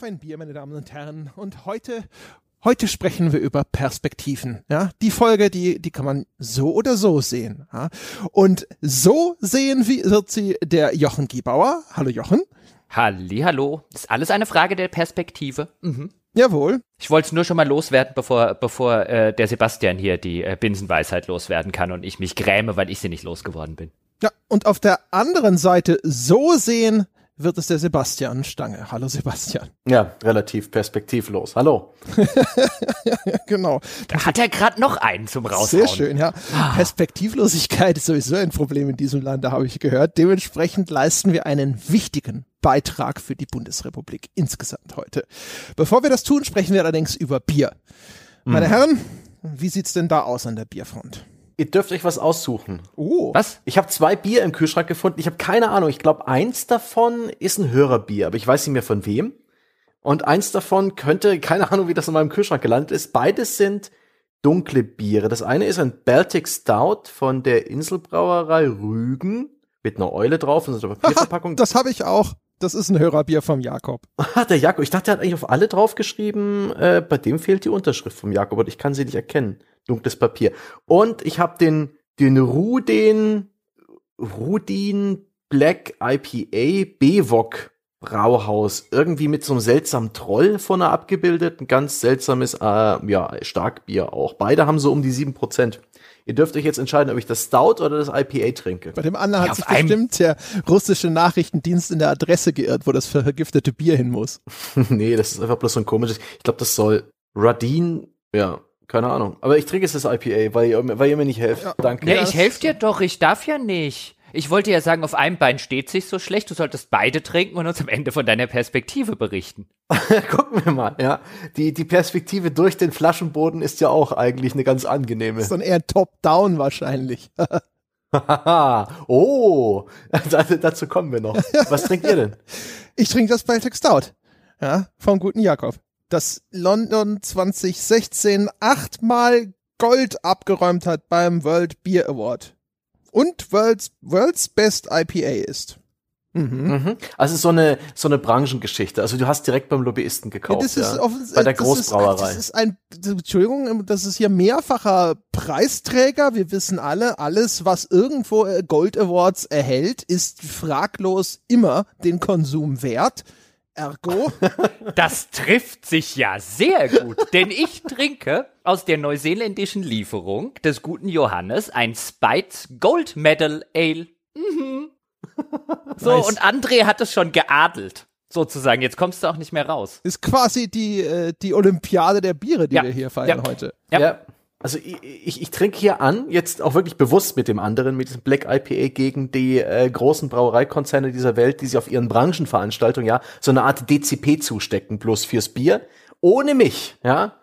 auf ein Bier, meine Damen und Herren. Und heute, heute sprechen wir über Perspektiven. Ja, die Folge, die, die kann man so oder so sehen. Ja? Und so sehen wie, wird sie der Jochen Giebauer. Hallo Jochen. Halli, hallo. Ist alles eine Frage der Perspektive. Mhm. Jawohl. Ich wollte es nur schon mal loswerden, bevor, bevor äh, der Sebastian hier die äh, Binsenweisheit loswerden kann und ich mich gräme, weil ich sie nicht losgeworden bin. Ja, und auf der anderen Seite so sehen wird es der Sebastian Stange. Hallo Sebastian. Ja, relativ perspektivlos. Hallo. genau. Da hat er gerade noch einen zum Raushauen. Sehr schön, ja. Ah. Perspektivlosigkeit ist sowieso ein Problem in diesem Land, da habe ich gehört. Dementsprechend leisten wir einen wichtigen Beitrag für die Bundesrepublik insgesamt heute. Bevor wir das tun, sprechen wir allerdings über Bier. Meine mhm. Herren, wie sieht's denn da aus an der Bierfront? Ihr dürft euch was aussuchen. Oh. Was? Ich habe zwei Bier im Kühlschrank gefunden. Ich habe keine Ahnung. Ich glaube, eins davon ist ein Hörerbier, aber ich weiß nicht mehr von wem. Und eins davon könnte, keine Ahnung, wie das in meinem Kühlschrank gelandet ist. Beides sind dunkle Biere. Das eine ist ein Baltic Stout von der Inselbrauerei Rügen mit einer Eule drauf und so einer Papierverpackung. das habe ich auch. Das ist ein Hörerbier vom Jakob. Ah, der Jakob. Ich dachte, er hat eigentlich auf alle draufgeschrieben. Äh, bei dem fehlt die Unterschrift vom Jakob und ich kann sie nicht erkennen dunkles Papier. Und ich habe den, den Rudin, Rudin Black IPA Bewok Brauhaus irgendwie mit so einem seltsamen Troll vorne abgebildet. Ein ganz seltsames, äh, ja, Starkbier auch. Beide haben so um die sieben Prozent. Ihr dürft euch jetzt entscheiden, ob ich das Stout oder das IPA trinke. Bei dem anderen ja, hat sich bestimmt der russische Nachrichtendienst in der Adresse geirrt, wo das vergiftete Bier hin muss. nee, das ist einfach bloß so ein komisches. Ich glaube, das soll Radin, ja, keine Ahnung. Aber ich trinke jetzt das IPA, weil ihr, weil ihr mir nicht helft. Ja. Danke. Ja, ich helfe dir doch, ich darf ja nicht. Ich wollte ja sagen, auf einem Bein steht sich so schlecht, du solltest beide trinken und uns am Ende von deiner Perspektive berichten. Gucken wir mal, ja. Die, die Perspektive durch den Flaschenboden ist ja auch eigentlich eine ganz angenehme. Sondern eher top-down wahrscheinlich. oh, dazu kommen wir noch. Was trinkt ihr denn? Ich trinke das Baltic Stout. Ja, vom guten Jakob das London 2016 achtmal Gold abgeräumt hat beim World Beer Award. Und World's, World's Best IPA ist. Mhm. Mhm. Also so eine so eine Branchengeschichte. Also du hast direkt beim Lobbyisten gekauft, ja, das ist ja, offen, bei der Großbrauerei. Das ist, das ist ein Entschuldigung, das ist hier mehrfacher Preisträger. Wir wissen alle, alles was irgendwo äh, Gold Awards erhält, ist fraglos immer den Konsum wert. Ergo. Das trifft sich ja sehr gut, denn ich trinke aus der neuseeländischen Lieferung des guten Johannes ein Spites Gold Medal Ale. Mhm. So, nice. und André hat es schon geadelt sozusagen. Jetzt kommst du auch nicht mehr raus. Ist quasi die, äh, die Olympiade der Biere, die ja. wir hier feiern ja. heute. Ja. ja. Also ich, ich, ich trinke hier an, jetzt auch wirklich bewusst mit dem anderen, mit diesem Black IPA gegen die äh, großen Brauereikonzerne dieser Welt, die sich auf ihren Branchenveranstaltungen ja so eine Art DCP zustecken, bloß fürs Bier. Ohne mich, ja.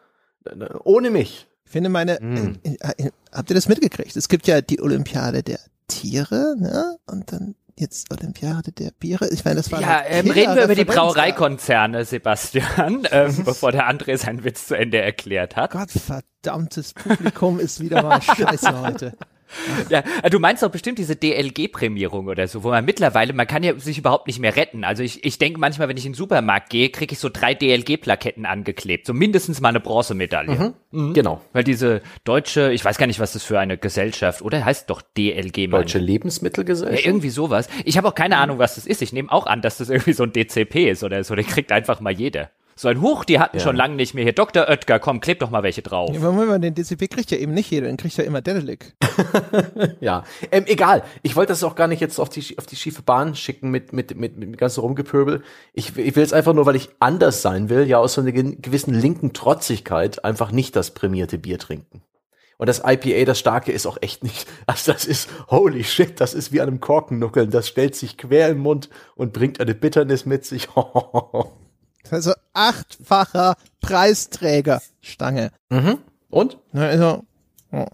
Ohne mich. Ich finde meine, mm. äh, äh, habt ihr das mitgekriegt? Es gibt ja die Olympiade der Tiere, ne? Und dann jetzt Olympiade der Biere. Ich meine, das war Ja, ähm, reden wir über die Brauereikonzerne, Sebastian, ähm, bevor der André seinen Witz zu Ende erklärt hat. Gottverdammtes Publikum ist wieder mal scheiße heute. Ja, äh, du meinst doch bestimmt diese DLG-Prämierung oder so, wo man mittlerweile, man kann ja sich überhaupt nicht mehr retten. Also ich, ich denke manchmal, wenn ich in den Supermarkt gehe, kriege ich so drei DLG-Plaketten angeklebt. So mindestens mal eine Bronzemedaille. Mhm. Mhm. Genau. Weil diese deutsche, ich weiß gar nicht, was das für eine Gesellschaft, oder heißt doch DLG. Deutsche Lebensmittelgesellschaft? Ja, irgendwie sowas. Ich habe auch keine Ahnung, was das ist. Ich nehme auch an, dass das irgendwie so ein DCP ist oder so. Der kriegt einfach mal jeder. So ein Huch, die hatten ja. schon lange nicht mehr hier. Dr. Oetker, komm, kleb doch mal welche drauf. Ja, Moment, den DCP kriegt ja eben nicht jeder, den kriegt ja immer Dedelik. ja, ähm, egal. Ich wollte das auch gar nicht jetzt auf die, auf die schiefe Bahn schicken mit, mit, mit, mit ganzen Rumgepöbel. Ich, ich will es einfach nur, weil ich anders sein will, ja aus so einer gewissen linken Trotzigkeit einfach nicht das prämierte Bier trinken. Und das IPA, das Starke, ist auch echt nicht. Also das ist, holy shit, das ist wie an einem Korkennuckeln. Das stellt sich quer im Mund und bringt eine Bitternis mit sich. Also achtfacher Preisträger Stange. Mhm. Und? Also, oh.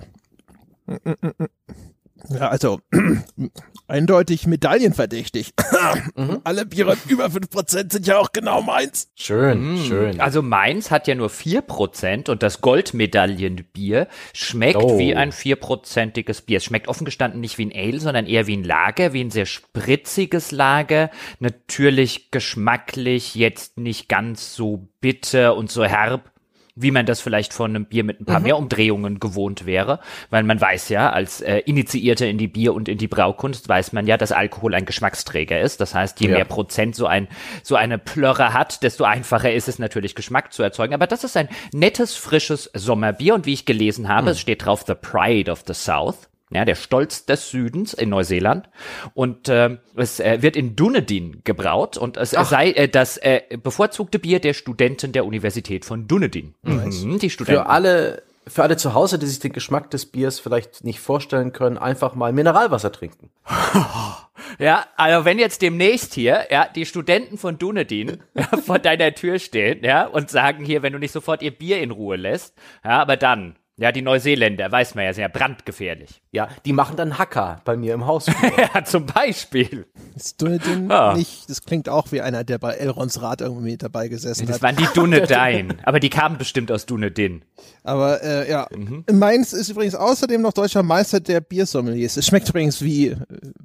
Ja, also Eindeutig medaillenverdächtig. Alle Biere über 5% sind ja auch genau meins. Schön, schön. Also meins hat ja nur 4% und das Goldmedaillenbier schmeckt Oh. wie ein vierprozentiges Bier. Es schmeckt offen gestanden nicht wie ein Ale, sondern eher wie ein Lager, wie ein sehr spritziges Lager. Natürlich geschmacklich jetzt nicht ganz so bitter und so herb, wie man das vielleicht von einem Bier mit ein paar mehr Umdrehungen gewohnt wäre, weil man weiß ja, als äh, Initiierter in die Bier- und in die Braukunst weiß man ja, dass Alkohol ein Geschmacksträger ist. Das heißt, je Ja. mehr Prozent so ein so eine Plörre hat, desto einfacher ist es natürlich Geschmack zu erzeugen. Aber das ist ein nettes, frisches Sommerbier und wie ich gelesen habe, es steht drauf The Pride of the South. Ja, der Stolz des Südens in Neuseeland. Und ähm, es äh, wird in Dunedin gebraut und es sei äh, das äh, bevorzugte Bier der Studenten der Universität von Dunedin. Mhm, die Studenten. Für alle, für alle zu Hause, die sich den Geschmack des Biers vielleicht nicht vorstellen können, einfach mal Mineralwasser trinken. Ja, also wenn jetzt demnächst hier, ja, die Studenten von Dunedin ja, vor deiner Tür stehen, ja, und sagen hier, wenn du nicht sofort ihr Bier in Ruhe lässt, ja, aber dann, ja, die Neuseeländer, weiß man ja, sind ja brandgefährlich. Ja, die machen dann Hacker bei mir im Haus. Ja, zum Beispiel. Ist Dunedin Ah. nicht, das klingt auch wie einer, der bei Elrons Rat irgendwie mit dabei gesessen Das hat. waren die Dunedain, aber die kamen bestimmt aus Dunedin. Aber äh, ja, Mhm. Mainz ist übrigens außerdem noch deutscher Meister der Biersommeliers. Es schmeckt übrigens wie, äh,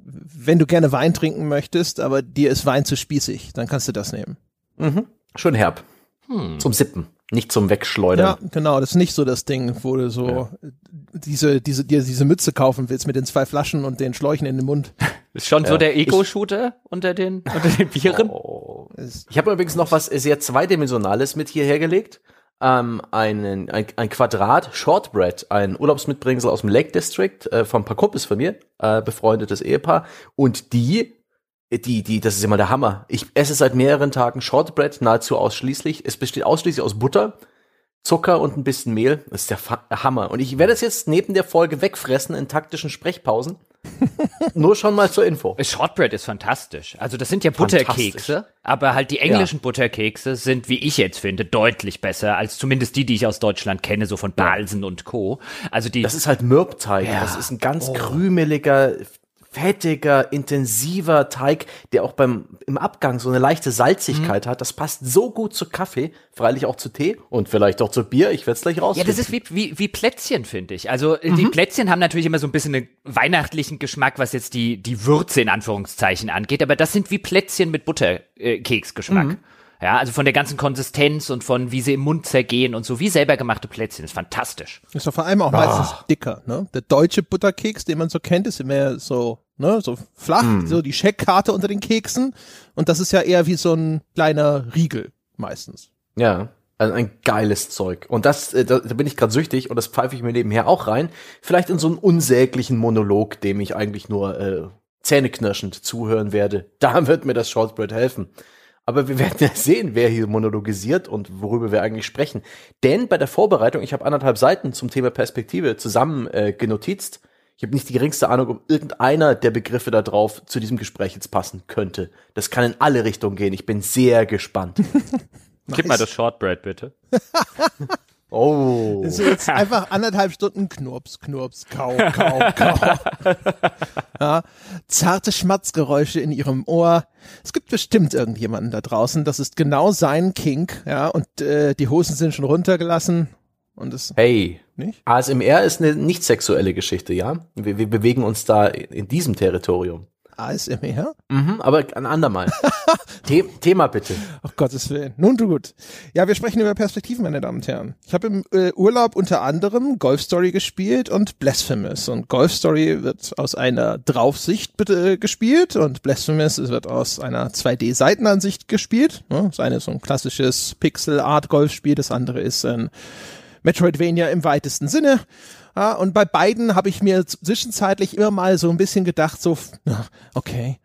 wenn du gerne Wein trinken möchtest, aber dir ist Wein zu spießig, dann kannst du das nehmen. Schön herb. Zum Sippen, nicht zum Wegschleudern. Ja, genau, das ist nicht so das Ding, wo du so äh, diese, diese, dir diese Mütze kaufen willst mit den zwei Flaschen und den Schläuchen in den Mund. Ist schon so der Ego-Shooter unter den, unter den Bieren? Oh. Ich habe übrigens noch was sehr zweidimensionales mit hierher gelegt. Ähm, einen, ein, ein Quadrat Shortbread, ein Urlaubsmitbringsel aus dem Lake District äh, von ein paar Kumpels von mir, äh, befreundetes Ehepaar. Und die, die, die, das ist immer der Hammer. Ich esse seit mehreren Tagen Shortbread nahezu ausschließlich. Es besteht ausschließlich aus Butter, Zucker und ein bisschen Mehl. Das ist der Fa Hammer. Und ich werde es jetzt neben der Folge wegfressen in taktischen Sprechpausen. Nur schon mal zur Info. Shortbread ist fantastisch. Also das sind ja. Butterkekse, aber halt die englischen Butterkekse sind, wie ich jetzt finde, deutlich besser als zumindest die, die ich aus Deutschland kenne, so von Balsen und Co. Also die Das ist halt Mürbteig. Ja. Das ist ein ganz krümeliger, fettiger, intensiver Teig, der auch beim im Abgang so eine leichte Salzigkeit Mhm. hat. Das passt so gut zu Kaffee, freilich auch zu Tee und vielleicht auch zu Bier. Ich werde es gleich Ja, rausfinden. das ist wie, wie, wie Plätzchen, finde ich. Also äh, die Plätzchen haben natürlich immer so ein bisschen einen weihnachtlichen Geschmack, was jetzt die, die Würze in Anführungszeichen angeht, aber das sind wie Plätzchen mit Butterkeksgeschmack. Äh, Keksgeschmack. Ja, also von der ganzen Konsistenz und von wie sie im Mund zergehen und so, wie selber gemachte Plätzchen. ist fantastisch. Ist doch vor allem auch meistens dicker, ne? Der deutsche Butterkeks, den man so kennt, ist immer so, ne, so flach, so die Scheckkarte unter den Keksen. Und das ist ja eher wie so ein kleiner Riegel meistens. Ja. Also ein geiles Zeug. Und das, äh, da, da bin ich gerade süchtig und das pfeife ich mir nebenher auch rein. Vielleicht in so einen unsäglichen Monolog, dem ich eigentlich nur äh, zähneknirschend zuhören werde. Da wird mir das Shortbread helfen. Aber wir werden ja sehen, wer hier monologisiert und worüber wir eigentlich sprechen. Denn bei der Vorbereitung, ich habe anderthalb Seiten zum Thema Perspektive zusammen äh, genotizt. Ich habe nicht die geringste Ahnung, ob irgendeiner der Begriffe da drauf zu diesem Gespräch jetzt passen könnte. Das kann in alle Richtungen gehen. Ich bin sehr gespannt. Gib mal das Shortbread, bitte. Oh. Das ist jetzt einfach anderthalb Stunden Knurps, Knurps, Kau, Kau, Kau. ja, zarte Schmatzgeräusche in ihrem Ohr. Es gibt bestimmt irgendjemanden da draußen, das ist genau sein Kink, ja, und äh, die Hosen sind schon runtergelassen und es Hey, nicht. ASMR ist eine nicht sexuelle Geschichte, ja? Wir, wir bewegen uns da in, in diesem Territorium. ASMR? Mhm, aber ein andermal. The Thema bitte. Ach Gottes Willen. Nun gut. Ja, wir sprechen über Perspektiven, meine Damen und Herren. Ich habe im äh, Urlaub unter anderem Golf Story gespielt und Blasphemous. Und Golf Story wird aus einer Draufsicht bitte, äh, gespielt und Blasphemous wird aus einer 2D-Seitenansicht gespielt. Ja, das eine ist so ein klassisches Pixel-Art-Golfspiel, das andere ist ein Metroidvania im weitesten Sinne. Ja, und bei beiden habe ich mir zwischenzeitlich immer mal so ein bisschen gedacht, so, okay,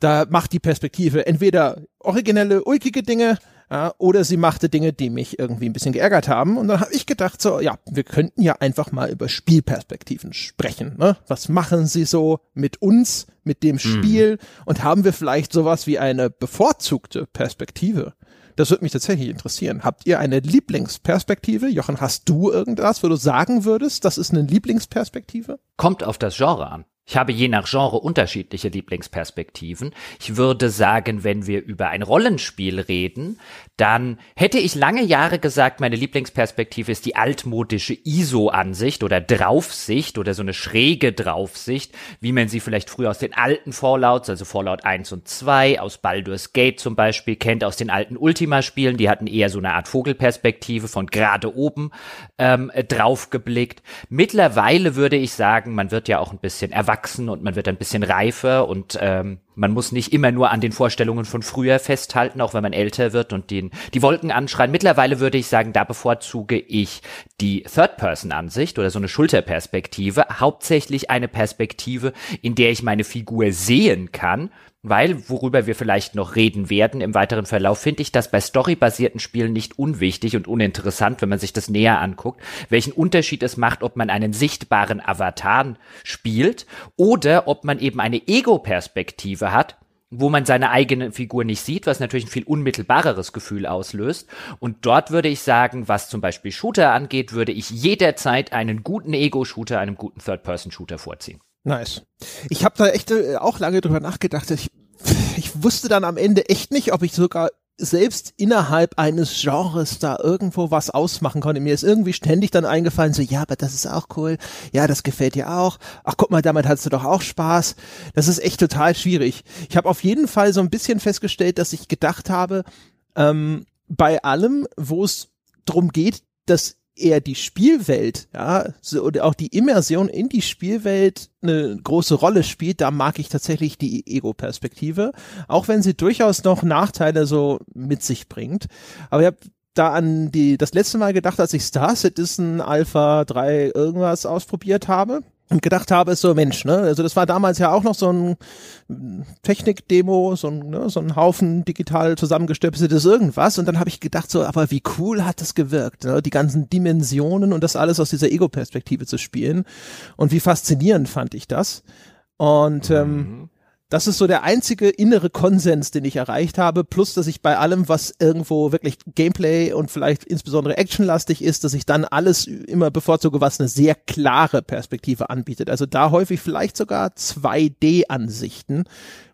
da macht die Perspektive entweder originelle, ulkige Dinge ja, oder sie machte Dinge, die mich irgendwie ein bisschen geärgert haben. Und dann habe ich gedacht, so, ja, wir könnten ja einfach mal über Spielperspektiven sprechen. Ne? Was machen sie so mit uns, mit dem Spiel? Und haben wir vielleicht sowas wie eine bevorzugte Perspektive? Das würde mich tatsächlich interessieren. Habt ihr eine Lieblingsperspektive? Jochen, hast du irgendwas, wo du sagen würdest, das ist eine Lieblingsperspektive? Kommt auf das Genre an. Ich habe je nach Genre unterschiedliche Lieblingsperspektiven. Ich würde sagen, wenn wir über ein Rollenspiel reden, dann hätte ich lange Jahre gesagt, meine Lieblingsperspektive ist die altmodische ISO-Ansicht oder Draufsicht oder so eine schräge Draufsicht, wie man sie vielleicht früher aus den alten Fallouts, also Fallout 1 und 2, aus Baldur's Gate zum Beispiel kennt, aus den alten Ultima-Spielen, die hatten eher so eine Art Vogelperspektive von gerade oben ähm, drauf geblickt. Mittlerweile würde ich sagen, man wird ja auch ein bisschen erwachsen und man wird ein bisschen reifer und ähm, man muss nicht immer nur an den Vorstellungen von früher festhalten, auch wenn man älter wird und den, die Wolken anschreien. Mittlerweile würde ich sagen, da bevorzuge ich die Third-Person-Ansicht oder so eine Schulterperspektive, hauptsächlich eine Perspektive, in der ich meine Figur sehen kann weil, worüber wir vielleicht noch reden werden im weiteren Verlauf, finde ich das bei storybasierten Spielen nicht unwichtig und uninteressant, wenn man sich das näher anguckt, welchen Unterschied es macht, ob man einen sichtbaren Avatar spielt oder ob man eben eine Ego-Perspektive hat, wo man seine eigene Figur nicht sieht, was natürlich ein viel unmittelbareres Gefühl auslöst. Und dort würde ich sagen, was zum Beispiel Shooter angeht, würde ich jederzeit einen guten Ego-Shooter einem guten Third-Person-Shooter vorziehen. Nice. Ich habe da echt äh, auch lange drüber nachgedacht. Ich, ich wusste dann am Ende echt nicht, ob ich sogar selbst innerhalb eines Genres da irgendwo was ausmachen konnte. Mir ist irgendwie ständig dann eingefallen, so, ja, aber das ist auch cool. Ja, das gefällt dir auch. Ach, guck mal, damit hast du doch auch Spaß. Das ist echt total schwierig. Ich habe auf jeden Fall so ein bisschen festgestellt, dass ich gedacht habe, ähm, bei allem, wo es drum geht, dass eher die Spielwelt, ja, so, oder auch die Immersion in die Spielwelt eine große Rolle spielt, da mag ich tatsächlich die Ego-Perspektive, auch wenn sie durchaus noch Nachteile so mit sich bringt. Aber ich habe da an die das letzte Mal gedacht, als ich Star Citizen Alpha 3 irgendwas ausprobiert habe und gedacht habe, ist so Mensch, ne? Also das war damals ja auch noch so ein Technik-Demo, so ein, ne, so ein Haufen digital zusammengestöpseltes irgendwas. Und dann habe ich gedacht, so, aber wie cool hat das gewirkt, ne? die ganzen Dimensionen und das alles aus dieser Ego-Perspektive zu spielen. Und wie faszinierend fand ich das. Und ähm, mhm das ist so der einzige innere Konsens, den ich erreicht habe, plus dass ich bei allem, was irgendwo wirklich Gameplay und vielleicht insbesondere actionlastig ist, dass ich dann alles immer bevorzuge, was eine sehr klare Perspektive anbietet. Also da häufig vielleicht sogar 2D-Ansichten,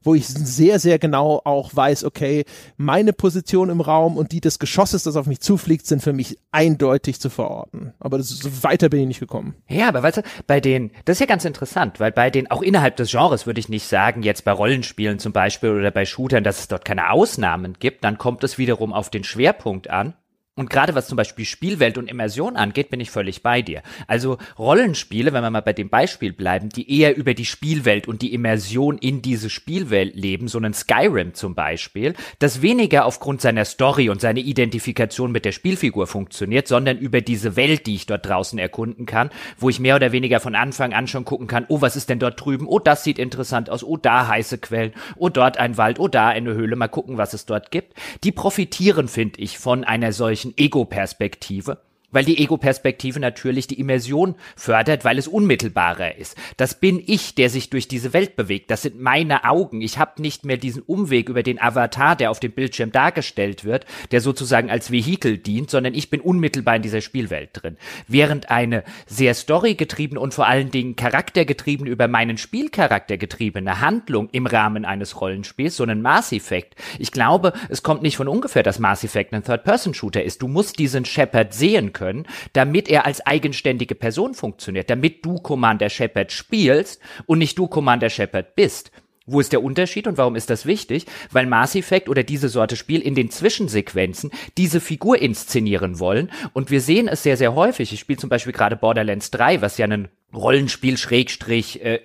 wo ich sehr, sehr genau auch weiß, okay, meine Position im Raum und die des Geschosses, das auf mich zufliegt, sind für mich eindeutig zu verorten. Aber das so weiter bin ich nicht gekommen. Ja, aber weißt du, bei den, das ist ja ganz interessant, weil bei den, auch innerhalb des Genres würde ich nicht sagen, jetzt bei Rollenspielen zum Beispiel oder bei Shootern, dass es dort keine Ausnahmen gibt, dann kommt es wiederum auf den Schwerpunkt an. Und gerade was zum Beispiel Spielwelt und Immersion angeht, bin ich völlig bei dir. Also Rollenspiele, wenn wir mal bei dem Beispiel bleiben, die eher über die Spielwelt und die Immersion in diese Spielwelt leben, so ein Skyrim zum Beispiel, das weniger aufgrund seiner Story und seiner Identifikation mit der Spielfigur funktioniert, sondern über diese Welt, die ich dort draußen erkunden kann, wo ich mehr oder weniger von Anfang an schon gucken kann, oh, was ist denn dort drüben? Oh, das sieht interessant aus. Oh, da heiße Quellen. Oh, dort ein Wald. Oh, da eine Höhle. Mal gucken, was es dort gibt. Die profitieren, finde ich, von einer solchen solchen Ego-Perspektive weil die Ego-Perspektive natürlich die Immersion fördert, weil es unmittelbarer ist. Das bin ich, der sich durch diese Welt bewegt. Das sind meine Augen. Ich habe nicht mehr diesen Umweg über den Avatar, der auf dem Bildschirm dargestellt wird, der sozusagen als Vehikel dient, sondern ich bin unmittelbar in dieser Spielwelt drin. Während eine sehr storygetriebene und vor allen Dingen charaktergetriebene, über meinen Spielcharakter getriebene Handlung im Rahmen eines Rollenspiels, so einen Mass Effect, ich glaube, es kommt nicht von ungefähr, dass Mass Effect ein Third-Person-Shooter ist. Du musst diesen Shepard sehen können können, damit er als eigenständige Person funktioniert, damit du Commander Shepard spielst und nicht du Commander Shepard bist. Wo ist der Unterschied und warum ist das wichtig? Weil Mass Effect oder diese Sorte Spiel in den Zwischensequenzen diese Figur inszenieren wollen und wir sehen es sehr, sehr häufig. Ich spiele zum Beispiel gerade Borderlands 3, was ja ein Rollenspiel Schrägstrich äh,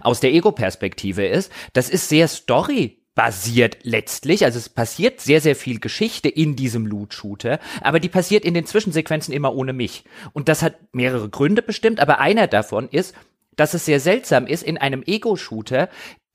aus der Ego-Perspektive ist. Das ist sehr Story basiert letztlich. Also es passiert sehr, sehr viel Geschichte in diesem Loot-Shooter, aber die passiert in den Zwischensequenzen immer ohne mich. Und das hat mehrere Gründe bestimmt, aber einer davon ist, dass es sehr seltsam ist, in einem Ego-Shooter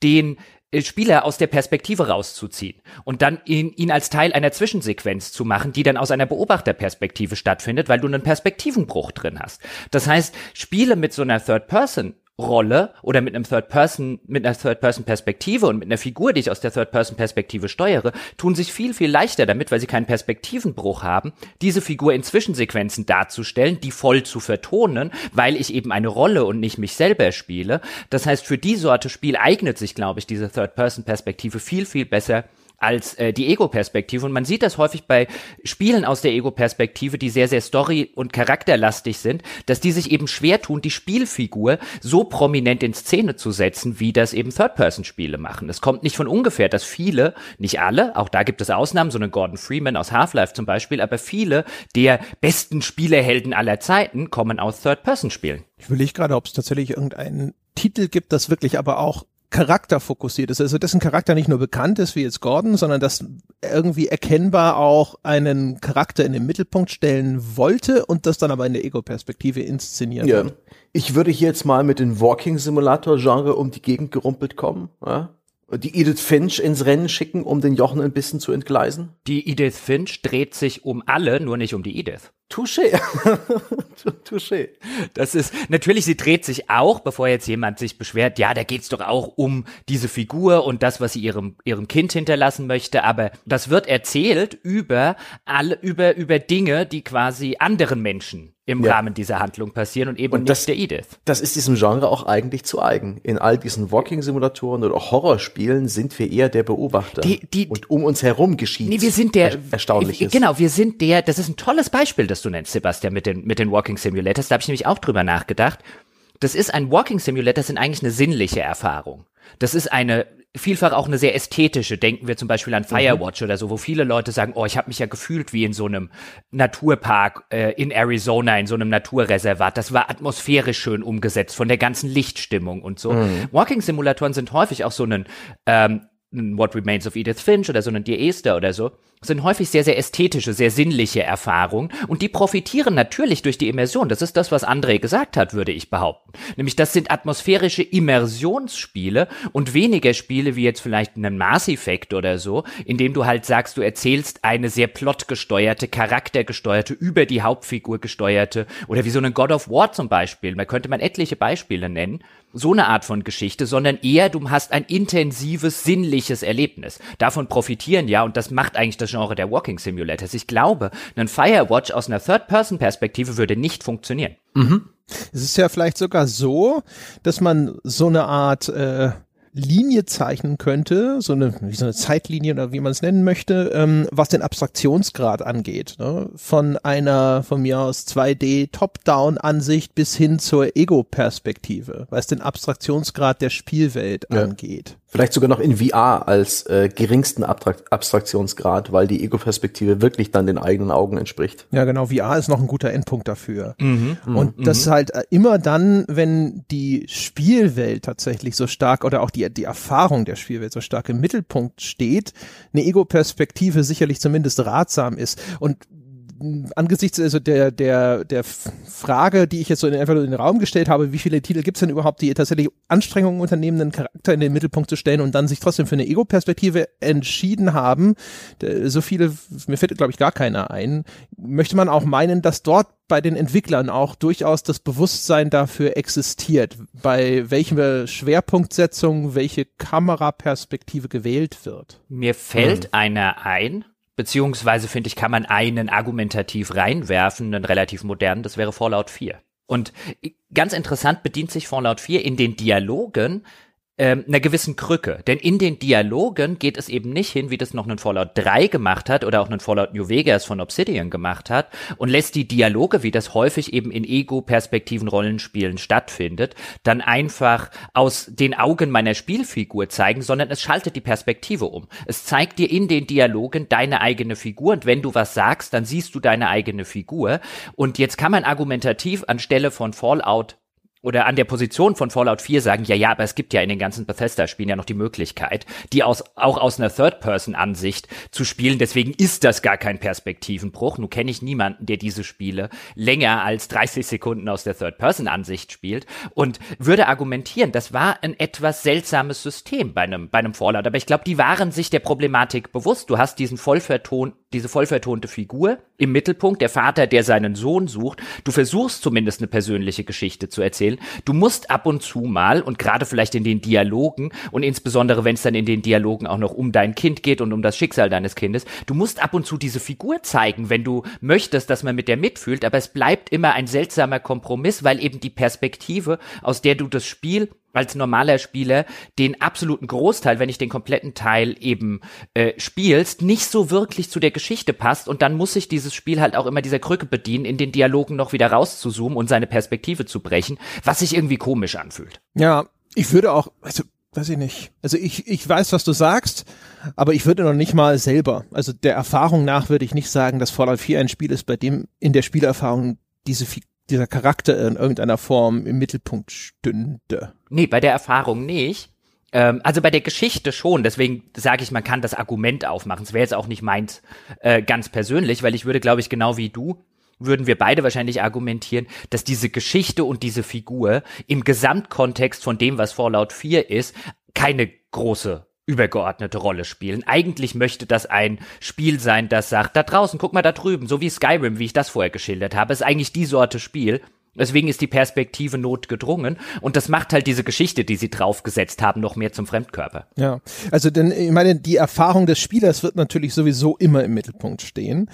den äh, Spieler aus der Perspektive rauszuziehen und dann ihn, ihn als Teil einer Zwischensequenz zu machen, die dann aus einer Beobachterperspektive stattfindet, weil du einen Perspektivenbruch drin hast. Das heißt, Spiele mit so einer Third-Person Rolle oder mit einem Third Person, mit einer Third Person Perspektive und mit einer Figur, die ich aus der Third Person Perspektive steuere, tun sich viel, viel leichter damit, weil sie keinen Perspektivenbruch haben, diese Figur in Zwischensequenzen darzustellen, die voll zu vertonen, weil ich eben eine Rolle und nicht mich selber spiele. Das heißt, für die Sorte Spiel eignet sich, glaube ich, diese Third Person Perspektive viel, viel besser als äh, die Ego-Perspektive. Und man sieht das häufig bei Spielen aus der Ego-Perspektive, die sehr, sehr story- und charakterlastig sind, dass die sich eben schwer tun, die Spielfigur so prominent in Szene zu setzen, wie das eben Third-Person-Spiele machen. Es kommt nicht von ungefähr, dass viele, nicht alle, auch da gibt es Ausnahmen, so einen Gordon Freeman aus Half-Life zum Beispiel, aber viele der besten Spielerhelden aller Zeiten kommen aus Third-Person-Spielen. Ich will nicht gerade, ob es tatsächlich irgendeinen Titel gibt, das wirklich aber auch charakterfokussiert ist, also dessen Charakter nicht nur bekannt ist wie jetzt Gordon, sondern das irgendwie erkennbar auch einen Charakter in den Mittelpunkt stellen wollte und das dann aber in der Ego-Perspektive inszeniert Ja. Ich würde hier jetzt mal mit dem Walking Simulator Genre um die Gegend gerumpelt kommen, ja? Die Edith Finch ins Rennen schicken, um den Jochen ein bisschen zu entgleisen. Die Edith Finch dreht sich um alle, nur nicht um die Edith. Touché. Touché. Das ist, natürlich, sie dreht sich auch, bevor jetzt jemand sich beschwert, ja, da geht's doch auch um diese Figur und das, was sie ihrem, ihrem Kind hinterlassen möchte, aber das wird erzählt über alle, über, über Dinge, die quasi anderen Menschen im Ja. Rahmen dieser Handlung passieren und eben Und nicht das- der Edith. Das ist diesem Genre auch eigentlich zu eigen. In all diesen Walking-Simulatoren oder auch Horrorspielen sind wir eher der Beobachter. Die- die- und um uns herum geschieht Nee, wir sind der, Er Erstaunliches. Genau, wir sind der, das ist ein tolles Beispiel, das du nennst, Sebastian, mit den, mit den Walking Simulators. Da habe ich nämlich auch drüber nachgedacht. Das ist ein Walking Simulator, das sind eigentlich eine sinnliche Erfahrung. Das ist eine, vielfach auch eine sehr ästhetische. Denken wir zum Beispiel an Firewatch oder so, wo viele Leute sagen, oh, ich habe mich ja gefühlt wie in so einem Naturpark äh, in Arizona, in so einem Naturreservat. Das war atmosphärisch schön umgesetzt, von der ganzen Lichtstimmung und so. Walking-Simulatoren sind häufig auch so einen ähm, ein What Remains of Edith Finch oder so ein Dear Esther oder so, sind häufig sehr, sehr ästhetische, sehr sinnliche Erfahrungen und die profitieren natürlich durch die Immersion. Das ist das, was André gesagt hat, würde ich behaupten. Nämlich das sind atmosphärische Immersionsspiele und weniger Spiele wie jetzt vielleicht einen Mass Effect oder so, in dem du halt sagst, du erzählst eine sehr plotgesteuerte, charaktergesteuerte, über die Hauptfigur gesteuerte oder wie so einen God of War zum Beispiel. Da könnte man etliche Beispiele nennen so eine Art von Geschichte, sondern eher du hast ein intensives, sinnliches Erlebnis. Davon profitieren ja, und das macht eigentlich das Genre der Walking Simulators. Ich glaube, ein Firewatch aus einer Third-Person-Perspektive würde nicht funktionieren. Es ist ja vielleicht sogar so, dass man so eine Art äh, Linie zeichnen könnte, so eine, wie so eine Zeitlinie oder wie man es nennen möchte, ähm, was den Abstraktionsgrad angeht. Ne? Von einer von mir aus 2D Top-Down-Ansicht bis hin zur Ego-Perspektive, was den Abstraktionsgrad der Spielwelt Ja. angeht. Vielleicht sogar noch in VR als äh, geringsten Abtrakt Abstraktionsgrad, weil die Ego-Perspektive wirklich dann den eigenen Augen entspricht. Ja, genau, VR ist noch ein guter Endpunkt dafür. Und das halt äh, immer dann, wenn die Spielwelt tatsächlich so stark oder auch die, die Erfahrung der Spielwelt so stark im Mittelpunkt steht, eine Ego-Perspektive sicherlich zumindest ratsam ist. Und angesichts also der, der, der Frage, die ich jetzt so in, einfach nur in den Raum gestellt habe, wie viele Titel gibt es denn überhaupt, die tatsächlich Anstrengungen unternehmen, einen Charakter in den Mittelpunkt zu stellen und dann sich trotzdem für eine Ego-Perspektive entschieden haben, d- so viele, mir fällt glaube ich gar keiner ein, möchte man auch meinen, dass dort bei den Entwicklern auch durchaus das Bewusstsein dafür existiert, bei welcher Schwerpunktsetzung welche Kameraperspektive gewählt wird. Mir fällt einer ein, beziehungsweise finde ich, kann man einen argumentativ reinwerfen, einen relativ modernen, das wäre Fallout 4. Und ganz interessant bedient sich Fallout 4 in den Dialogen ähm, einer gewissen Krücke. Denn in den Dialogen geht es eben nicht hin, wie das noch ein Fallout 3 gemacht hat oder auch ein Fallout New Vegas von Obsidian gemacht hat und lässt die Dialoge, wie das häufig eben in Ego-Perspektiven Rollenspielen stattfindet, dann einfach aus den Augen meiner Spielfigur zeigen, sondern es schaltet die Perspektive um. Es zeigt dir in den Dialogen deine eigene Figur und wenn du was sagst, dann siehst du deine eigene Figur. Und jetzt kann man argumentativ anstelle von Fallout oder an der Position von Fallout 4 sagen, ja, ja, aber es gibt ja in den ganzen Bethesda-Spielen ja noch die Möglichkeit, die aus, auch aus einer Third-Person-Ansicht zu spielen. Deswegen ist das gar kein Perspektivenbruch. Nun kenne ich niemanden, der diese Spiele länger als 30 Sekunden aus der Third-Person-Ansicht spielt und würde argumentieren, das war ein etwas seltsames System bei einem, bei einem Fallout. Aber ich glaube, die waren sich der Problematik bewusst. Du hast diesen vollverton, diese vollvertonte Figur im Mittelpunkt, der Vater, der seinen Sohn sucht. Du versuchst zumindest eine persönliche Geschichte zu erzählen. Spielen. Du musst ab und zu mal und gerade vielleicht in den Dialogen und insbesondere wenn es dann in den Dialogen auch noch um dein Kind geht und um das Schicksal deines Kindes, du musst ab und zu diese Figur zeigen, wenn du möchtest, dass man mit der mitfühlt, aber es bleibt immer ein seltsamer Kompromiss, weil eben die Perspektive, aus der du das Spiel als normaler Spieler den absoluten Großteil, wenn nicht den kompletten Teil eben äh, spielst, nicht so wirklich zu der Geschichte passt und dann muss sich dieses Spiel halt auch immer dieser Krücke bedienen, in den Dialogen noch wieder rauszuzoomen und seine Perspektive zu brechen, was sich irgendwie komisch anfühlt. Ja, ich würde auch, also weiß ich nicht. Also ich, ich weiß, was du sagst, aber ich würde noch nicht mal selber, also der Erfahrung nach würde ich nicht sagen, dass Fallout 4 ein Spiel ist, bei dem in der Spielerfahrung diese dieser Charakter in irgendeiner Form im Mittelpunkt stünde. Nee, bei der Erfahrung nicht. Ähm, also bei der Geschichte schon, deswegen sage ich, man kann das Argument aufmachen. Es wäre jetzt auch nicht meins äh, ganz persönlich, weil ich würde, glaube ich, genau wie du, würden wir beide wahrscheinlich argumentieren, dass diese Geschichte und diese Figur im Gesamtkontext von dem, was Fallout 4 ist, keine große übergeordnete Rolle spielen. Eigentlich möchte das ein Spiel sein, das sagt, da draußen, guck mal da drüben, so wie Skyrim, wie ich das vorher geschildert habe, ist eigentlich die Sorte Spiel. Deswegen ist die Perspektive notgedrungen und das macht halt diese Geschichte, die sie draufgesetzt haben, noch mehr zum Fremdkörper. Ja, also denn ich meine, die Erfahrung des Spielers wird natürlich sowieso immer im Mittelpunkt stehen.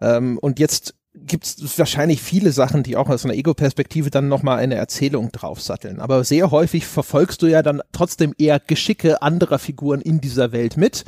Ähm, und jetzt gibt es wahrscheinlich viele Sachen, die auch aus einer Ego-Perspektive dann nochmal eine Erzählung draufsatteln. Aber sehr häufig verfolgst du ja dann trotzdem eher Geschicke anderer Figuren in dieser Welt mit.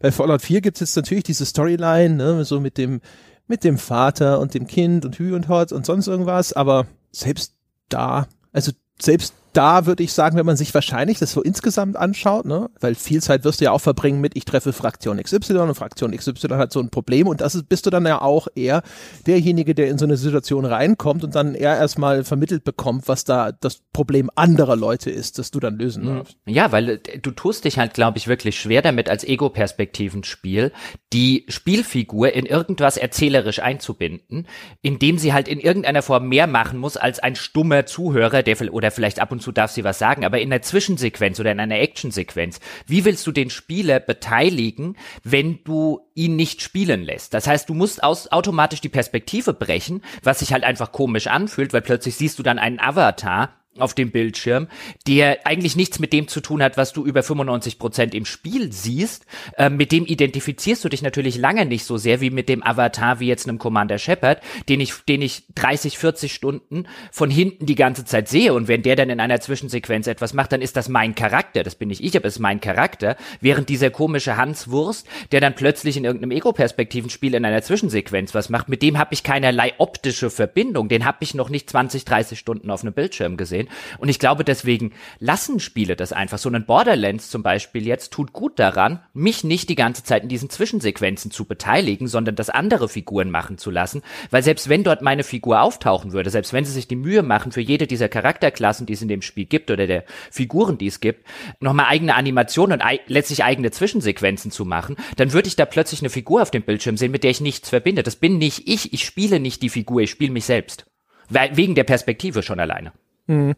Bei Fallout 4 gibt es jetzt natürlich diese Storyline, ne, so mit dem, mit dem Vater und dem Kind und Hü und Hot und sonst irgendwas, aber selbst da, also selbst da würde ich sagen, wenn man sich wahrscheinlich das so insgesamt anschaut, ne, weil viel Zeit wirst du ja auch verbringen mit, ich treffe Fraktion XY und Fraktion XY hat so ein Problem und das ist, bist du dann ja auch eher derjenige, der in so eine Situation reinkommt und dann eher erstmal vermittelt bekommt, was da das Problem anderer Leute ist, das du dann lösen mhm. darfst. Ja, weil äh, du tust dich halt, glaube ich, wirklich schwer damit als Ego-Perspektiven-Spiel, die Spielfigur in irgendwas erzählerisch einzubinden, indem sie halt in irgendeiner Form mehr machen muss als ein stummer Zuhörer, der oder vielleicht ab und zu darf sie was sagen, aber in einer Zwischensequenz oder in einer Actionsequenz, wie willst du den Spieler beteiligen, wenn du ihn nicht spielen lässt? Das heißt, du musst aus, automatisch die Perspektive brechen, was sich halt einfach komisch anfühlt, weil plötzlich siehst du dann einen Avatar, auf dem Bildschirm, der eigentlich nichts mit dem zu tun hat, was du über 95 Prozent im Spiel siehst. Äh, mit dem identifizierst du dich natürlich lange nicht so sehr wie mit dem Avatar wie jetzt einem Commander Shepard, den ich, den ich 30, 40 Stunden von hinten die ganze Zeit sehe. Und wenn der dann in einer Zwischensequenz etwas macht, dann ist das mein Charakter. Das bin nicht ich, aber es ist mein Charakter. Während dieser komische Hans Wurst, der dann plötzlich in irgendeinem Ego-Perspektivenspiel in einer Zwischensequenz was macht, mit dem habe ich keinerlei optische Verbindung. Den habe ich noch nicht 20, 30 Stunden auf einem Bildschirm gesehen sehen. Und ich glaube, deswegen lassen Spiele das einfach. So ein Borderlands zum Beispiel jetzt tut gut daran, mich nicht die ganze Zeit in diesen Zwischensequenzen zu beteiligen, sondern das andere Figuren machen zu lassen. Weil selbst wenn dort meine Figur auftauchen würde, selbst wenn sie sich die Mühe machen, für jede dieser Charakterklassen, die es in dem Spiel gibt oder der Figuren, die es gibt, nochmal eigene Animationen und letztlich eigene Zwischensequenzen zu machen, dann würde ich da plötzlich eine Figur auf dem Bildschirm sehen, mit der ich nichts verbinde. Das bin nicht ich, ich spiele nicht die Figur, ich spiele mich selbst. Wegen der Perspektive schon alleine. Mhm.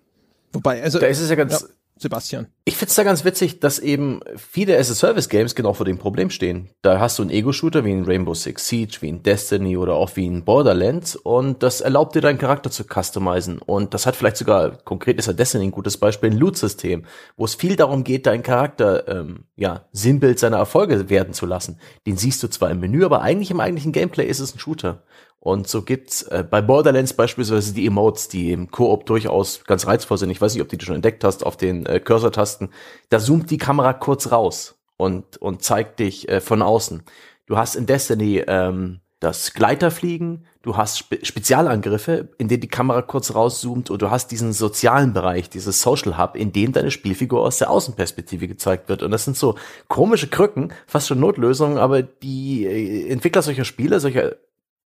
Wobei, also. Da ist es ja ganz. Ja, Sebastian. Ich find's da ganz witzig, dass eben viele as-a-Service-Games genau vor dem Problem stehen. Da hast du einen Ego-Shooter wie ein Rainbow Six Siege, wie ein Destiny oder auch wie ein Borderlands und das erlaubt dir deinen Charakter zu customizen. Und das hat vielleicht sogar, konkret ist ja Destiny ein gutes Beispiel, ein Loot-System, wo es viel darum geht, deinen Charakter, ähm, ja, Sinnbild seiner Erfolge werden zu lassen. Den siehst du zwar im Menü, aber eigentlich im eigentlichen Gameplay ist es ein Shooter. Und so gibt's äh, bei Borderlands beispielsweise die Emotes, die im Koop durchaus ganz reizvoll sind. Ich weiß nicht, ob du die schon entdeckt hast auf den äh, Cursor-Tasten. Da zoomt die Kamera kurz raus und, und zeigt dich äh, von außen. Du hast in Destiny ähm, das Gleiterfliegen, du hast Spe Spezialangriffe, in denen die Kamera kurz rauszoomt und du hast diesen sozialen Bereich, dieses Social Hub, in dem deine Spielfigur aus der Außenperspektive gezeigt wird. Und das sind so komische Krücken, fast schon Notlösungen, aber die äh, Entwickler solcher Spiele, solcher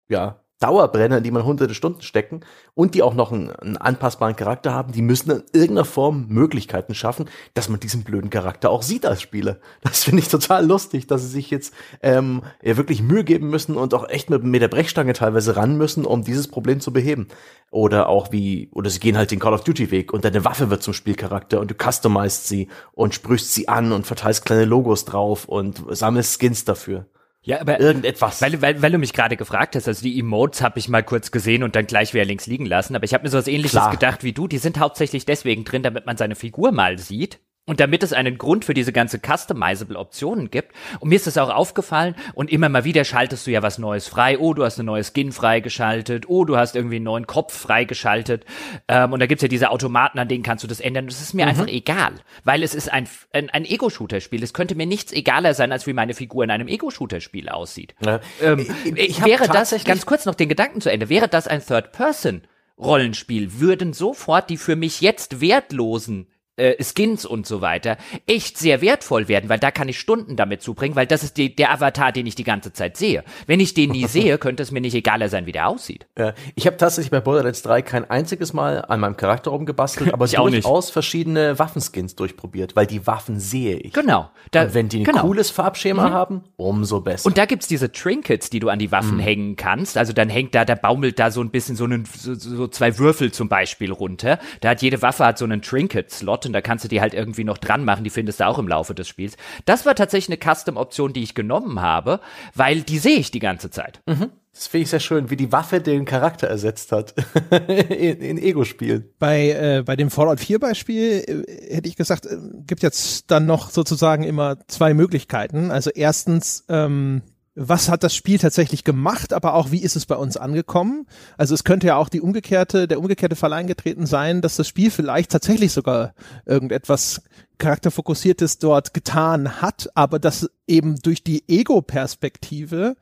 ja, Dauerbrenner, in die man hunderte Stunden stecken und die auch noch einen, einen, anpassbaren Charakter haben, die müssen in irgendeiner Form Möglichkeiten schaffen, dass man diesen blöden Charakter auch sieht als Spieler. Das finde ich total lustig, dass sie sich jetzt ähm, ja, wirklich Mühe geben müssen und auch echt mit, mit der Brechstange teilweise ran müssen, um dieses Problem zu beheben. Oder auch wie, oder sie gehen halt den Call of Duty Weg und deine Waffe wird zum Spielcharakter und du customizest sie und sprühst sie an und verteilst kleine Logos drauf und sammelst Skins dafür. Ja, aber irgendetwas. Weil, weil, weil du mich gerade gefragt hast, also die Emotes habe ich mal kurz gesehen und dann gleich wieder links liegen lassen, aber ich habe mir so was ähnliches Klar. gedacht wie du, die sind hauptsächlich deswegen drin, damit man seine Figur mal sieht. Und damit es einen Grund für diese ganze customizable Optionen gibt. Und mir ist das auch aufgefallen. Und immer mal wieder schaltest du ja was Neues frei. Oh, du hast eine neue Skin freigeschaltet. Oh, du hast irgendwie einen neuen Kopf freigeschaltet. Ähm, und da gibt's ja diese Automaten, an denen kannst du das ändern. Das ist mir einfach egal. Weil es ist ein, ein, ein Ego-Shooter-Spiel. Es könnte mir nichts egaler sein, als wie meine Figur in einem Ego-Shooter-Spiel aussieht. Ja. Ähm, Ich- ich wäre das, ganz kurz noch den Gedanken zu Ende, wäre das ein Third-Person-Rollenspiel, würden sofort die für mich jetzt wertlosen äh, Skins und so weiter echt sehr wertvoll werden, weil da kann ich Stunden damit zubringen, weil das ist die, der Avatar, den ich die ganze Zeit sehe. Wenn ich den nie sehe, könnte es mir nicht egaler sein, wie der aussieht. Ja, ich habe tatsächlich bei Borderlands 3 kein einziges Mal an meinem Charakter rumgebastelt, aber durchaus verschiedene Waffenskins durchprobiert, weil die Waffen sehe ich. Genau. Da, Und wenn die ein genau. cooles Farbschema haben, umso besser. Und da gibt's diese Trinkets, die du an die Waffen hängen kannst. Also dann hängt da, da baumelt da so ein bisschen so, einen, so, so zwei Würfel zum Beispiel runter. Da hat jede Waffe hat so einen Trinket-Slot und da kannst du die halt irgendwie noch dran machen. Die findest du auch im Laufe des Spiels. Das war tatsächlich eine Custom-Option, die ich genommen habe, weil die sehe ich die ganze Zeit. das finde ich sehr schön, wie die Waffe den Charakter ersetzt hat in, in Ego-Spielen. Bei, äh, bei dem Fallout 4 Beispiel äh, hätte ich gesagt, äh, gibt jetzt dann noch sozusagen immer zwei Möglichkeiten. Also erstens, ähm, was hat das Spiel tatsächlich gemacht, aber auch wie ist es bei uns angekommen? Also es könnte ja auch die umgekehrte, der umgekehrte Fall eingetreten sein, dass das Spiel vielleicht tatsächlich sogar irgendetwas charakterfokussiertes dort getan hat, aber das eben durch die Ego-Perspektive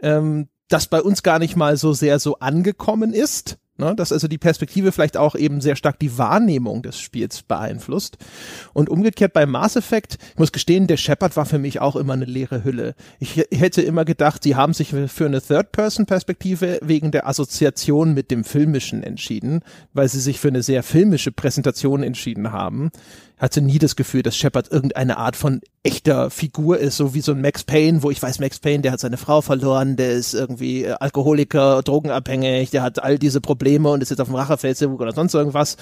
ähm, das bei uns gar nicht mal so sehr so angekommen ist. Ne, dass also die Perspektive vielleicht auch eben sehr stark die Wahrnehmung des Spiels beeinflusst. Und umgekehrt bei Mass Effect, ich muss gestehen, der Shepard war für mich auch immer eine leere Hülle. Ich hätte immer gedacht, sie haben sich für eine Third-Person-Perspektive wegen der Assoziation mit dem Filmischen entschieden, weil sie sich für eine sehr filmische Präsentation entschieden haben. Hatte nie das Gefühl, dass Shepard irgendeine Art von echter Figur ist, so wie so ein Max Payne, wo ich weiß, Max Payne, der hat seine Frau verloren, der ist irgendwie äh, Alkoholiker, drogenabhängig, der hat all diese Probleme und ist jetzt auf dem Rachefeldzug oder sonst irgendwas.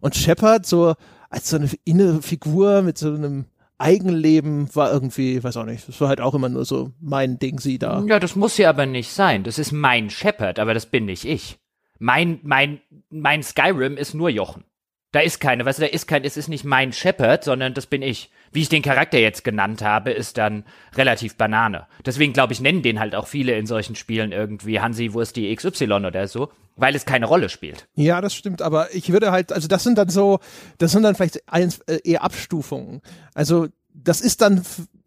Und Shepard so als so eine innere Figur mit so einem Eigenleben war irgendwie, weiß auch nicht, das war halt auch immer nur so mein Ding, sie da. Ja, das muss ja aber nicht sein. Das ist mein Shepard, aber das bin nicht ich. Mein, mein, mein Skyrim ist nur Jochen. Da ist keine, weißt du, da ist kein, es ist nicht mein Shepard, sondern das bin ich. Wie ich den Charakter jetzt genannt habe, ist dann relativ Banane. Deswegen glaube ich, nennen den halt auch viele in solchen Spielen irgendwie Hansi Wursti XY oder so, weil es keine Rolle spielt. Ja, das stimmt, aber ich würde halt, also das sind dann so, das sind dann vielleicht eins, äh, eher Abstufungen. Also das ist dann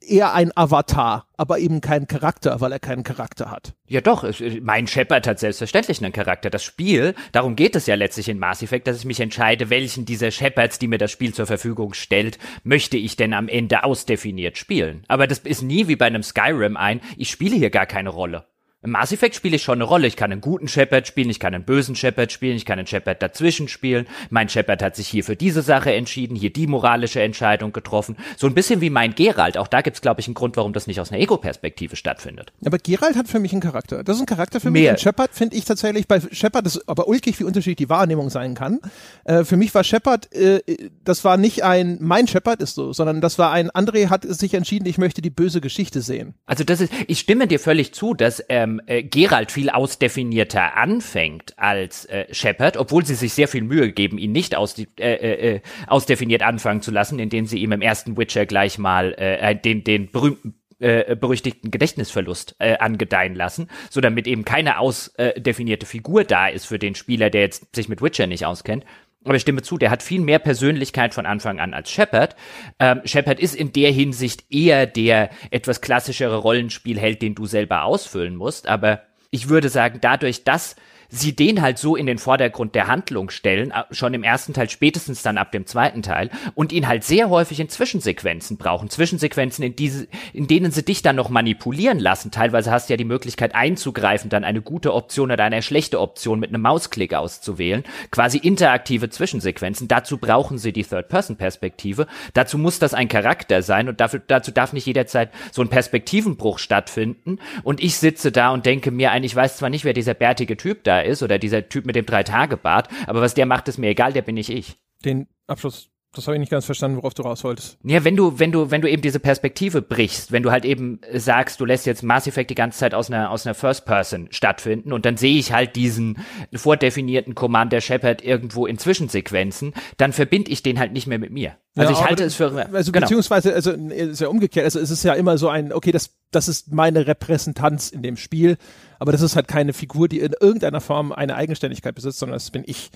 eher ein Avatar, aber eben kein Charakter, weil er keinen Charakter hat. Ja doch, es- mein Shepard hat selbstverständlich einen Charakter. Das Spiel, darum geht es ja letztlich in Mass Effect, dass ich mich entscheide, welchen dieser Shepards, die mir das Spiel zur Verfügung stellt, möchte ich denn am Ende ausdefiniert spielen. Aber das ist nie wie bei einem Skyrim ein, ich spiele hier gar keine Rolle. Im Mass Effect spiele ich schon eine Rolle. Ich kann einen guten Shepard spielen, ich kann einen bösen Shepard spielen, ich kann einen Shepard dazwischen spielen. Mein Shepard hat sich hier für diese Sache entschieden, hier die moralische Entscheidung getroffen. So ein bisschen wie mein Geralt. Auch da gibt's, glaube ich, einen Grund, warum das nicht aus einer Ego-Perspektive stattfindet. Aber Geralt hat für mich einen Charakter. Das ist ein Charakter für mich. Mehr. Und Shepard finde ich tatsächlich, bei Shepard ist aber ulkig, wie unterschiedlich die Wahrnehmung sein kann. Äh, für mich war Shepard, äh, das war nicht ein, mein Shepard ist so, sondern das war ein, André hat sich entschieden, ich möchte die böse Geschichte sehen. Also das ist, ich stimme dir völlig zu, dass ähm, äh, Geralt viel ausdefinierter anfängt als äh, Shepard, obwohl sie sich sehr viel Mühe geben, ihn nicht aus, äh, äh, äh, ausdefiniert anfangen zu lassen, indem sie ihm im ersten Witcher gleich mal äh, den, den berühmten äh, berüchtigten Gedächtnisverlust äh, angedeihen lassen, so damit eben keine ausdefinierte Figur da ist für den Spieler, der jetzt sich mit Witcher nicht auskennt. Aber ich stimme zu, der hat viel mehr Persönlichkeit von Anfang an als Shepard. Ähm, Shepard ist in der Hinsicht eher der etwas klassischere Rollenspielheld, den du selber ausfüllen musst. Aber ich würde sagen, dadurch, dass sie den halt so in den Vordergrund der Handlung stellen, äh, schon im ersten Teil, spätestens dann ab dem zweiten Teil, und ihn halt sehr häufig in Zwischensequenzen brauchen. Zwischensequenzen, in, diese, in denen sie dich dann noch manipulieren lassen. Teilweise hast du ja die Möglichkeit einzugreifen, dann eine gute Option oder eine schlechte Option mit einem Mausklick auszuwählen. Quasi interaktive Zwischensequenzen. Dazu brauchen sie die Third-Person-Perspektive. Dazu muss das ein Charakter sein und dafür, dazu darf nicht jederzeit so ein Perspektivenbruch stattfinden. Und ich sitze da und denke mir ein, ich weiß zwar nicht, wer dieser bärtige Typ da ist oder dieser Typ mit dem Drei-Tage-Bart, aber was der macht, ist mir egal, der bin nicht ich. Den Abschluss Das habe ich nicht ganz verstanden, worauf du raus wolltest. Ja, wenn du, wenn du, wenn du eben diese Perspektive brichst, wenn du halt eben sagst, du lässt jetzt Mass Effect die ganze Zeit aus einer, aus einer First Person stattfinden und dann sehe ich halt diesen vordefinierten Commander Shepard irgendwo in Zwischensequenzen, dann verbinde ich den halt nicht mehr mit mir. Also Ja, ich halte es für, Also genau. beziehungsweise, also ist ja umgekehrt, also es ist ja immer so ein, okay, das, das ist meine Repräsentanz in dem Spiel, aber das ist halt keine Figur, die in irgendeiner Form eine Eigenständigkeit besitzt, sondern das bin ich.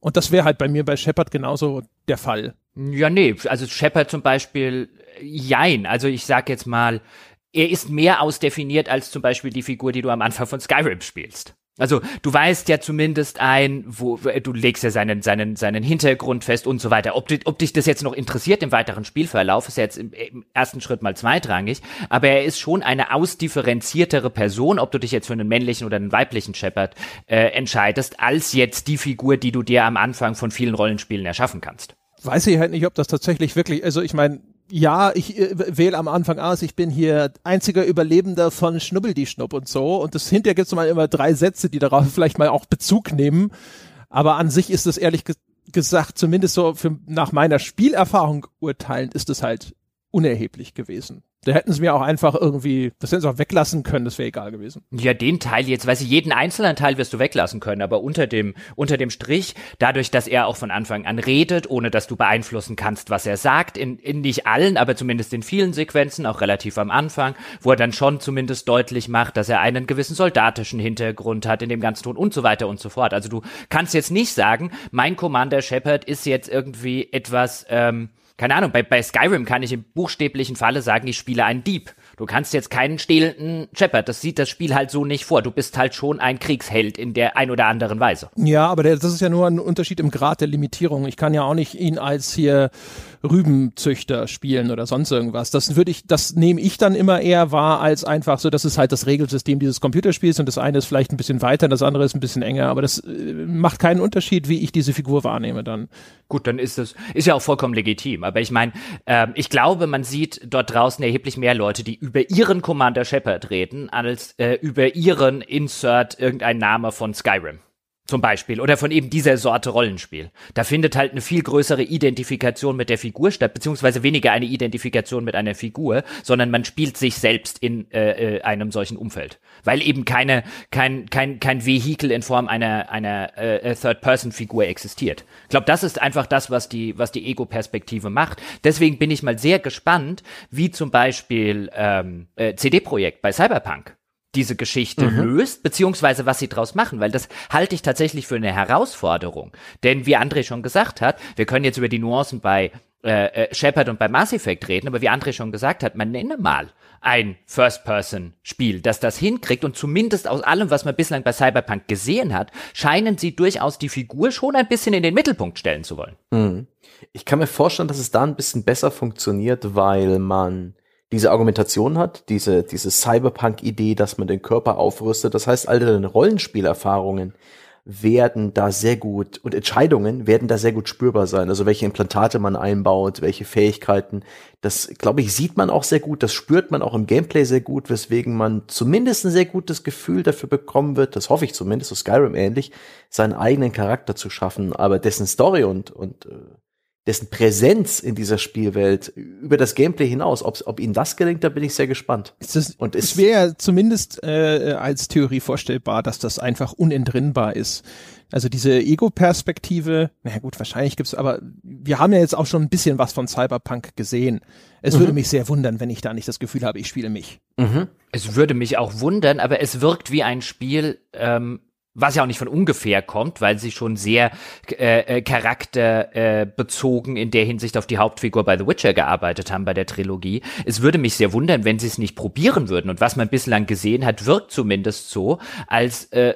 Und das wäre halt bei mir bei Shepard genauso der Fall. Ja, nee, also Shepard zum Beispiel, jein. Also ich sag jetzt mal, er ist mehr ausdefiniert als zum Beispiel die Figur, die du am Anfang von Skyrim spielst. Also du weißt ja zumindest ein, wo wo- du legst ja seinen seinen seinen Hintergrund fest und so weiter. Ob, ob dich das jetzt noch interessiert im weiteren Spielverlauf, ist ja jetzt im, im ersten Schritt mal zweitrangig. Aber er ist schon eine ausdifferenziertere Person, ob du dich jetzt für einen männlichen oder einen weiblichen Shepard äh, entscheidest, als jetzt die Figur, die du dir am Anfang von vielen Rollenspielen erschaffen kannst. Weiß ich halt nicht, ob das tatsächlich wirklich, also ich meine, ja, ich äh, wähle am Anfang aus, ich bin hier einziger Überlebender von Schnubbeldi-Schnupp und so. Und das hinterher gibt's mal immer drei Sätze, die darauf vielleicht mal auch Bezug nehmen. Aber an sich ist das ehrlich ge gesagt, zumindest so für, nach meiner Spielerfahrung urteilend, ist es halt unerheblich gewesen. Da hätten sie mir auch einfach irgendwie, das hätten sie auch weglassen können, das wäre egal gewesen. Ja, den Teil jetzt, weiß ich, jeden einzelnen Teil wirst du weglassen können, aber unter dem, unter dem Strich, dadurch, dass er auch von Anfang an redet, ohne dass du beeinflussen kannst, was er sagt, in, in nicht allen, aber zumindest in vielen Sequenzen, auch relativ am Anfang, wo er dann schon zumindest deutlich macht, dass er einen gewissen soldatischen Hintergrund hat in dem ganzen Ton und so weiter und so fort. Also du kannst jetzt nicht sagen, mein Commander Shepard ist jetzt irgendwie etwas, ähm, keine Ahnung, bei, bei Skyrim kann ich im buchstäblichen Falle sagen, ich spiele einen Dieb. Du kannst jetzt keinen stehlenden Shepard, das sieht das Spiel halt so nicht vor. Du bist halt schon ein Kriegsheld in der ein oder anderen Weise. Ja, aber der, das ist ja nur ein Unterschied im Grad der Limitierung. Ich kann ja auch nicht ihn als hier Rübenzüchter spielen oder sonst irgendwas. Das würde ich, das nehme ich dann immer eher wahr als einfach so, das ist halt das Regelsystem dieses Computerspiels und das eine ist vielleicht ein bisschen weiter, das andere ist ein bisschen enger, aber das äh, macht keinen Unterschied, wie ich diese Figur wahrnehme dann. Gut, dann ist das, ist ja auch vollkommen legitim. Aber ich meine, ähm, ich glaube, man sieht dort draußen erheblich mehr Leute, die über ihren Commander Shepard reden, als äh, über ihren Insert irgendein Name von Skyrim. Zum Beispiel. Oder von eben dieser Sorte Rollenspiel. Da findet halt eine viel größere Identifikation mit der Figur statt, beziehungsweise weniger eine Identifikation mit einer Figur, sondern man spielt sich selbst in äh, äh, einem solchen Umfeld. Weil eben keine, kein, kein, kein Vehikel in Form einer, einer äh, Third-Person-Figur existiert. Ich glaube, das ist einfach das, was die, was die Ego-Perspektive macht. Deswegen bin ich mal sehr gespannt, wie zum Beispiel ähm, äh, CD-Projekt bei Cyberpunk diese Geschichte löst, beziehungsweise was sie draus machen, weil das halte ich tatsächlich für eine Herausforderung. Denn wie André schon gesagt hat, wir können jetzt über die Nuancen bei äh, äh, Shepard und bei Mass Effect reden, aber wie André schon gesagt hat, man nenne mal ein First-Person-Spiel, das das hinkriegt und zumindest aus allem, was man bislang bei Cyberpunk gesehen hat, scheinen sie durchaus die Figur schon ein bisschen in den Mittelpunkt stellen zu wollen. Mhm. Ich kann mir vorstellen, dass es da ein bisschen besser funktioniert, weil man diese Argumentation hat, diese, diese Cyberpunk-Idee, dass man den Körper aufrüstet. Das heißt, all deine Rollenspielerfahrungen werden da sehr gut und Entscheidungen werden da sehr gut spürbar sein. Also welche Implantate man einbaut, welche Fähigkeiten. Das, glaube ich, sieht man auch sehr gut. Das spürt man auch im Gameplay sehr gut, weswegen man zumindest ein sehr gutes Gefühl dafür bekommen wird, das hoffe ich zumindest, so Skyrim ähnlich, seinen eigenen Charakter zu schaffen, aber dessen Story und, und äh, dessen Präsenz in dieser Spielwelt über das Gameplay hinaus, ob, ob ihnen das gelingt, da bin ich sehr gespannt. Es, ist, Und es wäre zumindest äh, als Theorie vorstellbar, dass das einfach unentrinnbar ist. Also diese Ego-Perspektive, na gut, wahrscheinlich gibt's, aber wir haben ja jetzt auch schon ein bisschen was von Cyberpunk gesehen. Es würde mich sehr wundern, wenn ich da nicht das Gefühl habe, ich spiele mich. Es würde mich auch wundern, aber es wirkt wie ein Spiel, ähm, was ja auch nicht von ungefähr kommt, weil sie schon sehr äh, äh, charakterbezogen äh, bezogen in der Hinsicht auf die Hauptfigur bei The Witcher gearbeitet haben bei der Trilogie. Es würde mich sehr wundern, wenn sie es nicht probieren würden. Und was man bislang gesehen hat, wirkt zumindest so, als äh,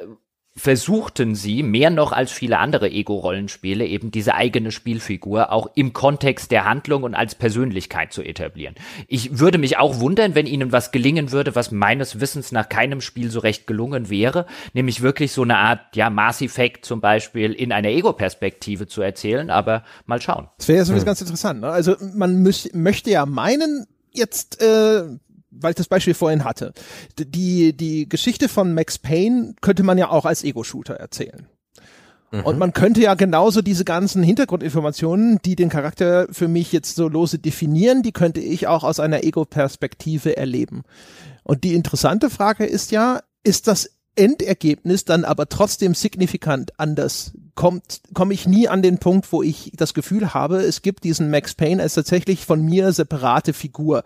versuchten sie, mehr noch als viele andere Ego-Rollenspiele, eben diese eigene Spielfigur auch im Kontext der Handlung und als Persönlichkeit zu etablieren. Ich würde mich auch wundern, wenn ihnen was gelingen würde, was meines Wissens nach keinem Spiel so recht gelungen wäre, nämlich wirklich so eine Art, ja, Mass Effect zum Beispiel in einer Ego-Perspektive zu erzählen, aber mal schauen. Das wäre ja sowieso ganz interessant. Ne? Also man müß, möchte ja meinen, jetzt, äh, weil ich das Beispiel vorhin hatte, die, die Geschichte von Max Payne könnte man ja auch als Ego-Shooter erzählen. Mhm. Und man könnte ja genauso diese ganzen Hintergrundinformationen, die den Charakter für mich jetzt so lose definieren, die könnte ich auch aus einer Ego-Perspektive erleben. Und die interessante Frage ist ja, ist das Endergebnis dann aber trotzdem signifikant anders kommt, komme ich nie an den Punkt, wo ich das Gefühl habe, es gibt diesen Max Payne als tatsächlich von mir separate Figur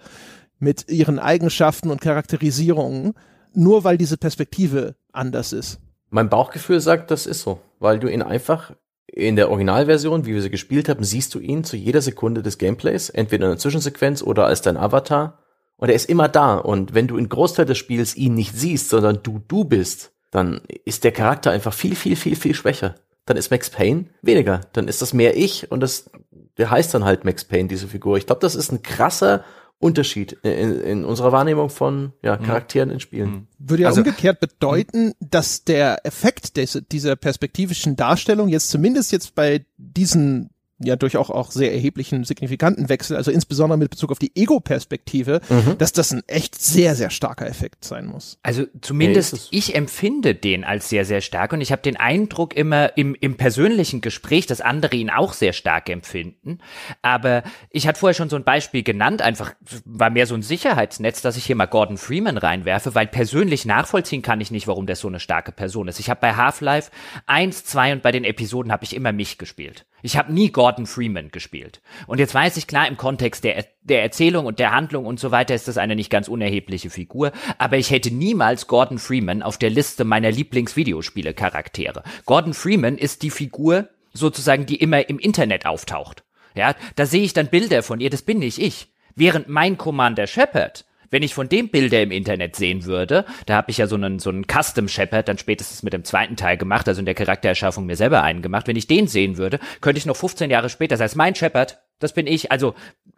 mit ihren Eigenschaften und Charakterisierungen, nur weil diese Perspektive anders ist. Mein Bauchgefühl sagt, das ist so, weil du ihn einfach in der Originalversion, wie wir sie gespielt haben, siehst du ihn zu jeder Sekunde des Gameplays, entweder in einer Zwischensequenz oder als dein Avatar. Und er ist immer da. Und wenn du in Großteil des Spiels ihn nicht siehst, sondern du du bist, dann ist der Charakter einfach viel, viel, viel, viel schwächer. Dann ist Max Payne weniger. Dann ist das mehr ich und das, der heißt dann halt Max Payne, diese Figur. Ich glaube, das ist ein krasser Unterschied in, in unserer Wahrnehmung von ja, mhm. Charakteren in Spielen. Mhm. Würde ja also, umgekehrt bedeuten, dass der Effekt des, dieser perspektivischen Darstellung jetzt zumindest jetzt bei diesen ja durch auch, auch sehr erheblichen, signifikanten Wechsel, also insbesondere mit Bezug auf die Ego-Perspektive, mhm. dass das ein echt sehr, sehr starker Effekt sein muss. Also zumindest hey, ich empfinde den als sehr, sehr stark und ich habe den Eindruck immer im, im persönlichen Gespräch, dass andere ihn auch sehr stark empfinden. Aber ich hatte vorher schon so ein Beispiel genannt, einfach war mehr so ein Sicherheitsnetz, dass ich hier mal Gordon Freeman reinwerfe, weil persönlich nachvollziehen kann ich nicht, warum der so eine starke Person ist. Ich habe bei Half-Life eins, zwei und bei den Episoden habe ich immer mich gespielt. Ich habe nie Gordon Freeman gespielt. Und jetzt weiß ich klar, im Kontext der, der Erzählung und der Handlung und so weiter ist das eine nicht ganz unerhebliche Figur, aber ich hätte niemals Gordon Freeman auf der Liste meiner Lieblingsvideospiele-Charaktere. Gordon Freeman ist die Figur sozusagen, die immer im Internet auftaucht. Ja, da sehe ich dann Bilder von ihr, das bin nicht ich. Während mein Commander Shepard wenn ich von dem Bilder im Internet sehen würde, da habe ich ja so einen, so einen Custom Shepard dann spätestens mit dem zweiten Teil gemacht, also in der Charaktererschaffung mir selber einen gemacht. Wenn ich den sehen würde, könnte ich noch 15 Jahre später, das heißt mein Shepard, das bin ich, also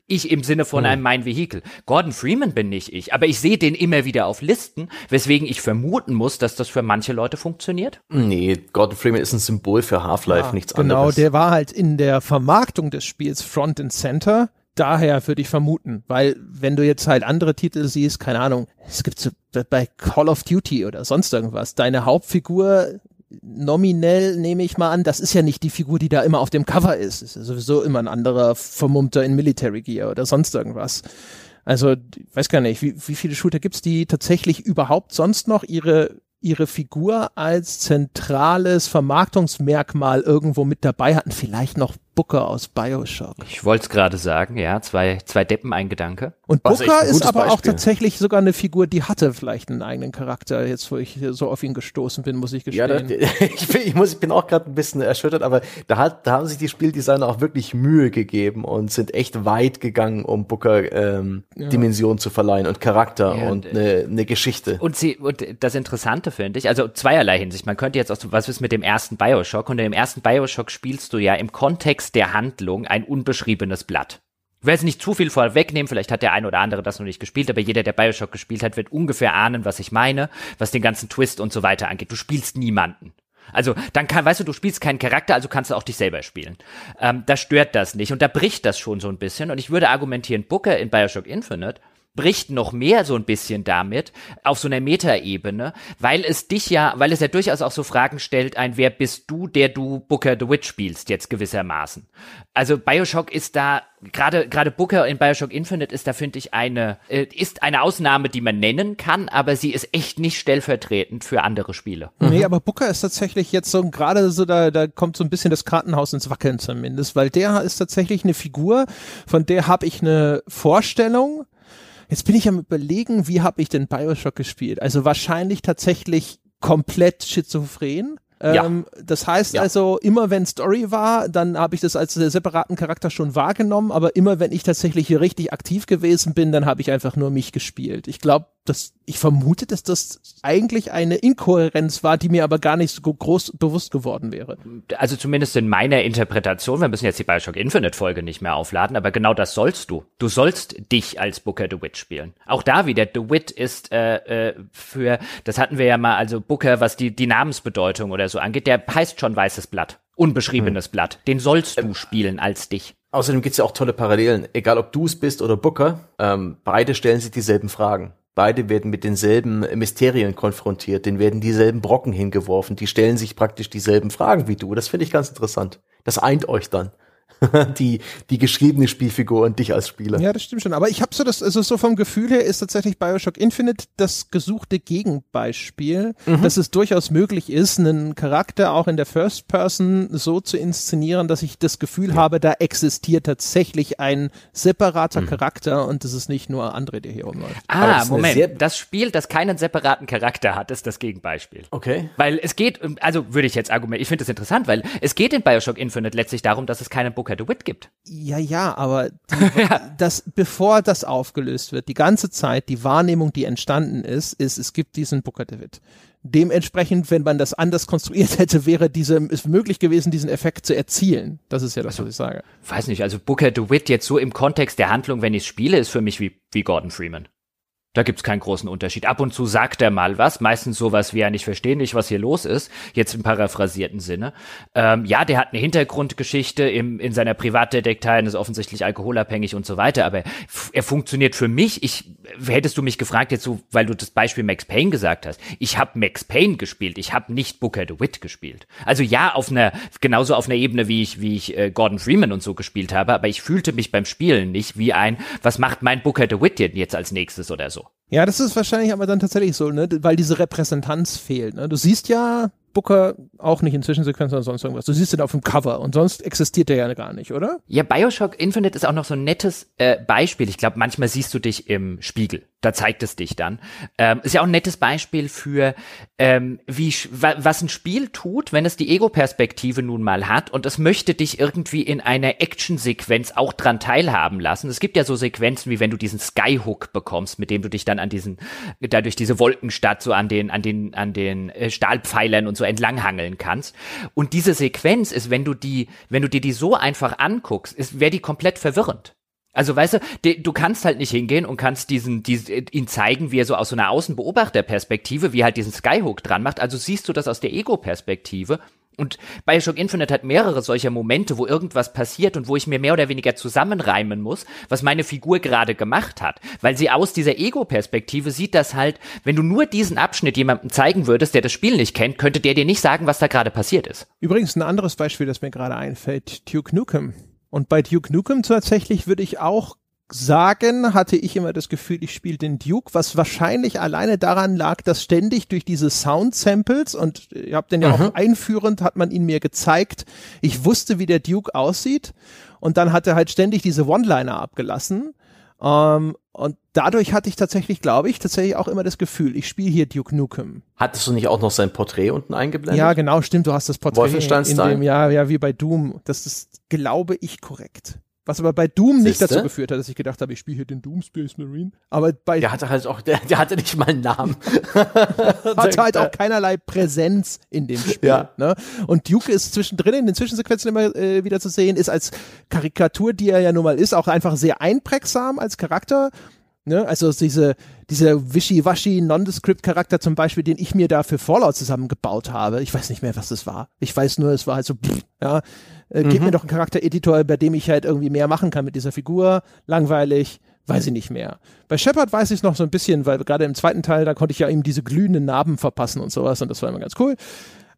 ich im Sinne von hm. einem mein Vehikel. Gordon Freeman bin nicht ich, aber ich sehe den immer wieder auf Listen, weswegen ich vermuten muss, dass das für manche Leute funktioniert. Nee, Gordon Freeman ist ein Symbol für Half-Life, ja, nichts genau, anderes. Genau, der war halt in der Vermarktung des Spiels Front and Center daher würde ich vermuten, weil wenn du jetzt halt andere Titel siehst, keine Ahnung, es gibt so bei Call of Duty oder sonst irgendwas, deine Hauptfigur nominell nehme ich mal an, das ist ja nicht die Figur, die da immer auf dem Cover ist. Es ist sowieso immer ein anderer Vermummter in Military Gear oder sonst irgendwas. Also, weiß gar nicht, wie, wie viele Shooter gibt's, die tatsächlich überhaupt sonst noch ihre ihre Figur als zentrales Vermarktungsmerkmal irgendwo mit dabei hatten. Vielleicht noch Booker aus Bioshock. Ich wollte es gerade sagen, ja, zwei, zwei Deppen, ein Gedanke. Und Booker ist aber Beispiel. auch tatsächlich sogar eine Figur, die hatte vielleicht einen eigenen Charakter. Jetzt, wo ich so auf ihn gestoßen bin, muss ich gestehen. Ja, da, ich, bin, ich, muss, ich bin auch gerade ein bisschen erschüttert, aber da, hat, da haben sich die Spieldesigner auch wirklich Mühe gegeben und sind echt weit gegangen, um Booker ähm, ja. Dimension zu verleihen und Charakter ja, und eine ne Geschichte. Und, sie, und das Interessante finde ich, also zweierlei Hinsicht. Man könnte jetzt auch, was ist mit dem ersten Bioshock? Und im ersten Bioshock spielst du ja im Kontext Text der Handlung ein unbeschriebenes Blatt. Ich will jetzt nicht zu viel vorwegnehmen, vielleicht hat der ein oder andere das noch nicht gespielt, aber jeder, der Bioshock gespielt hat, wird ungefähr ahnen, was ich meine, was den ganzen Twist und so weiter angeht. Du spielst niemanden. Also dann kann, weißt du, du spielst keinen Charakter, also kannst du auch dich selber spielen. Ähm, da stört das nicht und da bricht das schon so ein bisschen. Und ich würde argumentieren, Booker in Bioshock Infinite bricht noch mehr so ein bisschen damit auf so einer Metaebene, weil es dich ja, weil es ja durchaus auch so Fragen stellt, ein wer bist du, der du Booker the Witch spielst jetzt gewissermaßen. Also BioShock ist da gerade gerade Booker in BioShock Infinite ist da finde ich eine äh, ist eine Ausnahme, die man nennen kann, aber sie ist echt nicht stellvertretend für andere Spiele. Nee, mhm. aber Booker ist tatsächlich jetzt so gerade so da da kommt so ein bisschen das Kartenhaus ins Wackeln zumindest, weil der ist tatsächlich eine Figur, von der habe ich eine Vorstellung, Jetzt bin ich am überlegen, wie habe ich denn Bioshock gespielt? Also wahrscheinlich tatsächlich komplett schizophren. Ja. Ähm, das heißt ja. also, immer wenn Story war, dann habe ich das als separaten Charakter schon wahrgenommen, aber immer wenn ich tatsächlich hier richtig aktiv gewesen bin, dann habe ich einfach nur mich gespielt. Ich glaube, das, ich vermute, dass das eigentlich eine Inkohärenz war, die mir aber gar nicht so groß bewusst geworden wäre. Also zumindest in meiner Interpretation, wir müssen jetzt die Bioshock Infinite Folge nicht mehr aufladen, aber genau das sollst du. Du sollst dich als Booker DeWitt spielen. Auch da wieder, DeWitt ist äh, äh, für, das hatten wir ja mal, also Booker, was die, die Namensbedeutung oder so angeht, der heißt schon weißes Blatt. Unbeschriebenes hm. Blatt. Den sollst du spielen als dich. Außerdem gibt's ja auch tolle Parallelen. Egal ob du es bist oder Booker, ähm, beide stellen sich dieselben Fragen. Beide werden mit denselben Mysterien konfrontiert, denen werden dieselben Brocken hingeworfen, die stellen sich praktisch dieselben Fragen wie du. Das finde ich ganz interessant. Das eint euch dann. die, die geschriebene Spielfigur und dich als Spieler. Ja, das stimmt schon. Aber ich habe so das, also so vom Gefühl her ist tatsächlich Bioshock Infinite das gesuchte Gegenbeispiel, mhm. dass es durchaus möglich ist, einen Charakter auch in der First Person so zu inszenieren, dass ich das Gefühl ja. habe, da existiert tatsächlich ein separater mhm. Charakter und das ist nicht nur André, der hier rumläuft. Ah, Moment. Das Spiel, das keinen separaten Charakter hat, ist das Gegenbeispiel. Okay. Weil es geht, also würde ich jetzt argumentieren, ich finde das interessant, weil es geht in Bioshock Infinite letztlich darum, dass es keinen Booker DeWitt gibt. Ja, ja, aber die, ja. das, bevor das aufgelöst wird, die ganze Zeit, die Wahrnehmung, die entstanden ist, ist, es gibt diesen Booker DeWitt. Dementsprechend, wenn man das anders konstruiert hätte, wäre diese, ist möglich gewesen, diesen Effekt zu erzielen. Das ist ja das, also, was ich sage. Weiß nicht, also Booker DeWitt jetzt so im Kontext der Handlung, wenn ich spiele, ist für mich wie, wie Gordon Freeman. Da gibt's keinen großen Unterschied. Ab und zu sagt er mal was, meistens sowas wie ja nicht verstehen nicht, was hier los ist, jetzt im paraphrasierten Sinne. Ähm, ja, der hat eine Hintergrundgeschichte im, in seiner Privatdetektei und ist offensichtlich alkoholabhängig und so weiter, aber er funktioniert für mich. Ich hättest du mich gefragt jetzt so, weil du das Beispiel Max Payne gesagt hast. Ich habe Max Payne gespielt, ich habe nicht Booker DeWitt gespielt. Also ja, auf einer genauso auf einer Ebene wie ich wie ich äh, Gordon Freeman und so gespielt habe, aber ich fühlte mich beim Spielen nicht wie ein, was macht mein Booker DeWitt jetzt als nächstes oder so. Ja, das ist wahrscheinlich aber dann tatsächlich so, ne, weil diese Repräsentanz fehlt. Ne? Du siehst ja Booker auch nicht in Zwischensequenzen oder sonst irgendwas. Du siehst ihn auf dem Cover und sonst existiert der ja gar nicht, oder? Ja, Bioshock Infinite ist auch noch so ein nettes äh, Beispiel. Ich glaube, manchmal siehst du dich im Spiegel. Da zeigt es dich dann. Ähm, ist ja auch ein nettes Beispiel für, ähm, wie was ein Spiel tut, wenn es die Ego-Perspektive nun mal hat und es möchte dich irgendwie in einer Action-Sequenz auch dran teilhaben lassen. Es gibt ja so Sequenzen, wie wenn du diesen Skyhook bekommst, mit dem du dich dann an diesen, dadurch diese Wolkenstadt so an den, an den, an den äh, Stahlpfeilern und so entlanghangeln kannst. Und diese Sequenz ist, wenn du die, wenn du dir die so einfach anguckst, ist, wäre die komplett verwirrend. Also weißt du, de, du kannst halt nicht hingehen und kannst diesen, diesen ihn zeigen, wie er so aus so einer Außenbeobachterperspektive, wie er halt diesen Skyhook dran macht. Also siehst du das aus der Ego-Perspektive und Bioshock Infinite hat mehrere solcher Momente, wo irgendwas passiert und wo ich mir mehr oder weniger zusammenreimen muss, was meine Figur gerade gemacht hat. Weil sie aus dieser Ego-Perspektive sieht das halt, wenn du nur diesen Abschnitt jemandem zeigen würdest, der das Spiel nicht kennt, könnte der dir nicht sagen, was da gerade passiert ist. Übrigens ein anderes Beispiel, das mir gerade einfällt, Duke Nukem. Und bei Duke Nukem tatsächlich würde ich auch sagen, hatte ich immer das Gefühl, ich spiele den Duke, was wahrscheinlich alleine daran lag, dass ständig durch diese Sound-Samples und ihr habt den ja mhm. auch einführend, hat man ihn mir gezeigt. Ich wusste, wie der Duke aussieht und dann hat er halt ständig diese One-Liner abgelassen. Ähm, und dadurch hatte ich tatsächlich, glaube ich, tatsächlich auch immer das Gefühl, ich spiele hier Duke Nukem. Hattest du nicht auch noch sein Porträt unten eingeblendet? Ja, genau, stimmt, du hast das Porträt in dem, ja, ja, wie bei Doom. Das ist, glaube ich, korrekt. Was aber bei Doom Siehste? nicht dazu geführt hat, dass ich gedacht habe, ich spiele hier den Doom Space Marine. Aber bei der hatte halt auch, der, der hatte nicht mal einen Namen. hatte halt auch keinerlei Präsenz in dem Spiel. Ja. Ne? Und Duke ist zwischendrin in den Zwischensequenzen immer äh, wieder zu sehen, ist als Karikatur, die er ja nun mal ist, auch einfach sehr einprägsam als Charakter. Ne? Also diese, dieser wischiwaschi Nondescript-Charakter zum Beispiel, den ich mir da für Fallout zusammengebaut habe. Ich weiß nicht mehr, was das war. Ich weiß nur, es war halt so, pff, ja, äh, mhm. Gib mir doch einen Charaktereditor, bei dem ich halt irgendwie mehr machen kann mit dieser Figur. Langweilig, weiß ich nicht mehr. Bei Shepard weiß ich es noch so ein bisschen, weil gerade im zweiten Teil, da konnte ich ja ihm diese glühenden Narben verpassen und sowas und das war immer ganz cool.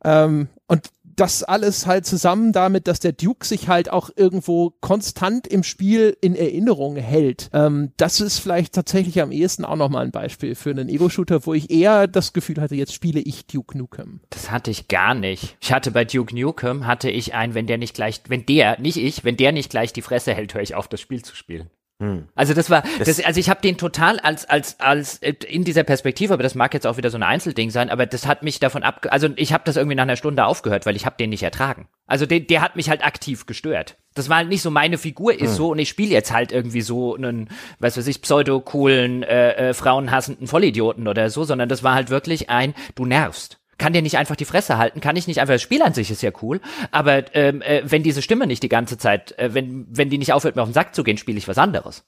Ähm, und das alles halt zusammen damit, dass der Duke sich halt auch irgendwo konstant im Spiel in Erinnerung hält. Ähm, das ist vielleicht tatsächlich am ehesten auch nochmal ein Beispiel für einen Ego-Shooter, wo ich eher das Gefühl hatte, jetzt spiele ich Duke Nukem. Das hatte ich gar nicht. Ich hatte bei Duke Nukem, hatte ich ein, wenn der nicht gleich, wenn der, nicht ich, wenn der nicht gleich die Fresse hält, höre ich auf, das Spiel zu spielen. Hm. Also das war, das, also ich habe den total als als als äh, in dieser Perspektive, aber das mag jetzt auch wieder so ein Einzelding sein, aber das hat mich davon ab, also ich habe das irgendwie nach einer Stunde aufgehört, weil ich habe den nicht ertragen. Also der, der hat mich halt aktiv gestört. Das war halt nicht so meine Figur ist hm. so und ich spiele jetzt halt irgendwie so einen, was weiß ich, pseudo coolen äh, äh, frauenhassenden Vollidioten oder so, sondern das war halt wirklich ein, du nervst kann der nicht einfach die Fresse halten? Kann ich nicht einfach, das Spiel an sich ist ja cool, aber ähm, äh, wenn diese Stimme nicht die ganze Zeit, äh, wenn, wenn die nicht aufhört, mir auf den Sack zu gehen, spiele ich was anderes.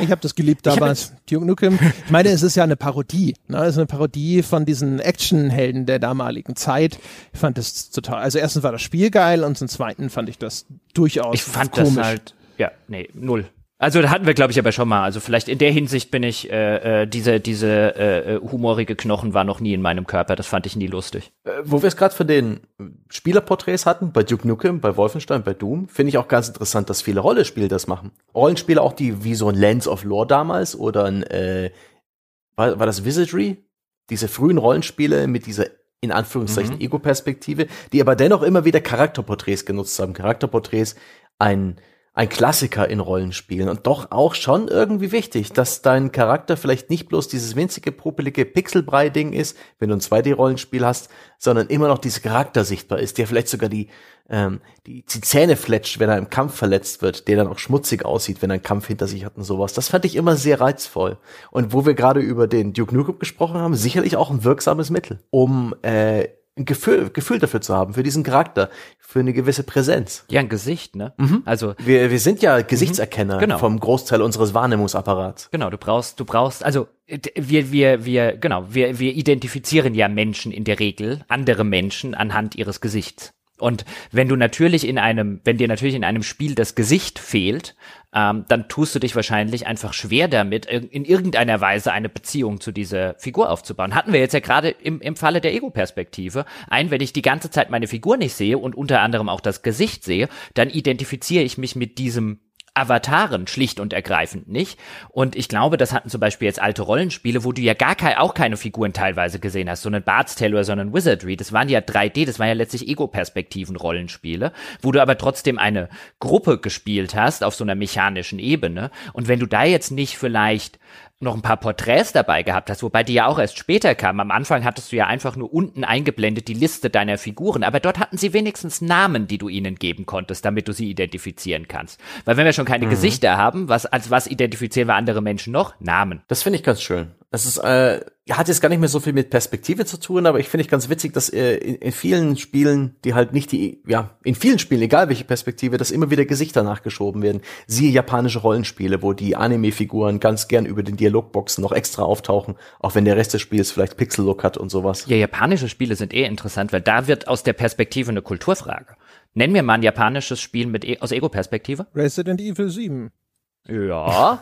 Ich habe das geliebt damals. Duke Nukem. Ich meine, es ist ja eine Parodie. Ne? Es ist eine Parodie von diesen Actionhelden der damaligen Zeit. Ich fand das total. Also erstens war das Spiel geil und zum zweiten fand ich das durchaus Ich fand komisch. das halt. Ja, nee, null. Also da hatten wir, glaube ich, aber schon mal. Also vielleicht in der Hinsicht bin ich, äh, äh, diese, diese äh, äh, humorige Knochen war noch nie in meinem Körper. Das fand ich nie lustig. Äh, wo wir es gerade von den Spielerporträts hatten, bei Duke Nukem, bei Wolfenstein, bei Doom, finde ich auch ganz interessant, dass viele Rollenspiele das machen. Rollenspiele auch, die wie so ein Lens of Lore damals oder ein, äh, war, war das Wizardry? Diese frühen Rollenspiele mit dieser in Anführungszeichen mhm. Ego-Perspektive, die aber dennoch immer wieder Charakterporträts genutzt haben. Charakterporträts, ein ein Klassiker in Rollenspielen und doch auch schon irgendwie wichtig, dass dein Charakter vielleicht nicht bloß dieses winzige, popelige Pixelbrei-Ding ist, wenn du ein 2D-Rollenspiel hast, sondern immer noch dieser Charakter sichtbar ist, der vielleicht sogar die, ähm, die, die Zähne fletscht, wenn er im Kampf verletzt wird, der dann auch schmutzig aussieht, wenn er einen Kampf hinter sich hat und sowas. Das fand ich immer sehr reizvoll. Und wo wir gerade über den Duke Nukem gesprochen haben, sicherlich auch ein wirksames Mittel, um äh, ein Gefühl, Gefühl dafür zu haben, für diesen Charakter, für eine gewisse Präsenz. Ja, ein Gesicht, ne? Mhm. Also wir, wir sind ja Gesichtserkenner genau. vom Großteil unseres Wahrnehmungsapparats. Genau, du brauchst, du brauchst, also wir, wir, wir, genau, wir, wir identifizieren ja Menschen in der Regel, andere Menschen anhand ihres Gesichts. Und wenn du natürlich in einem, wenn dir natürlich in einem Spiel das Gesicht fehlt, ähm, dann tust du dich wahrscheinlich einfach schwer damit, in irgendeiner Weise eine Beziehung zu dieser Figur aufzubauen. Hatten wir jetzt ja gerade im, im Falle der Ego-Perspektive. Ein, wenn ich die ganze Zeit meine Figur nicht sehe und unter anderem auch das Gesicht sehe, dann identifiziere ich mich mit diesem Avataren schlicht und ergreifend nicht. Und ich glaube, das hatten zum Beispiel jetzt alte Rollenspiele, wo du ja gar kein, auch keine Figuren teilweise gesehen hast, so einen Bard's Tale oder so einen Wizardry. Das waren ja 3D, das waren ja letztlich Ego-Perspektiven-Rollenspiele, wo du aber trotzdem eine Gruppe gespielt hast auf so einer mechanischen Ebene. Und wenn du da jetzt nicht vielleicht noch ein paar Porträts dabei gehabt hast, wobei die ja auch erst später kamen. Am Anfang hattest du ja einfach nur unten eingeblendet die Liste deiner Figuren, aber dort hatten sie wenigstens Namen, die du ihnen geben konntest, damit du sie identifizieren kannst. Weil wenn wir schon keine mhm. Gesichter haben, was als was identifizieren wir andere Menschen noch? Namen. Das finde ich ganz schön. Das ist, äh, hat jetzt gar nicht mehr so viel mit Perspektive zu tun, aber ich finde ich ganz witzig, dass äh, in, in vielen Spielen, die halt nicht die, ja, in vielen Spielen, egal welche Perspektive, dass immer wieder Gesichter nachgeschoben werden. Siehe japanische Rollenspiele, wo die Anime-Figuren ganz gern über den Dialogboxen noch extra auftauchen, auch wenn der Rest des Spiels vielleicht Pixel-Look hat und sowas. Ja, japanische Spiele sind eh interessant, weil da wird aus der Perspektive eine Kulturfrage. Nenn mir mal ein japanisches Spiel mit e aus Ego-Perspektive. Resident Evil 7. Ja.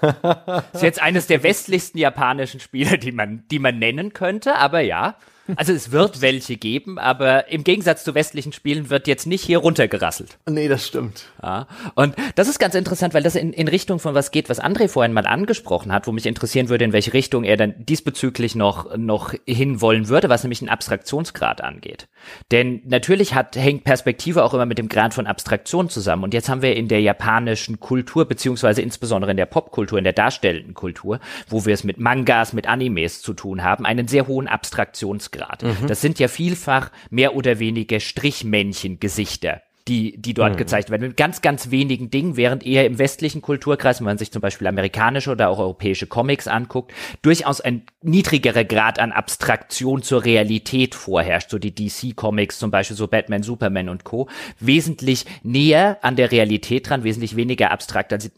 ist jetzt eines der westlichsten japanischen Spiele, die man, die man nennen könnte, aber ja. Also es wird welche geben, aber im Gegensatz zu westlichen Spielen wird jetzt nicht hier runtergerasselt. Nee, das stimmt. Ja. Und das ist ganz interessant, weil das in, in Richtung von was geht, was André vorhin mal angesprochen hat, wo mich interessieren würde, in welche Richtung er dann diesbezüglich noch, noch hinwollen würde, was nämlich einen Abstraktionsgrad angeht. Denn natürlich hat, hängt Perspektive auch immer mit dem Grad von Abstraktion zusammen. Und jetzt haben wir in der japanischen Kultur, beziehungsweise insbesondere in der Popkultur, in der darstellenden Kultur, wo wir es mit Mangas, mit Animes zu tun haben, einen sehr hohen Abstraktionsgrad. Grad. Mhm. Das sind ja vielfach mehr oder weniger Strichmännchen-Gesichter die, die dort mhm. gezeigt werden. Mit ganz, ganz wenigen Dingen, während eher im westlichen Kulturkreis, wenn man sich zum Beispiel amerikanische oder auch europäische Comics anguckt, durchaus ein niedrigerer Grad an Abstraktion zur Realität vorherrscht. So die DC-Comics, zum Beispiel so Batman, Superman und Co. Wesentlich näher an der Realität dran, wesentlich weniger abstrakt als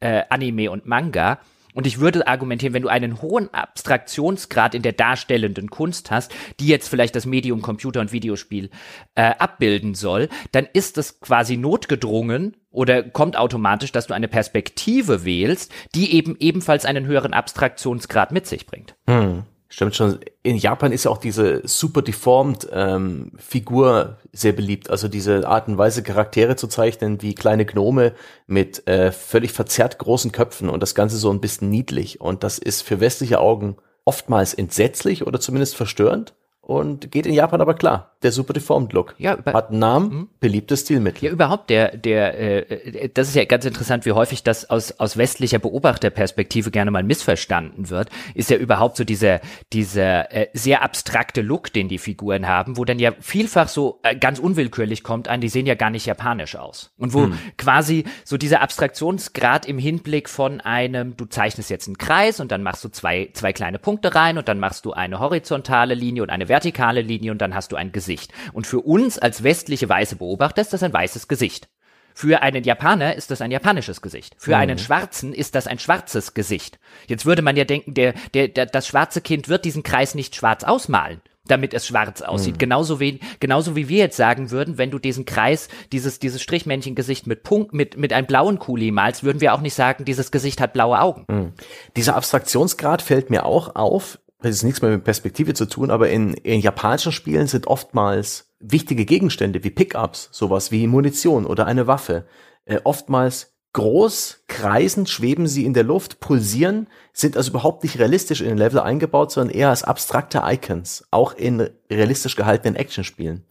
äh, Anime und Manga. Und ich würde argumentieren, wenn du einen hohen Abstraktionsgrad in der darstellenden Kunst hast, die jetzt vielleicht das Medium Computer und Videospiel äh, abbilden soll, dann ist es quasi notgedrungen oder kommt automatisch, dass du eine Perspektive wählst, die eben ebenfalls einen höheren Abstraktionsgrad mit sich bringt. Hm. Stimmt schon. In Japan ist ja auch diese super deformed ähm, Figur sehr beliebt. Also diese Art und Weise, Charaktere zu zeichnen wie kleine Gnome mit äh, völlig verzerrt großen Köpfen und das Ganze so ein bisschen niedlich. Und das ist für westliche Augen oftmals entsetzlich oder zumindest verstörend und geht in Japan aber klar. Der Super Deformed Look. Ja, hat einen Namen, mhm. beliebtes Stilmittel. Ja, überhaupt der der äh, das ist ja ganz interessant, wie häufig das aus aus westlicher Beobachterperspektive gerne mal missverstanden wird. Ist ja überhaupt so dieser dieser äh, sehr abstrakte Look, den die Figuren haben, wo dann ja vielfach so äh, ganz unwillkürlich kommt an, die sehen ja gar nicht japanisch aus. Und wo mhm. quasi so dieser Abstraktionsgrad im Hinblick von einem du zeichnest jetzt einen Kreis und dann machst du zwei zwei kleine Punkte rein und dann machst du eine horizontale Linie und eine vertikale Linie und dann hast du ein Gesicht. Und für uns als westliche weiße Beobachter ist das ein weißes Gesicht. Für einen Japaner ist das ein japanisches Gesicht. Für mhm. einen Schwarzen ist das ein schwarzes Gesicht. Jetzt würde man ja denken, der, der, der, das schwarze Kind wird diesen Kreis nicht schwarz ausmalen. damit es schwarz aussieht. Mhm. Genauso wie, genauso wie wir jetzt sagen würden, wenn du diesen Kreis, dieses, dieses Strichmännchengesicht mit Punkt, mit, mit einem blauen Kuli malst, würden wir auch nicht sagen, dieses Gesicht hat blaue Augen. Mhm. Dieser Abstraktionsgrad fällt mir auch auf. Das ist nichts mehr mit Perspektive zu tun, aber in, in japanischen Spielen sind oftmals wichtige Gegenstände wie Pickups, sowas wie Munition oder eine Waffe, äh, oftmals groß, kreisend schweben sie in der Luft, pulsieren, sind also überhaupt nicht realistisch in den Level eingebaut, sondern eher als abstrakte Icons, auch in realistisch gehaltenen Actionspielen.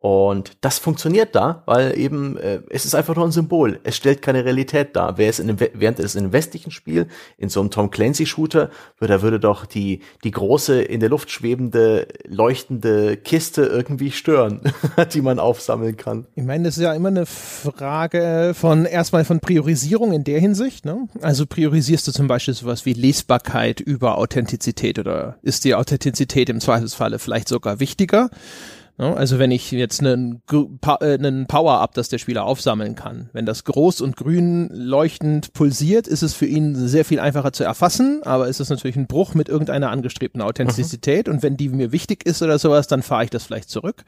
Und das funktioniert da, weil eben äh, es ist einfach nur ein Symbol. Es stellt keine Realität dar. Wer es in einem, während es in einem westlichen Spiel, in so einem Tom Clancy Shooter, da würde doch die die große in der Luft schwebende leuchtende Kiste irgendwie stören, die man aufsammeln kann. Ich meine, das ist ja immer eine Frage von erstmal von Priorisierung in der Hinsicht. Ne? Also priorisierst du zum Beispiel sowas wie Lesbarkeit über Authentizität oder ist die Authentizität im Zweifelsfalle vielleicht sogar wichtiger? Also wenn ich jetzt einen, äh, einen Power-Up, das der Spieler aufsammeln kann, wenn das groß und grün leuchtend pulsiert, ist es für ihn sehr viel einfacher zu erfassen, aber ist es natürlich ein Bruch mit irgendeiner angestrebten Authentizität mhm. und wenn die mir wichtig ist oder sowas, dann fahre ich das vielleicht zurück.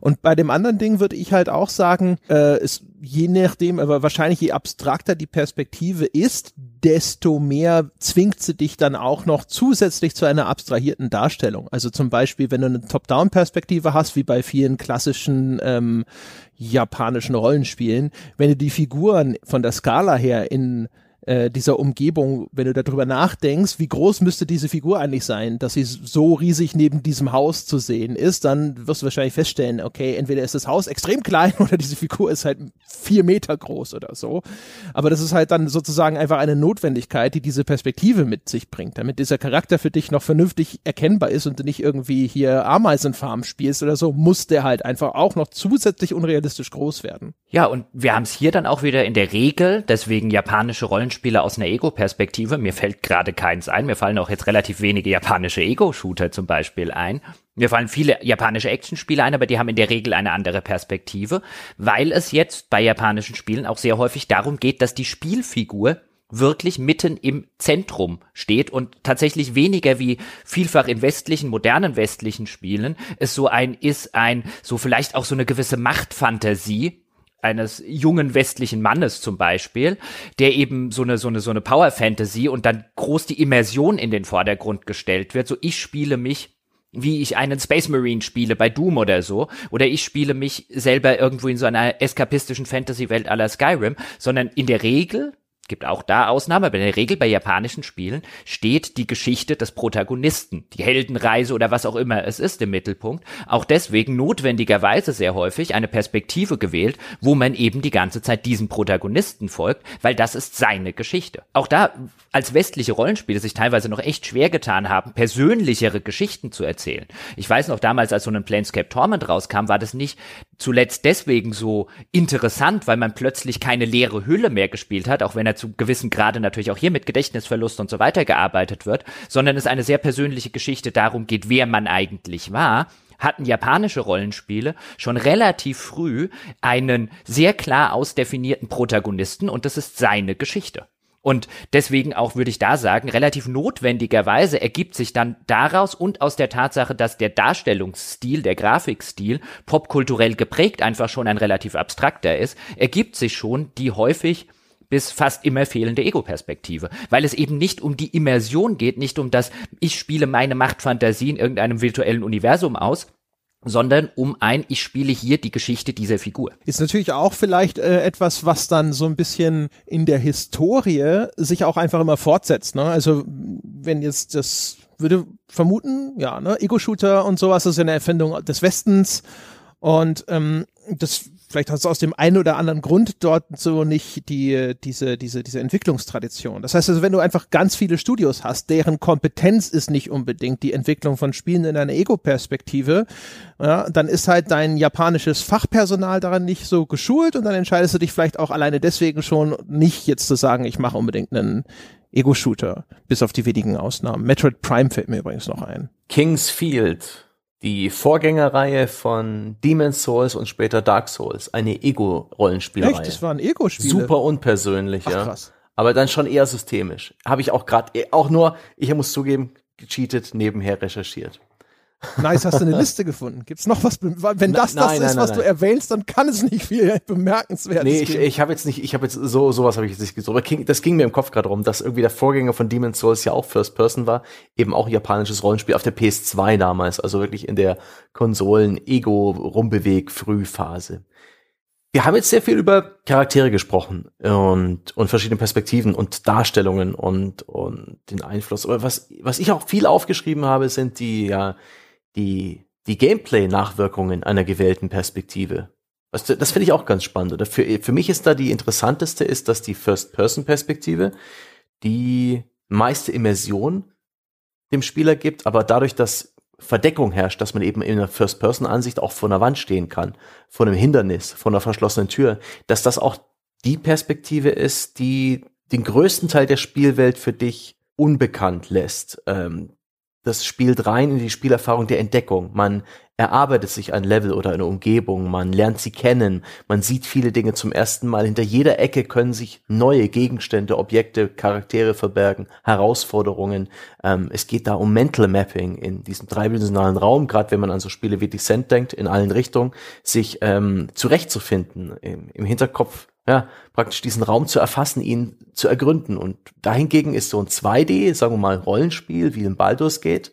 Und bei dem anderen Ding würde ich halt auch sagen, äh, ist je nachdem, aber wahrscheinlich je abstrakter die Perspektive ist, desto mehr zwingt sie dich dann auch noch zusätzlich zu einer abstrahierten Darstellung. Also zum Beispiel, wenn du eine Top-Down-Perspektive hast, wie bei vielen klassischen ähm, japanischen Rollenspielen, wenn du die Figuren von der Skala her in äh, dieser Umgebung, wenn du darüber nachdenkst, wie groß müsste diese Figur eigentlich sein, dass sie so riesig neben diesem Haus zu sehen ist, dann wirst du wahrscheinlich feststellen, okay, entweder ist das Haus extrem klein oder diese Figur ist halt vier Meter groß oder so. Aber das ist halt dann sozusagen einfach eine Notwendigkeit, die diese Perspektive mit sich bringt, damit dieser Charakter für dich noch vernünftig erkennbar ist und du nicht irgendwie hier Ameisenfarm spielst oder so, muss der halt einfach auch noch zusätzlich unrealistisch groß werden. Ja, und wir haben es hier dann auch wieder in der Regel, deswegen japanische Rollenspiele aus einer Ego-Perspektive. Mir fällt gerade keins ein. Mir fallen auch jetzt relativ wenige japanische Ego-Shooter zum Beispiel ein. Mir fallen viele japanische Actionspiele ein, aber die haben in der Regel eine andere Perspektive, weil es jetzt bei japanischen Spielen auch sehr häufig darum geht, dass die Spielfigur wirklich mitten im Zentrum steht und tatsächlich weniger wie vielfach in westlichen, modernen westlichen Spielen es so ein ist, ein so vielleicht auch so eine gewisse Machtfantasie, eines jungen westlichen Mannes zum Beispiel, der eben so eine, so eine, so eine Power Fantasy und dann groß die Immersion in den Vordergrund gestellt wird. So, ich spiele mich wie ich einen Space Marine spiele bei Doom oder so, oder ich spiele mich selber irgendwo in so einer eskapistischen Fantasy-Welt aller Skyrim, sondern in der Regel gibt auch da Ausnahmen, aber in der Regel bei japanischen Spielen steht die Geschichte des Protagonisten, die Heldenreise oder was auch immer es ist im Mittelpunkt. Auch deswegen notwendigerweise sehr häufig eine Perspektive gewählt, wo man eben die ganze Zeit diesem Protagonisten folgt, weil das ist seine Geschichte. Auch da als westliche Rollenspiele sich teilweise noch echt schwer getan haben, persönlichere Geschichten zu erzählen. Ich weiß noch damals, als so ein Planescape Torment rauskam, war das nicht zuletzt deswegen so interessant, weil man plötzlich keine leere Hülle mehr gespielt hat, auch wenn er zu gewissen Grade natürlich auch hier mit Gedächtnisverlust und so weiter gearbeitet wird, sondern es eine sehr persönliche Geschichte darum geht, wer man eigentlich war, hatten japanische Rollenspiele schon relativ früh einen sehr klar ausdefinierten Protagonisten und das ist seine Geschichte. Und deswegen auch würde ich da sagen, relativ notwendigerweise ergibt sich dann daraus und aus der Tatsache, dass der Darstellungsstil, der Grafikstil popkulturell geprägt einfach schon ein relativ abstrakter ist, ergibt sich schon die häufig bis fast immer fehlende Ego-Perspektive, weil es eben nicht um die Immersion geht, nicht um das, ich spiele meine Machtfantasie in irgendeinem virtuellen Universum aus, sondern um ein, ich spiele hier die Geschichte dieser Figur. Ist natürlich auch vielleicht äh, etwas, was dann so ein bisschen in der Historie sich auch einfach immer fortsetzt. Ne? Also wenn jetzt das würde vermuten, ja, ne, Ego-Shooter und sowas ist eine Erfindung des Westens und ähm, das vielleicht hast du aus dem einen oder anderen Grund dort so nicht die, diese, diese, diese Entwicklungstradition. Das heißt also, wenn du einfach ganz viele Studios hast, deren Kompetenz ist nicht unbedingt die Entwicklung von Spielen in einer Ego-Perspektive, ja, dann ist halt dein japanisches Fachpersonal daran nicht so geschult und dann entscheidest du dich vielleicht auch alleine deswegen schon nicht jetzt zu sagen, ich mache unbedingt einen Ego-Shooter, bis auf die wenigen Ausnahmen. Metroid Prime fällt mir übrigens noch ein. King's Field die Vorgängerreihe von Demon's Souls und später Dark Souls, eine Ego-Rollenspielreihe. Echt? Das war ein Ego-Spiel? Super unpersönlich, Ach, ja. Krass. Aber dann schon eher systemisch. Habe ich auch gerade, auch nur, ich muss zugeben, gecheatet, nebenher recherchiert. Nice, hast du eine Liste gefunden? Gibt's noch was? Wenn das nein, das nein, ist, nein, was du erwähnst, dann kann es nicht viel bemerkenswertes Nee, ich, ich habe jetzt nicht, ich habe jetzt so sowas habe ich jetzt nicht gesucht. Aber ging, das ging mir im Kopf gerade rum, dass irgendwie der Vorgänger von Demon's Souls ja auch First Person war, eben auch ein japanisches Rollenspiel auf der PS2 damals, also wirklich in der Konsolen Ego Rumbeweg Frühphase. Wir haben jetzt sehr viel über Charaktere gesprochen und und verschiedene Perspektiven und Darstellungen und und den Einfluss. Aber was was ich auch viel aufgeschrieben habe, sind die ja die die Gameplay-Nachwirkungen einer gewählten Perspektive. Was, das finde ich auch ganz spannend. Oder für, für mich ist da die interessanteste, ist, dass die First-Person-Perspektive die meiste Immersion dem Spieler gibt, aber dadurch, dass Verdeckung herrscht, dass man eben in einer First-Person-Ansicht auch vor einer Wand stehen kann, vor einem Hindernis, vor einer verschlossenen Tür, dass das auch die Perspektive ist, die den größten Teil der Spielwelt für dich unbekannt lässt. Ähm, das spielt rein in die Spielerfahrung der Entdeckung. Man erarbeitet sich ein Level oder eine Umgebung, man lernt sie kennen, man sieht viele Dinge zum ersten Mal. Hinter jeder Ecke können sich neue Gegenstände, Objekte, Charaktere verbergen, Herausforderungen. Ähm, es geht da um Mental Mapping in diesem dreidimensionalen Raum, gerade wenn man an so Spiele wie Descent denkt, in allen Richtungen, sich ähm, zurechtzufinden, im, im Hinterkopf ja, praktisch diesen Raum zu erfassen, ihn zu ergründen. Und dahingegen ist so ein 2D, sagen wir mal, Rollenspiel wie ein Baldur's Gate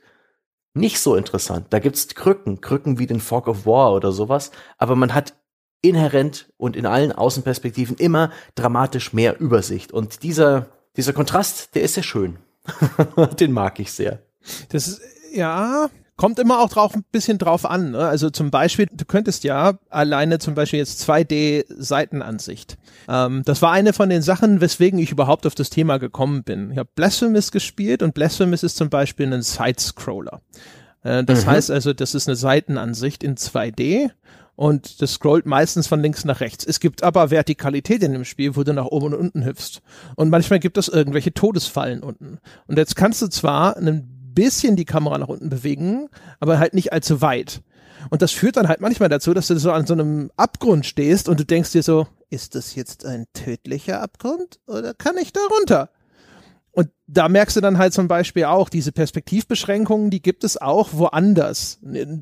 nicht so interessant. Da gibt's Krücken, Krücken wie den Fog of War oder sowas, aber man hat inhärent und in allen Außenperspektiven immer dramatisch mehr Übersicht. Und dieser, dieser Kontrast, der ist sehr schön. den mag ich sehr. Das ist, ja, kommt immer auch drauf, ein bisschen drauf an. Ne? Also zum Beispiel, du könntest ja alleine zum Beispiel jetzt 2D-Seitenansicht. Ähm, das war eine von den Sachen, weswegen ich überhaupt auf das Thema gekommen bin. Ich habe Blasphemous gespielt und Blasphemous ist zum Beispiel ein Sidescroller. Äh, das Mhm. heißt also, das ist eine Seitenansicht in 2D. Und das scrollt meistens von links nach rechts. Es gibt aber Vertikalität in dem Spiel, wo du nach oben und unten hüpfst. Und manchmal gibt es irgendwelche Todesfallen unten. Und jetzt kannst du zwar ein bisschen die Kamera nach unten bewegen, aber halt nicht allzu weit. Und das führt dann halt manchmal dazu, dass du so an so einem Abgrund stehst und du denkst dir so, ist das jetzt ein tödlicher Abgrund oder kann ich da runter? Und da merkst du dann halt zum Beispiel auch, diese Perspektivbeschränkungen, die gibt es auch woanders.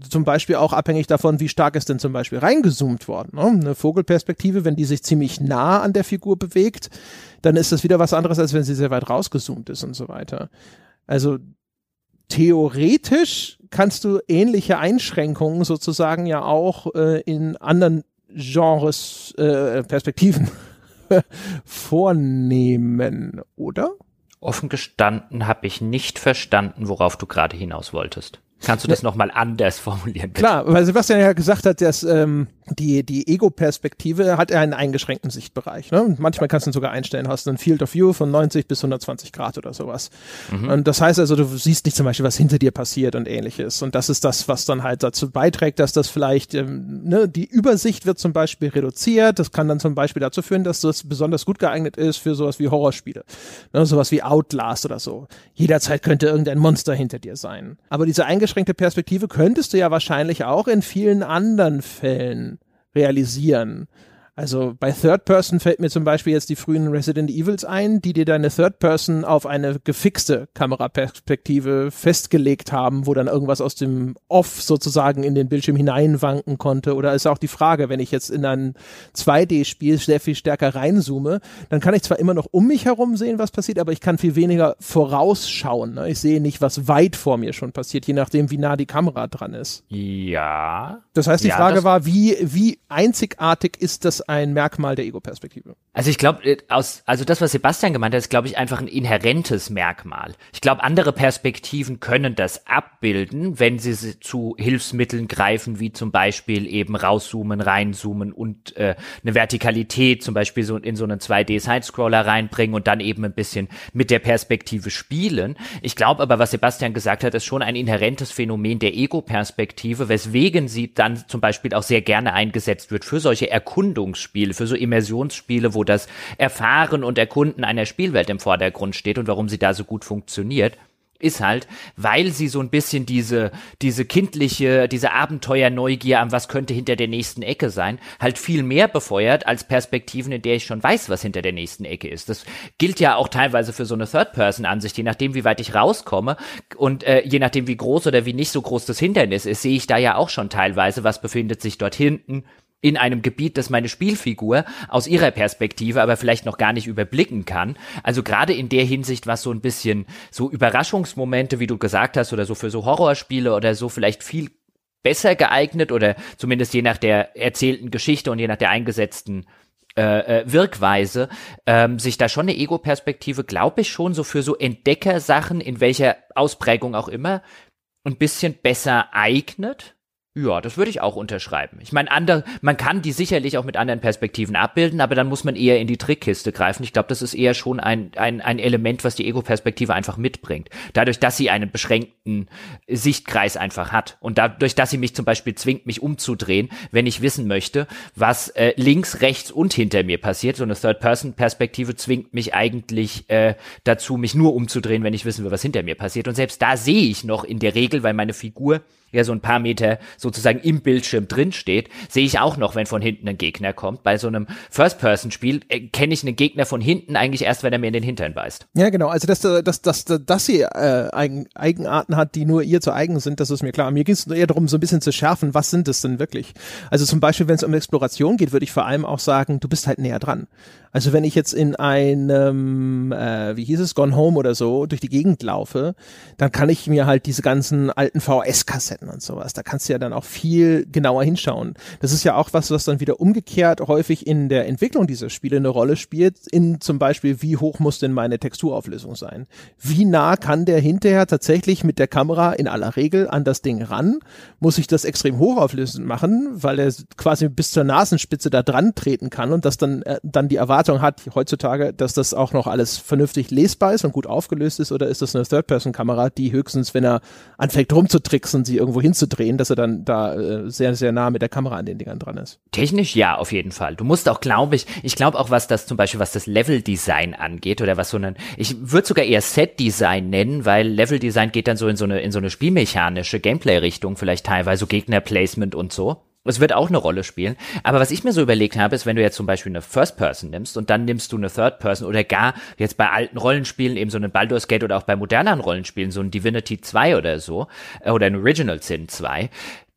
Zum Beispiel auch abhängig davon, wie stark ist denn zum Beispiel reingezoomt worden. Ne? Eine Vogelperspektive, wenn die sich ziemlich nah an der Figur bewegt, dann ist das wieder was anderes, als wenn sie sehr weit rausgezoomt ist und so weiter. Also theoretisch kannst du ähnliche Einschränkungen sozusagen ja auch äh, in anderen Genres, äh, Perspektiven vornehmen, oder? Offen gestanden habe ich nicht verstanden, worauf du gerade hinaus wolltest. Kannst du das nochmal anders formulieren? Bitte? Klar, weil Sebastian ja gesagt hat, dass ähm, die, die Ego-Perspektive hat ja einen eingeschränkten Sichtbereich. Ne? Und manchmal kannst du ihn sogar einstellen, hast einen Field of View von 90 bis 120 Grad oder sowas. Und das heißt also, du siehst nicht zum Beispiel, was hinter dir passiert und ähnliches. Und das ist das, was dann halt dazu beiträgt, dass das vielleicht, ähm, ne, die Übersicht wird zum Beispiel reduziert. Das kann dann zum Beispiel dazu führen, dass das besonders gut geeignet ist für sowas wie Horrorspiele. Ne? Sowas wie Outlast oder so. Jederzeit könnte irgendein Monster hinter dir sein. Aber diese eingeschränkte Perspektive könntest du ja wahrscheinlich auch in vielen anderen Fällen realisieren. Also bei Third Person fällt mir zum Beispiel jetzt die frühen Resident Evils ein, die dir deine Third Person auf eine gefixte Kameraperspektive festgelegt haben, wo dann irgendwas aus dem Off sozusagen in den Bildschirm hineinwanken konnte. Oder ist auch die Frage, wenn ich jetzt in ein 2D-Spiel sehr viel stärker reinzoome, dann kann ich zwar immer noch um mich herum sehen, was passiert, aber ich kann viel weniger vorausschauen. Ne? Ich sehe nicht, was weit vor mir schon passiert, je nachdem, wie nah die Kamera dran ist. Ja. Das heißt, die Ja, Frage war, wie, wie einzigartig ist das ein Merkmal der Ego-Perspektive? Also ich glaube, aus, also das, was Sebastian gemeint hat, ist, glaube ich, einfach ein inhärentes Merkmal. Ich glaube, andere Perspektiven können das abbilden, wenn sie si- zu Hilfsmitteln greifen, wie zum Beispiel eben rauszoomen, reinzoomen und äh, eine Vertikalität zum Beispiel so in so einen 2D-Sidescroller reinbringen und dann eben ein bisschen mit der Perspektive spielen. Ich glaube aber, was Sebastian gesagt hat, ist schon ein inhärentes Phänomen der Ego-Perspektive, weswegen sie dann zum Beispiel auch sehr gerne eingesetzt wird für solche Erkundungsspiele, für so Immersionsspiele, wo das Erfahren und Erkunden einer Spielwelt im Vordergrund steht und warum sie da so gut funktioniert. ist halt, weil sie so ein bisschen diese, diese kindliche, diese Abenteuerneugier an was könnte hinter der nächsten Ecke sein, halt viel mehr befeuert als Perspektiven, in der ich schon weiß, was hinter der nächsten Ecke ist. Das gilt ja auch teilweise für so eine Third-Person-Ansicht, je nachdem, wie weit ich rauskomme und äh, je nachdem, wie groß oder wie nicht so groß das Hindernis ist, sehe ich da ja auch schon teilweise, was befindet sich dort hinten, in einem Gebiet, das meine Spielfigur aus ihrer Perspektive aber vielleicht noch gar nicht überblicken kann. Also gerade in der Hinsicht, was so ein bisschen so Überraschungsmomente, wie du gesagt hast, oder so für so Horrorspiele oder so vielleicht viel besser geeignet oder zumindest je nach der erzählten Geschichte und je nach der eingesetzten äh, äh Wirkweise, ähm, sich da schon eine Ego-Perspektive, glaube ich, schon so für so Entdeckersachen, in welcher Ausprägung auch immer, ein bisschen besser eignet. Ja, das würde ich auch unterschreiben. Ich meine, ander, man kann die sicherlich auch mit anderen Perspektiven abbilden, aber dann muss man eher in die Trickkiste greifen. Ich glaube, das ist eher schon ein, ein, ein Element, was die Ego-Perspektive einfach mitbringt. Dadurch, dass sie einen beschränkten Sichtkreis einfach hat. Und dadurch, dass sie mich zum Beispiel zwingt, mich umzudrehen, wenn ich wissen möchte, was äh, links, rechts und hinter mir passiert. So eine Third-Person-Perspektive zwingt mich eigentlich äh, dazu, mich nur umzudrehen, wenn ich wissen will, was hinter mir passiert. Und selbst da sehe ich noch in der Regel, weil meine Figur ja so ein paar Meter sozusagen im Bildschirm drin steht, sehe ich auch noch, wenn von hinten ein Gegner kommt. Bei so einem First-Person-Spiel äh, kenne ich einen Gegner von hinten eigentlich erst, wenn er mir in den Hintern beißt. Ja, genau. Also, dass, dass, dass, dass sie äh, Eigen, Eigenarten hat, die nur ihr zu eigen sind, das ist mir klar. Mir ging es eher darum, so ein bisschen zu schärfen, was sind es denn wirklich? Also zum Beispiel, wenn es um Exploration geht, würde ich vor allem auch sagen, du bist halt näher dran. Also wenn ich jetzt in einem, äh, wie hieß es, Gone Home oder so, durch die Gegend laufe, dann kann ich mir halt diese ganzen alten VHS-Kassetten und sowas, da kannst du ja dann auch viel genauer hinschauen. Das ist ja auch was, was dann wieder umgekehrt häufig in der Entwicklung dieser Spiele eine Rolle spielt, in zum Beispiel, wie hoch muss denn meine Texturauflösung sein? Wie nah kann der hinterher tatsächlich mit der Kamera in aller Regel an das Ding ran? Muss ich das extrem hochauflösend machen, weil er quasi bis zur Nasenspitze da dran treten kann und das dann, äh, dann die Erwartung Erwartung hat heutzutage, dass das auch noch alles vernünftig lesbar ist und gut aufgelöst ist, oder ist das eine Third-Person-Kamera, die höchstens, wenn er anfängt rumzutricksen, sie irgendwo hinzudrehen, dass er dann da äh, sehr, sehr nah mit der Kamera an den Dingern dran ist? Technisch ja, auf jeden Fall. Du musst auch, glaube ich, ich glaube auch, was das zum Beispiel, was das Level-Design angeht, oder was so ein, ich würde sogar eher Set-Design nennen, weil Level-Design geht dann so in so eine, in so eine spielmechanische Gameplay-Richtung, vielleicht teilweise so Gegner-Placement und so. Es wird auch eine Rolle spielen. Aber was ich mir so überlegt habe, ist, wenn du jetzt zum Beispiel eine First Person nimmst und dann nimmst du eine Third Person oder gar jetzt bei alten Rollenspielen eben so einen Baldur's Gate oder auch bei moderneren Rollenspielen so ein Divinity 2 oder so äh, oder ein Original Sin 2.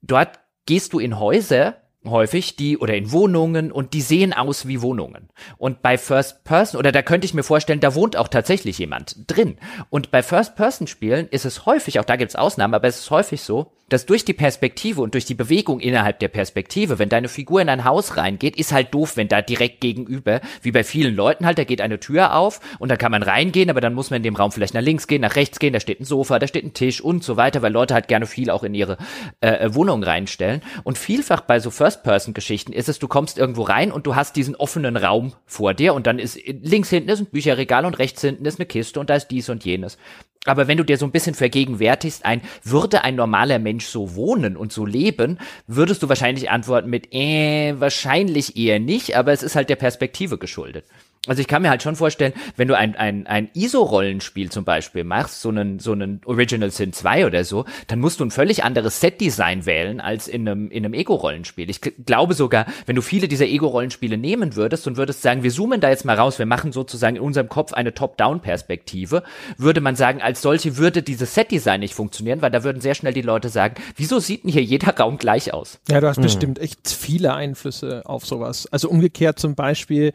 Dort gehst du in Häuser häufig, die oder in Wohnungen und die sehen aus wie Wohnungen. Und bei First Person oder da könnte ich mir vorstellen, da wohnt auch tatsächlich jemand drin. Und bei First Person Spielen ist es häufig, auch da gibt es Ausnahmen, aber es ist häufig so, dass durch die Perspektive und durch die Bewegung innerhalb der Perspektive, wenn deine Figur in ein Haus reingeht, ist halt doof, wenn da direkt gegenüber, wie bei vielen Leuten halt, da geht eine Tür auf und da kann man reingehen, aber dann muss man in dem Raum vielleicht nach links gehen, nach rechts gehen, da steht ein Sofa, da steht ein Tisch und so weiter, weil Leute halt gerne viel auch in ihre äh, äh Wohnung reinstellen. Und vielfach bei so First-Person-Geschichten ist es, du kommst irgendwo rein und du hast diesen offenen Raum vor dir und dann ist links hinten ist ein Bücherregal und rechts hinten ist eine Kiste und da ist dies und jenes. Aber wenn du dir so ein bisschen vergegenwärtigst, ein, würde ein normaler Mensch so wohnen und so leben, würdest du wahrscheinlich antworten mit, äh, wahrscheinlich eher nicht, aber es ist halt der Perspektive geschuldet. Also ich kann mir halt schon vorstellen, wenn du ein, ein, ein ISO-Rollenspiel zum Beispiel machst, so einen, so einen Original Sin 2 oder so, dann musst du ein völlig anderes Set-Design wählen als in einem, in einem Ego-Rollenspiel. Ich glaube sogar, wenn du viele dieser Ego-Rollenspiele nehmen würdest und würdest sagen, wir zoomen da jetzt mal raus, wir machen sozusagen in unserem Kopf eine Top-Down-Perspektive, würde man sagen, als solche würde dieses Set-Design nicht funktionieren, weil da würden sehr schnell die Leute sagen, wieso sieht denn hier jeder Raum gleich aus? Ja, du hast hm. bestimmt echt viele Einflüsse auf sowas. Also umgekehrt zum Beispiel,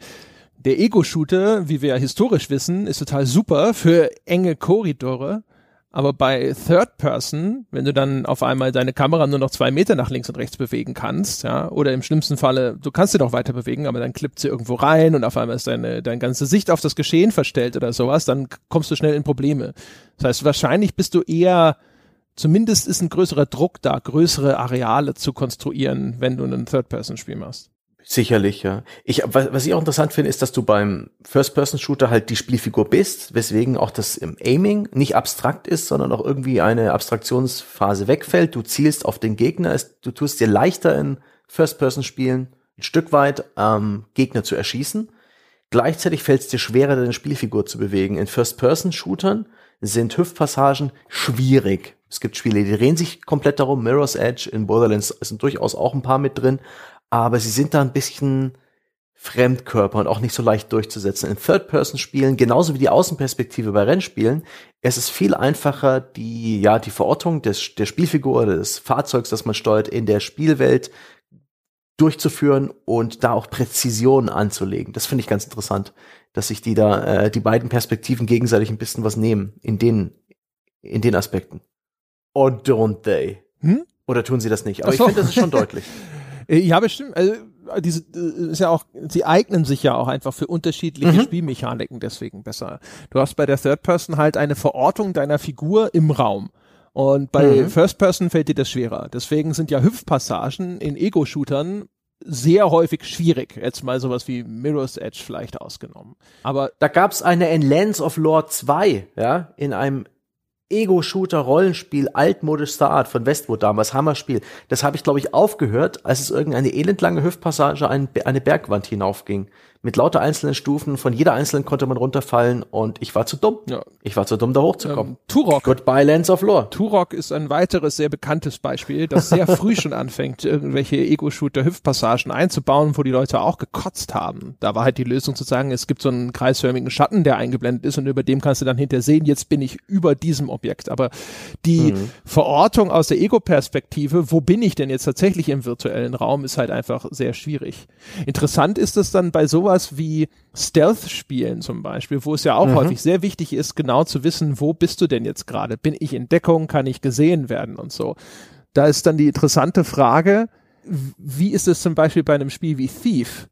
der Ego-Shooter, wie wir ja historisch wissen, ist total super für enge Korridore. Aber bei Third Person, wenn du dann auf einmal deine Kamera nur noch zwei Meter nach links und rechts bewegen kannst, ja, oder im schlimmsten Falle, du kannst sie doch weiter bewegen, aber dann klippt sie irgendwo rein und auf einmal ist deine, deine ganze Sicht auf das Geschehen verstellt oder sowas, dann kommst du schnell in Probleme. Das heißt, wahrscheinlich bist du eher, zumindest ist ein größerer Druck da, größere Areale zu konstruieren, wenn du ein Third-Person-Spiel machst. Sicherlich, ja. Ich, was, was ich auch interessant finde, ist, dass du beim First-Person-Shooter halt die Spielfigur bist, weswegen auch das im Aiming nicht abstrakt ist, sondern auch irgendwie eine Abstraktionsphase wegfällt. Du zielst auf den Gegner, du tust dir leichter in First-Person-Spielen ein Stück weit ähm, Gegner zu erschießen. Gleichzeitig fällt es dir schwerer, deine Spielfigur zu bewegen. In First-Person-Shootern sind Hüftpassagen schwierig. Es gibt Spiele, die drehen sich komplett darum. Mirror's Edge in Borderlands sind durchaus auch ein paar mit drin, aber sie sind da ein bisschen Fremdkörper und auch nicht so leicht durchzusetzen. In Third-Person-Spielen, genauso wie die Außenperspektive bei Rennspielen, es ist viel einfacher, die, ja, die Verortung des, der Spielfigur oder des Fahrzeugs, das man steuert, in der Spielwelt durchzuführen und da auch Präzision anzulegen. Das finde ich ganz interessant, dass sich die da, äh, die beiden Perspektiven gegenseitig ein bisschen was nehmen in den, in den Aspekten. Or don't they? Hm? Oder tun sie das nicht? Aber so. ich finde, das ist schon deutlich. Ja, bestimmt. Also diese äh, ist ja auch, sie eignen sich ja auch einfach für unterschiedliche mhm. Spielmechaniken deswegen besser. Du hast bei der Third Person halt eine Verortung deiner Figur im Raum. Und bei mhm. First Person fällt dir das schwerer. Deswegen sind ja Hüpfpassagen in Ego-Shootern sehr häufig schwierig. Jetzt mal sowas wie Mirror's Edge vielleicht ausgenommen. Aber da gab's eine in Lands of Lore 2, ja, in einem Ego-Shooter-Rollenspiel altmodischster Art von Westwood damals, Hammerspiel. Das habe ich, glaube ich, aufgehört, als es irgendeine elendlange Hüftpassage eine Bergwand hinaufging mit lauter einzelnen Stufen. Von jeder einzelnen konnte man runterfallen und ich war zu dumm. Ja. Ich war zu dumm, da hochzukommen. Ähm, Turok. Goodbye Lands of Lore. Turok ist ein weiteres sehr bekanntes Beispiel, das sehr früh schon anfängt, irgendwelche Ego-Shooter-Hüftpassagen einzubauen, wo die Leute auch gekotzt haben. Da war halt die Lösung zu sagen, es gibt so einen kreisförmigen Schatten, der eingeblendet ist und über dem kannst du dann hinter sehen, jetzt bin ich über diesem Objekt. Aber die mhm. Verortung aus der Ego-Perspektive, wo bin ich denn jetzt tatsächlich im virtuellen Raum, ist halt einfach sehr schwierig. Interessant ist es dann bei sowas, sowas wie Stealth-Spielen zum Beispiel, wo es ja auch mhm. häufig sehr wichtig ist, genau zu wissen, wo bist du denn jetzt gerade? Bin ich in Deckung? Kann ich gesehen werden und so? Da ist dann die interessante Frage, wie ist es zum Beispiel bei einem Spiel wie Thief?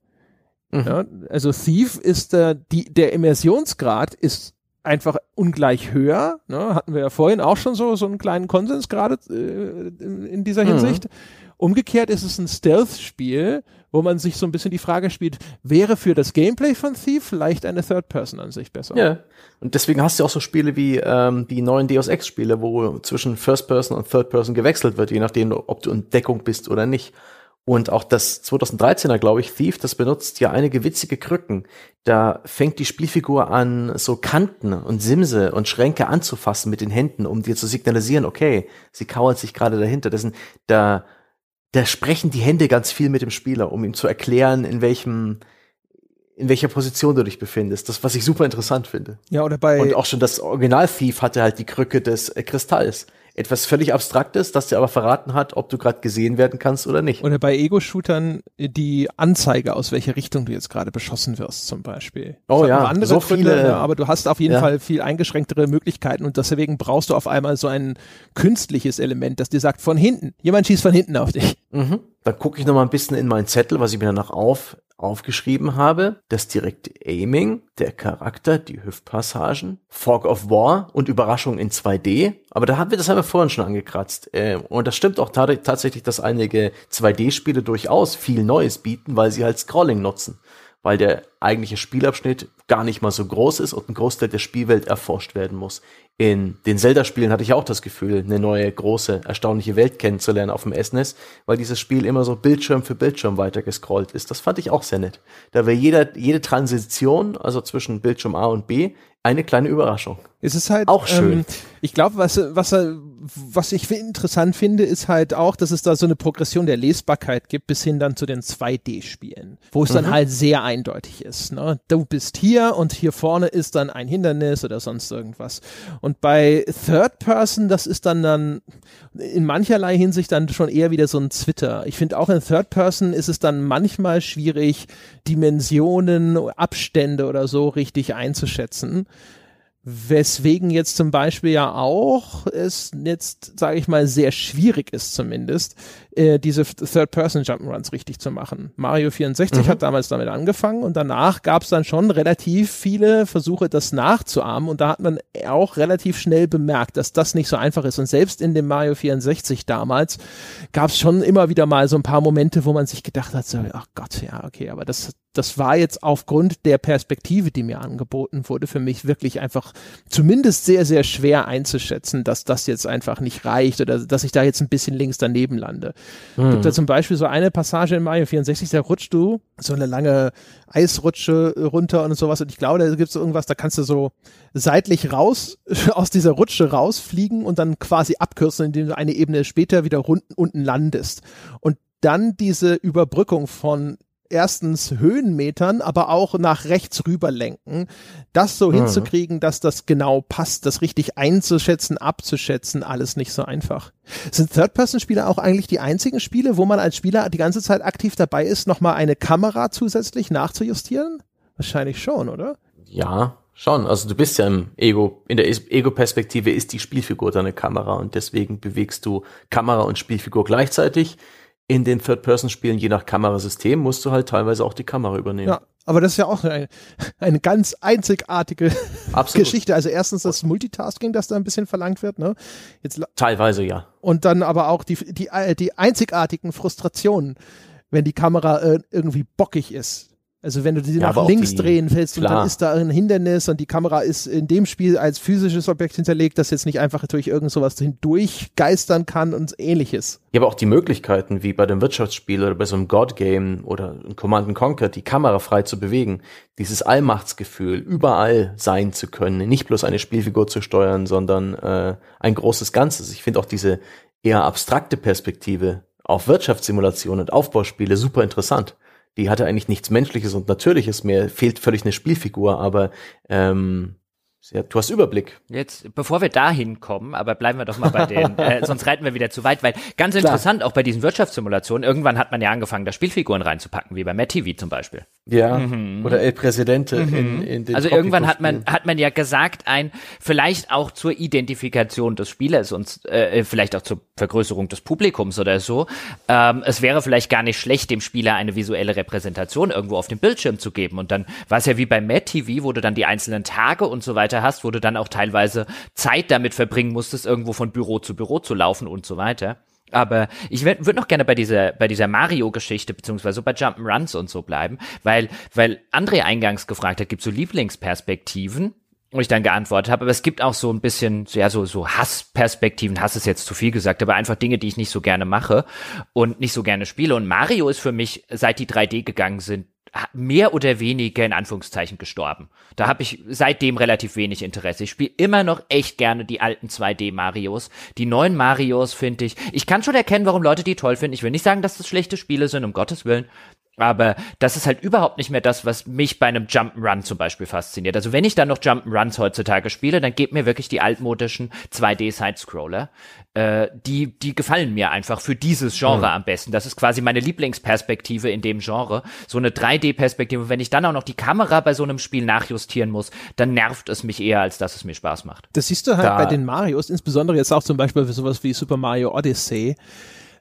Mhm. Ja, also Thief ist äh, die, der Immersionsgrad ist einfach ungleich höher. Ne? Hatten wir ja vorhin auch schon so, so einen kleinen Konsens gerade äh, in dieser mhm. Hinsicht. Mhm. Umgekehrt ist es ein Stealth-Spiel, wo man sich so ein bisschen die Frage spielt, wäre für das Gameplay von Thief vielleicht eine Third-Person-Ansicht besser? Ja, und deswegen hast du auch so Spiele wie ähm, die neuen Deus Ex-Spiele, wo zwischen First-Person und Third-Person gewechselt wird, je nachdem, ob du in Deckung bist oder nicht. Und auch das 2013er, glaube ich, Thief, das benutzt ja einige witzige Krücken. Da fängt die Spielfigur an, so Kanten und Simse und Schränke anzufassen mit den Händen, um dir zu signalisieren, okay, sie kauert sich gerade dahinter. Das sind, da da sprechen die Hände ganz viel mit dem Spieler, um ihm zu erklären, in welchem in welcher Position du dich befindest. Das, was ich super interessant finde. Ja, oder bei. Und auch schon das Original Thief hatte halt die Krücke des äh, Kristalls etwas völlig Abstraktes, das dir aber verraten hat, ob du gerade gesehen werden kannst oder nicht. Oder bei Ego-Shootern die Anzeige, aus welcher Richtung du jetzt gerade beschossen wirst, zum Beispiel. Oh ja, andere so Gründe, viele, aber du hast auf jeden ja. Fall viel eingeschränktere Möglichkeiten und deswegen brauchst du auf einmal so ein künstliches Element, das dir sagt, von hinten, jemand schießt von hinten auf dich. Mhm. Dann gucke ich noch mal ein bisschen in meinen Zettel, was ich mir danach auf aufgeschrieben habe, das direkte Aiming, der Charakter, die Hüftpassagen, Fog of War und Überraschung in 2D. Aber da haben wir, das haben wir vorhin schon angekratzt. Ähm, und das stimmt auch tatsächlich, dass einige 2D-Spiele durchaus viel Neues bieten, weil sie halt Scrolling nutzen. Weil der eigentliche Spielabschnitt gar nicht mal so groß ist und ein Großteil der Spielwelt erforscht werden muss in den Zelda-Spielen hatte ich auch das Gefühl, eine neue, große, erstaunliche Welt kennenzulernen auf dem SNES, weil dieses Spiel immer so Bildschirm für Bildschirm weitergescrollt ist. Das fand ich auch sehr nett. Da wäre jeder, jede Transition, also zwischen Bildschirm A und B, eine kleine Überraschung. Es ist halt auch schön. Ähm, ich glaube, was, was, was ich interessant finde, ist halt auch, dass es da so eine Progression der Lesbarkeit gibt, bis hin dann zu den 2D-Spielen, wo es mhm. dann halt sehr eindeutig ist. Ne? Du bist hier und hier vorne ist dann ein Hindernis oder sonst irgendwas. Und bei Third Person, das ist dann dann in mancherlei Hinsicht dann schon eher wieder so ein Twitter. Ich finde auch in Third Person ist es dann manchmal schwierig, Dimensionen, Abstände oder so richtig einzuschätzen. Weswegen jetzt zum Beispiel ja auch es jetzt, sage ich mal, sehr schwierig ist zumindest, äh, diese Third-Person-Jump'n'Runs richtig zu machen. Mario 64 mhm. hat damals damit angefangen und danach gab es dann schon relativ viele Versuche, das nachzuahmen und da hat man auch relativ schnell bemerkt, dass das nicht so einfach ist. Und selbst in dem Mario 64 damals gab es schon immer wieder mal so ein paar Momente, wo man sich gedacht hat, so, ach Gott, ja, okay, aber das, das war jetzt aufgrund der Perspektive, die mir angeboten wurde, für mich wirklich einfach zumindest sehr, sehr schwer einzuschätzen, dass das jetzt einfach nicht reicht oder dass ich da jetzt ein bisschen links daneben lande. Mhm. Gibt da zum Beispiel so eine Passage in Mario 64, da rutschst du so eine lange Eisrutsche runter und sowas. Und ich glaube, da gibt es irgendwas, da kannst du so seitlich raus, aus dieser Rutsche rausfliegen und dann quasi abkürzen, indem du eine Ebene später wieder unten landest. Und dann diese Überbrückung von erstens Höhenmetern, aber auch nach rechts rüber lenken, das so mhm. hinzukriegen, dass das genau passt, das richtig einzuschätzen, abzuschätzen, alles nicht so einfach. Sind Third-Person-Spiele auch eigentlich die einzigen Spiele, wo man als Spieler die ganze Zeit aktiv dabei ist, nochmal eine Kamera zusätzlich nachzujustieren? Wahrscheinlich schon, oder? Ja, schon. Also du bist ja im Ego, in der Ego-Perspektive ist die Spielfigur deine Kamera und deswegen bewegst du Kamera und Spielfigur gleichzeitig in den Third-Person-Spielen, je nach Kamerasystem, musst du halt teilweise auch die Kamera übernehmen. Ja, aber das ist ja auch eine, eine ganz einzigartige Absolut. Geschichte. Also erstens das Multitasking, das da ein bisschen verlangt wird, ne? Jetzt, teilweise ja. Und dann aber auch die, die, die einzigartigen Frustrationen, wenn die Kamera äh, irgendwie bockig ist. Also wenn du sie ja, nach links die, drehen willst klar. und dann ist da ein Hindernis und die Kamera ist in dem Spiel als physisches Objekt hinterlegt, das jetzt nicht einfach durch irgend sowas hindurch geistern kann und ähnliches. Ja, aber auch die Möglichkeiten, wie bei dem Wirtschaftsspiel oder bei so einem God-Game oder Command Conquer, die Kamera frei zu bewegen, dieses Allmachtsgefühl, überall sein zu können, nicht bloß eine Spielfigur zu steuern, sondern äh, ein großes Ganzes. Ich finde auch diese eher abstrakte Perspektive auf Wirtschaftssimulationen und Aufbauspiele super interessant die hatte eigentlich nichts Menschliches und Natürliches mehr, fehlt völlig eine Spielfigur, aber ähm, ja, du hast Überblick. Jetzt, bevor wir dahin kommen, aber bleiben wir doch mal bei den, äh, sonst reiten wir wieder zu weit, weil ganz interessant, Klar. auch bei diesen Wirtschaftssimulationen, irgendwann hat man ja angefangen, da Spielfiguren reinzupacken, wie bei Matt TV zum Beispiel. Ja, mhm. oder El Presidente mhm. in, in den Also irgendwann hat man, hat man ja gesagt, ein, vielleicht auch zur Identifikation des Spielers und äh, vielleicht auch zur Vergrößerung des Publikums oder so, ähm, es wäre vielleicht gar nicht schlecht, dem Spieler eine visuelle Repräsentation irgendwo auf dem Bildschirm zu geben. Und dann war es ja wie bei Matt TV, wo du dann die einzelnen Tage und so weiter hast, wo du dann auch teilweise Zeit damit verbringen musstest, irgendwo von Büro zu Büro zu laufen und so weiter. Aber ich würde würd noch gerne bei dieser, bei dieser Mario-Geschichte, beziehungsweise bei Jump'n'Runs und so bleiben, weil, weil André eingangs gefragt hat, gibt so Lieblingsperspektiven? Und ich dann geantwortet habe, aber es gibt auch so ein bisschen, ja, so, so Hassperspektiven, Hass ist jetzt zu viel gesagt, aber einfach Dinge, die ich nicht so gerne mache und nicht so gerne spiele. Und Mario ist für mich, seit die 3D gegangen sind, mehr oder weniger in Anführungszeichen gestorben. Da habe ich seitdem relativ wenig Interesse. Ich spiele immer noch echt gerne die alten 2D-Marios. Die neuen Marios finde ich. Ich kann schon erkennen, warum Leute die toll finden. Ich will nicht sagen, dass das schlechte Spiele sind, um Gottes Willen. Aber das ist halt überhaupt nicht mehr das, was mich bei einem Jump'n'Run zum Beispiel fasziniert. Also wenn ich dann noch Jump'n'Runs heutzutage spiele, dann gebt mir wirklich die altmodischen 2D-Sidescroller. Äh, die, die gefallen mir einfach für dieses Genre mhm. am besten. Das ist quasi meine Lieblingsperspektive in dem Genre. So eine 3D-Perspektive. Wenn ich dann auch noch die Kamera bei so einem Spiel nachjustieren muss, dann nervt es mich eher, als dass es mir Spaß macht. Das siehst du halt da bei den Marios, insbesondere jetzt auch zum Beispiel für sowas wie Super Mario Odyssey,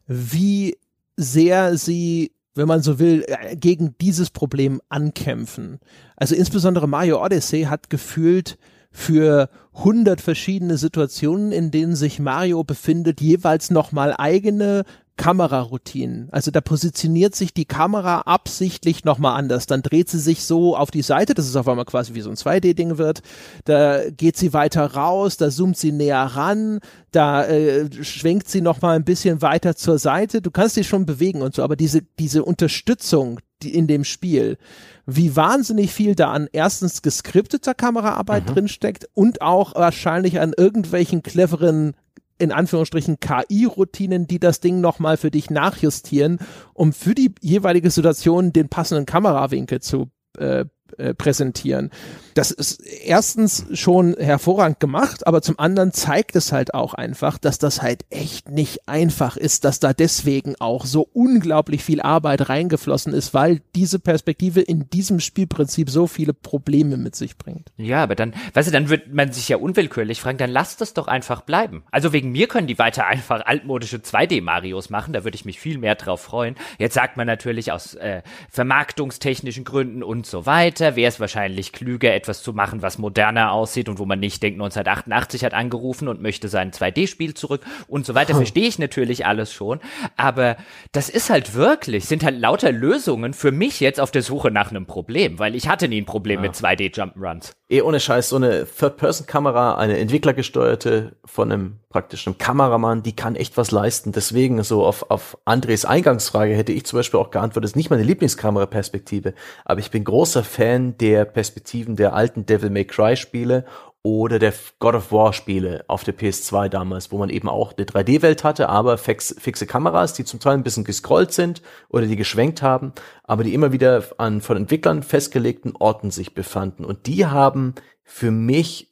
wie sehr sie wenn man so will, äh, gegen dieses Problem ankämpfen. Also insbesondere Mario Odyssey hat gefühlt für hundert verschiedene Situationen, in denen sich Mario befindet, jeweils nochmal eigene Kameraroutinen. Also da positioniert sich die Kamera absichtlich nochmal anders. Dann dreht sie sich so auf die Seite, dass es auf einmal quasi wie so ein 2D-Ding wird. Da geht sie weiter raus, da zoomt sie näher ran, da äh, schwenkt sie nochmal ein bisschen weiter zur Seite. Du kannst dich schon bewegen und so, aber diese, diese Unterstützung die in dem Spiel, wie wahnsinnig viel da an erstens geskripteter Kameraarbeit mhm. drinsteckt und auch wahrscheinlich an irgendwelchen cleveren in Anführungsstrichen KI-Routinen, die das Ding nochmal für dich nachjustieren, um für die jeweilige Situation den passenden Kamerawinkel zu äh, äh, präsentieren. Das ist erstens schon hervorragend gemacht, aber zum anderen zeigt es halt auch einfach, dass das halt echt nicht einfach ist, dass da deswegen auch so unglaublich viel Arbeit reingeflossen ist, weil diese Perspektive in diesem Spielprinzip so viele Probleme mit sich bringt. Ja, aber dann, weißt du, dann wird man sich ja unwillkürlich fragen, dann lasst es doch einfach bleiben. Also wegen mir können die weiter einfach altmodische 2D-Marios machen, da würde ich mich viel mehr drauf freuen. Jetzt sagt man natürlich aus äh, vermarktungstechnischen Gründen und so weiter, wäre es wahrscheinlich klüger, etwas zu machen, was moderner aussieht und wo man nicht denkt, 1988 hat angerufen und möchte sein 2D-Spiel zurück und so weiter. Verstehe ich natürlich alles schon. Aber das ist halt wirklich, sind halt lauter Lösungen für mich jetzt auf der Suche nach einem Problem, weil ich hatte nie ein Problem ja. mit 2D-Jump'n'Runs. Eh ohne Scheiß, so eine Third-Person-Kamera, eine entwicklergesteuerte von einem praktischen Kameramann, die kann echt was leisten. Deswegen so auf, auf Andres Eingangsfrage hätte ich zum Beispiel auch geantwortet, ist nicht meine Lieblingskameraperspektive, aber ich bin großer Fan der Perspektiven der alten Devil May Cry Spiele oder der God of War Spiele auf der PS2 damals, wo man eben auch eine 3D-Welt hatte, aber fix, fixe Kameras, die zum Teil ein bisschen gescrollt sind oder die geschwenkt haben, aber die immer wieder an von Entwicklern festgelegten Orten sich befanden. Und die haben für mich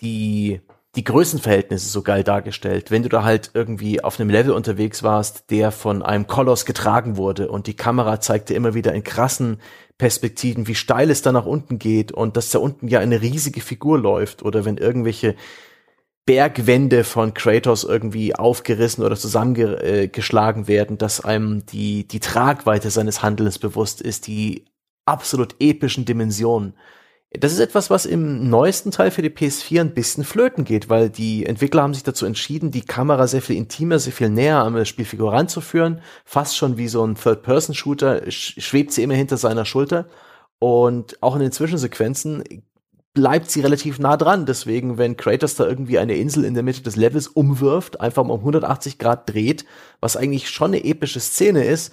die die Größenverhältnisse so geil dargestellt. Wenn du da halt irgendwie auf einem Level unterwegs warst, der von einem Koloss getragen wurde und die Kamera zeigte immer wieder in krassen Perspektiven, wie steil es da nach unten geht und dass da unten ja eine riesige Figur läuft oder wenn irgendwelche Bergwände von Kratos irgendwie aufgerissen oder zusammengeschlagen werden, dass einem die, die Tragweite seines Handelns bewusst ist, die absolut epischen Dimensionen. Das ist etwas, was im neuesten Teil für die PS4 ein bisschen flöten geht, weil die Entwickler haben sich dazu entschieden, die Kamera sehr viel intimer, sehr viel näher am Spielfigur ranzuführen. Fast schon wie so ein Third-Person-Shooter schwebt sie immer hinter seiner Schulter. Und auch in den Zwischensequenzen bleibt sie relativ nah dran. Deswegen, wenn Kratos da irgendwie eine Insel in der Mitte des Levels umwirft, einfach mal um 180 Grad dreht, was eigentlich schon eine epische Szene ist,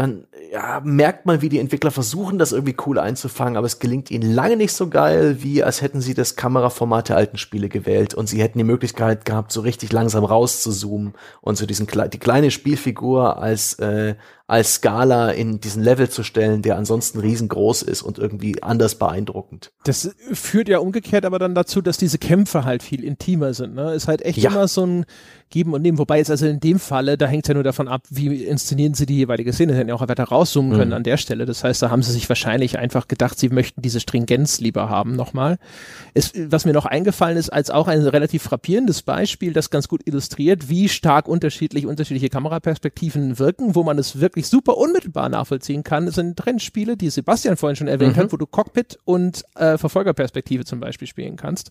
dann ja, merkt man, wie die Entwickler versuchen, das irgendwie cool einzufangen, aber es gelingt ihnen lange nicht so geil, wie als hätten sie das Kameraformat der alten Spiele gewählt und sie hätten die Möglichkeit gehabt, so richtig langsam rauszuzoomen und so diesen die kleine Spielfigur als äh, als Skala in diesen Level zu stellen, der ansonsten riesengroß ist und irgendwie anders beeindruckend. Das führt ja umgekehrt aber dann dazu, dass diese Kämpfe halt viel intimer sind. Ne? Ist halt echt ja. immer so ein Geben und Nehmen. Wobei jetzt also in dem Falle, da hängt es ja nur davon ab, wie inszenieren sie die jeweilige Szene. Sie hätten ja auch weiter rauszoomen können mhm. an der Stelle. Das heißt, da haben sie sich wahrscheinlich einfach gedacht, sie möchten diese Stringenz lieber haben nochmal. Es, was mir noch eingefallen ist, als auch ein relativ frappierendes Beispiel, das ganz gut illustriert, wie stark unterschiedlich unterschiedliche Kameraperspektiven wirken, wo man es wirklich wirklich super unmittelbar nachvollziehen kann, sind Rennspiele, die Sebastian vorhin schon erwähnt mhm. hat, wo du Cockpit und äh, Verfolgerperspektive zum Beispiel spielen kannst.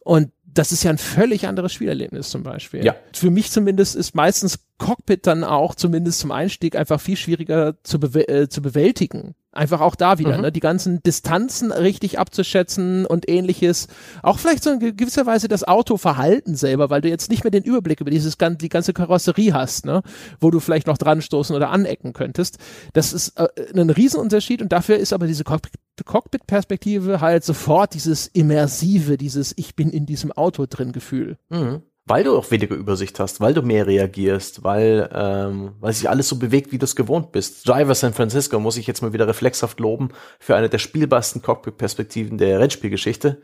Und das ist ja ein völlig anderes Spielerlebnis zum Beispiel. Ja. Für mich zumindest ist meistens Cockpit dann auch zumindest zum Einstieg einfach viel schwieriger zu, be äh, zu bewältigen. Einfach auch da wieder, mhm. ne? die ganzen Distanzen richtig abzuschätzen und ähnliches. Auch vielleicht so in gewisser Weise das Autoverhalten selber, weil du jetzt nicht mehr den Überblick über dieses die ganze Karosserie hast, ne? wo du vielleicht noch dran stoßen oder anecken könntest. Das ist äh, ein Riesenunterschied und dafür ist aber diese Cockpit-Perspektive halt sofort dieses immersive, dieses Ich bin in diesem Auto drin Gefühl. Mhm weil du auch weniger Übersicht hast, weil du mehr reagierst, weil, ähm, weil sich alles so bewegt, wie du es gewohnt bist. Driver San Francisco muss ich jetzt mal wieder reflexhaft loben für eine der spielbarsten Cockpit-Perspektiven der Rennspielgeschichte,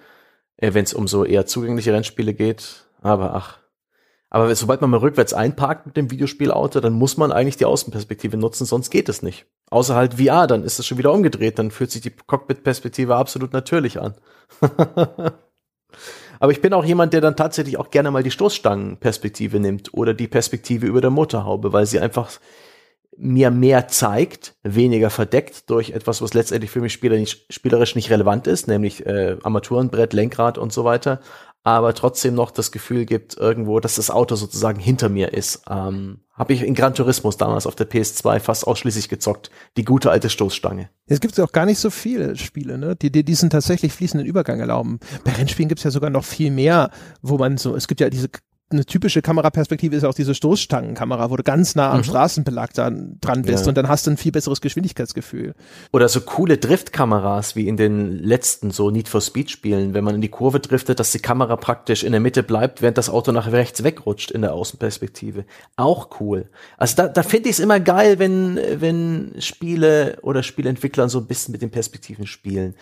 äh, wenn es um so eher zugängliche Rennspiele geht. Aber ach. Aber sobald man mal rückwärts einparkt mit dem Videospielauto, dann muss man eigentlich die Außenperspektive nutzen, sonst geht es nicht. Außer halt VR, dann ist es schon wieder umgedreht, dann fühlt sich die Cockpit-Perspektive absolut natürlich an. Aber ich bin auch jemand, der dann tatsächlich auch gerne mal die Stoßstangenperspektive nimmt oder die Perspektive über der Motorhaube, weil sie einfach mir mehr zeigt, weniger verdeckt durch etwas, was letztendlich für mich spielerisch nicht relevant ist, nämlich äh, Armaturenbrett, Lenkrad und so weiter, aber trotzdem noch das Gefühl gibt irgendwo, dass das Auto sozusagen hinter mir ist. Ähm, Habe ich in Gran Turismo damals auf der PS2 fast ausschließlich gezockt. Die gute alte Stoßstange. Es gibt auch gar nicht so viele Spiele, ne? die, die diesen tatsächlich fließenden Übergang erlauben. Bei Rennspielen gibt es ja sogar noch viel mehr, wo man so, es gibt ja diese eine typische Kameraperspektive ist ja auch diese Stoßstangenkamera, wo du ganz nah am mhm. Straßenbelag da dran bist ja. und dann hast du ein viel besseres Geschwindigkeitsgefühl. Oder so coole Driftkameras wie in den letzten so Need for Speed Spielen, wenn man in die Kurve driftet, dass die Kamera praktisch in der Mitte bleibt, während das Auto nach rechts wegrutscht in der Außenperspektive. Auch cool. Also da, da finde ich es immer geil, wenn, wenn Spiele oder Spielentwickler so ein bisschen mit den Perspektiven spielen.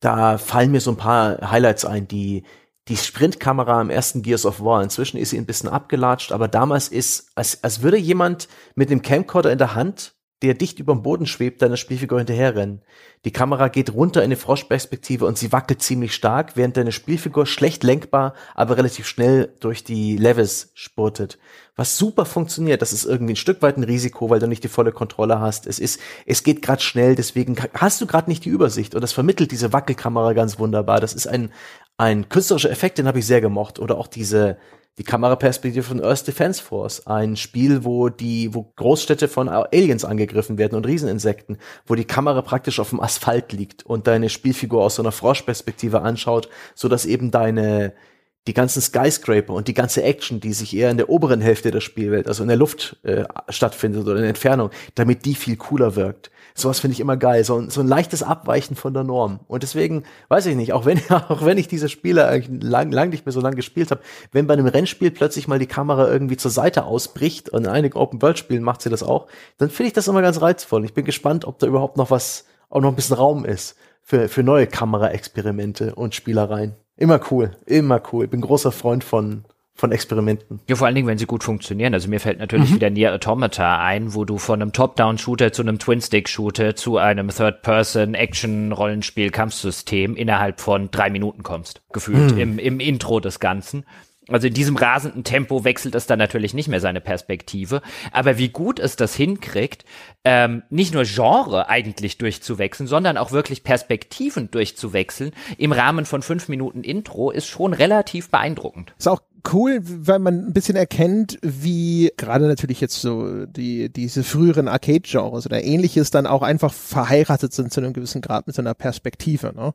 Da fallen mir so ein paar Highlights ein, die die Sprintkamera im ersten Gears of War. Inzwischen ist sie ein bisschen abgelatscht, aber damals ist, als, als würde jemand mit dem Camcorder in der Hand der dicht über dem Boden schwebt, deiner Spielfigur hinterherrennen. Die Kamera geht runter in eine Froschperspektive und sie wackelt ziemlich stark, während deine Spielfigur schlecht lenkbar, aber relativ schnell durch die Levels spurtet. Was super funktioniert, das ist irgendwie ein Stück weit ein Risiko, weil du nicht die volle Kontrolle hast. Es ist, es geht gerade schnell, deswegen hast du gerade nicht die Übersicht und das vermittelt diese Wackelkamera ganz wunderbar. Das ist ein, ein künstlerischer Effekt, den habe ich sehr gemocht. Oder auch diese, die Kameraperspektive von Earth Defense Force, ein Spiel, wo die, wo Großstädte von Aliens angegriffen werden und Rieseninsekten, wo die Kamera praktisch auf dem Asphalt liegt und deine Spielfigur aus so einer Froschperspektive anschaut, so dass eben deine die ganzen Skyscraper und die ganze Action, die sich eher in der oberen Hälfte der Spielwelt, also in der Luft äh, stattfindet oder in Entfernung, damit die viel cooler wirkt. Sowas finde ich immer geil, so, ein so ein leichtes Abweichen von der Norm. Und deswegen, weiß ich nicht, auch wenn, auch wenn ich diese Spiele eigentlich lang, lang nicht mehr so lange gespielt habe, wenn bei einem Rennspiel plötzlich mal die Kamera irgendwie zur Seite ausbricht, und in einigen Open-World-Spielen macht sie das auch, dann finde ich das immer ganz reizvoll. Ich bin gespannt, ob da überhaupt noch was, auch noch ein bisschen Raum ist für, für neue Kameraexperimente und Spielereien. Immer cool, immer cool. Ich bin großer Freund von, von Experimenten. Ja, vor allen Dingen, wenn sie gut funktionieren. Also mir fällt natürlich mhm. wieder Nier Automata ein, wo du von einem Top-Down-Shooter zu einem Twin-Stick-Shooter zu einem Third-Person-Action-Rollenspiel-Kampfsystem innerhalb von drei Minuten kommst. Gefühlt mhm. im, im Intro des Ganzen. Also in diesem rasenden Tempo wechselt es dann natürlich nicht mehr seine Perspektive. Aber wie gut es das hinkriegt, ähm, nicht nur Genre eigentlich durchzuwechseln, sondern auch wirklich Perspektiven durchzuwechseln im Rahmen von fünf Minuten Intro, ist schon relativ beeindruckend. Ist auch cool, weil man ein bisschen erkennt, wie gerade natürlich jetzt so die diese früheren Arcade-Genres oder ähnliches dann auch einfach verheiratet sind zu einem gewissen Grad mit so einer Perspektive. Ne?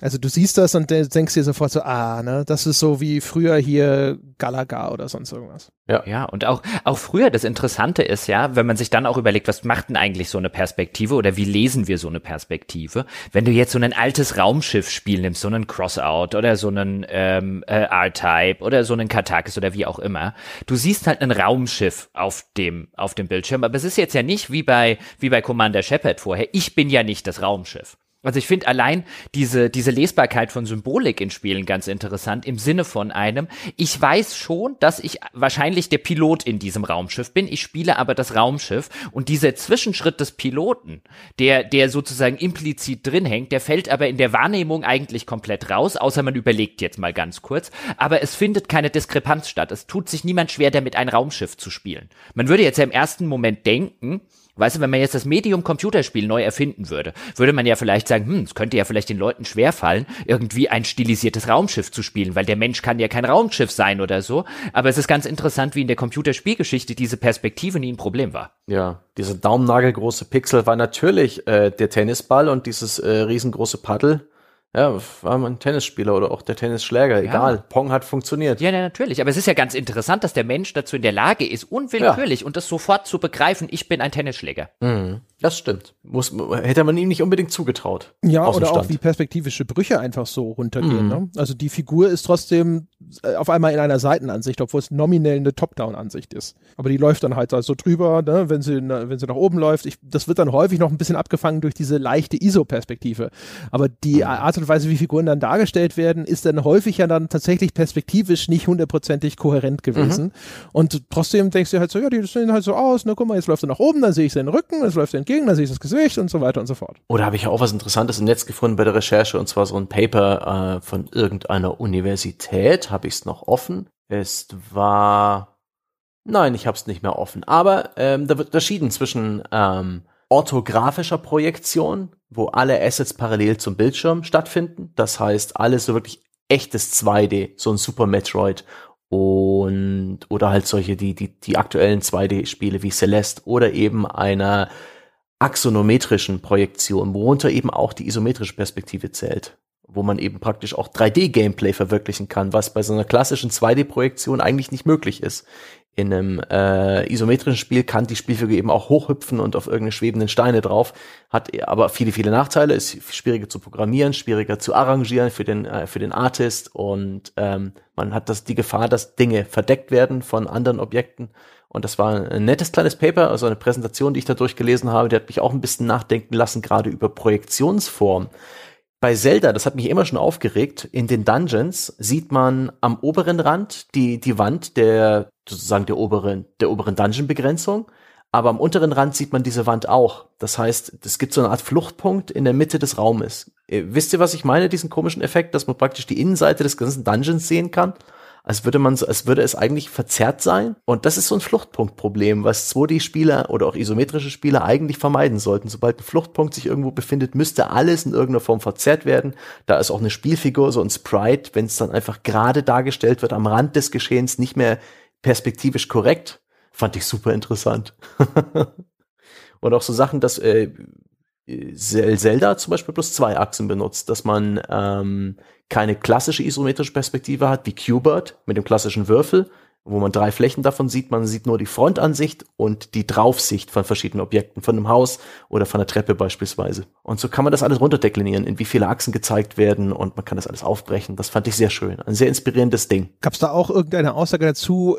Also du siehst das und denkst dir sofort so, ah, ne, das ist so wie früher hier Galaga oder sonst irgendwas. Ja. Ja, und auch, auch früher das Interessante ist ja, wenn man sich dann auch überlegt, was macht denn eigentlich so eine Perspektive oder wie lesen wir so eine Perspektive? Wenn du jetzt so ein altes Raumschiff-Spiel nimmst, so einen Crossout oder so einen ähm, äh, R-Type oder so einen Katakis oder wie auch immer, du siehst halt ein Raumschiff auf dem, auf dem Bildschirm, aber es ist jetzt ja nicht wie bei, wie bei Commander Shepard vorher, ich bin ja nicht das Raumschiff. Also ich finde allein diese, diese Lesbarkeit von Symbolik in Spielen ganz interessant im Sinne von einem, ich weiß schon, dass ich wahrscheinlich der Pilot in diesem Raumschiff bin, ich spiele aber das Raumschiff und dieser Zwischenschritt des Piloten, der, der sozusagen implizit drin hängt, der fällt aber in der Wahrnehmung eigentlich komplett raus, außer man überlegt jetzt mal ganz kurz, aber es findet keine Diskrepanz statt. Es tut sich niemand schwer damit, ein Raumschiff zu spielen. Man würde jetzt ja im ersten Moment denken, Weißt du, wenn man jetzt das Medium Computerspiel neu erfinden würde, würde man ja vielleicht sagen, hm, es könnte ja vielleicht den Leuten schwerfallen, irgendwie ein stilisiertes Raumschiff zu spielen, weil der Mensch kann ja kein Raumschiff sein oder so. Aber es ist ganz interessant, wie in der Computerspielgeschichte diese Perspektive nie ein Problem war. Ja, diese daumennagelgroße Pixel war natürlich äh, der Tennisball und dieses äh, riesengroße Paddel ja, war man ein Tennisspieler oder auch der Tennisschläger, egal. Ja. Pong hat funktioniert. Ja, natürlich. Aber es ist ja ganz interessant, dass der Mensch dazu in der Lage ist, unwillkürlich ja. und das sofort zu begreifen, ich bin ein Tennisschläger. Mhm. Das stimmt. Muss, hätte man ihm nicht unbedingt zugetraut. Ja, oder auch wie perspektivische Brüche einfach so runtergehen. Mhm. Ne? Also die Figur ist trotzdem äh, auf einmal in einer Seitenansicht, obwohl es nominell eine Top-Down-Ansicht ist. Aber die läuft dann halt so drüber, ne? wenn, sie, wenn sie nach oben läuft. Ich, das wird dann häufig noch ein bisschen abgefangen durch diese leichte ISO-Perspektive. Aber die mhm. Art und Weise, wie Figuren dann dargestellt werden, ist dann häufig ja dann tatsächlich perspektivisch nicht hundertprozentig kohärent gewesen. Mhm. Und trotzdem denkst du halt so, ja, die sehen halt so aus, ne, guck mal, jetzt läuft er nach oben, dann sehe ich seinen Rücken, jetzt läuft entgegen entgegen, dann sehe ich das Gesicht und so weiter und so fort. Oder habe ich auch was Interessantes im Netz gefunden bei der Recherche und zwar so ein Paper äh, von irgendeiner Universität, habe ich es noch offen. Es war, nein, ich habe es nicht mehr offen, aber ähm, da wird unterschieden zwischen ähm, orthografischer Projektion, wo alle Assets parallel zum Bildschirm stattfinden. Das heißt, alles so wirklich echtes 2D, so ein Super Metroid und oder halt solche die die die aktuellen 2D-Spiele wie Celeste oder eben einer axonometrischen Projektion, worunter eben auch die isometrische Perspektive zählt, wo man eben praktisch auch 3D-Gameplay verwirklichen kann, was bei so einer klassischen 2D-Projektion eigentlich nicht möglich ist. In einem äh, isometrischen Spiel kann die Spielfigur eben auch hochhüpfen und auf irgendeine schwebenden Steine drauf, hat aber viele, viele Nachteile, ist schwieriger zu programmieren, schwieriger zu arrangieren für den, äh, für den Artist und ähm, man hat das, die Gefahr, dass Dinge verdeckt werden von anderen Objekten und das war ein nettes kleines Paper, also eine Präsentation, die ich da durchgelesen habe, die hat mich auch ein bisschen nachdenken lassen, gerade über Projektionsform. Bei Zelda, das hat mich immer schon aufgeregt, in den Dungeons sieht man am oberen Rand die, die Wand der, sozusagen der oberen, der oberen Dungeon-Begrenzung. aber am unteren Rand sieht man diese Wand auch. Das heißt, es gibt so eine Art Fluchtpunkt in der Mitte des Raumes. Äh, wisst ihr, was ich meine, diesen komischen Effekt, dass man praktisch die Innenseite des ganzen Dungeons sehen kann? Als würde man so, als würde es eigentlich verzerrt sein. Und das ist so ein Fluchtpunktproblem, was 2D-Spieler oder auch isometrische Spieler eigentlich vermeiden sollten. Sobald ein Fluchtpunkt sich irgendwo befindet, müsste alles in irgendeiner Form verzerrt werden. Da ist auch eine Spielfigur, so ein Sprite, wenn es dann einfach gerade dargestellt wird am Rand des Geschehens, nicht mehr perspektivisch korrekt. Fand ich super interessant. Und auch so Sachen, dass äh, Zelda zum Beispiel bloß zwei Achsen benutzt, dass man ähm, keine klassische isometrische Perspektive hat, wie Qbert mit dem klassischen Würfel, wo man drei Flächen davon sieht. Man sieht nur die Frontansicht und die Draufsicht von verschiedenen Objekten, von einem Haus oder von einer Treppe beispielsweise. Und so kann man das alles runterdeklinieren, in wie viele Achsen gezeigt werden und man kann das alles aufbrechen. Das fand ich sehr schön. Ein sehr inspirierendes Ding. Gab es da auch irgendeine Aussage dazu,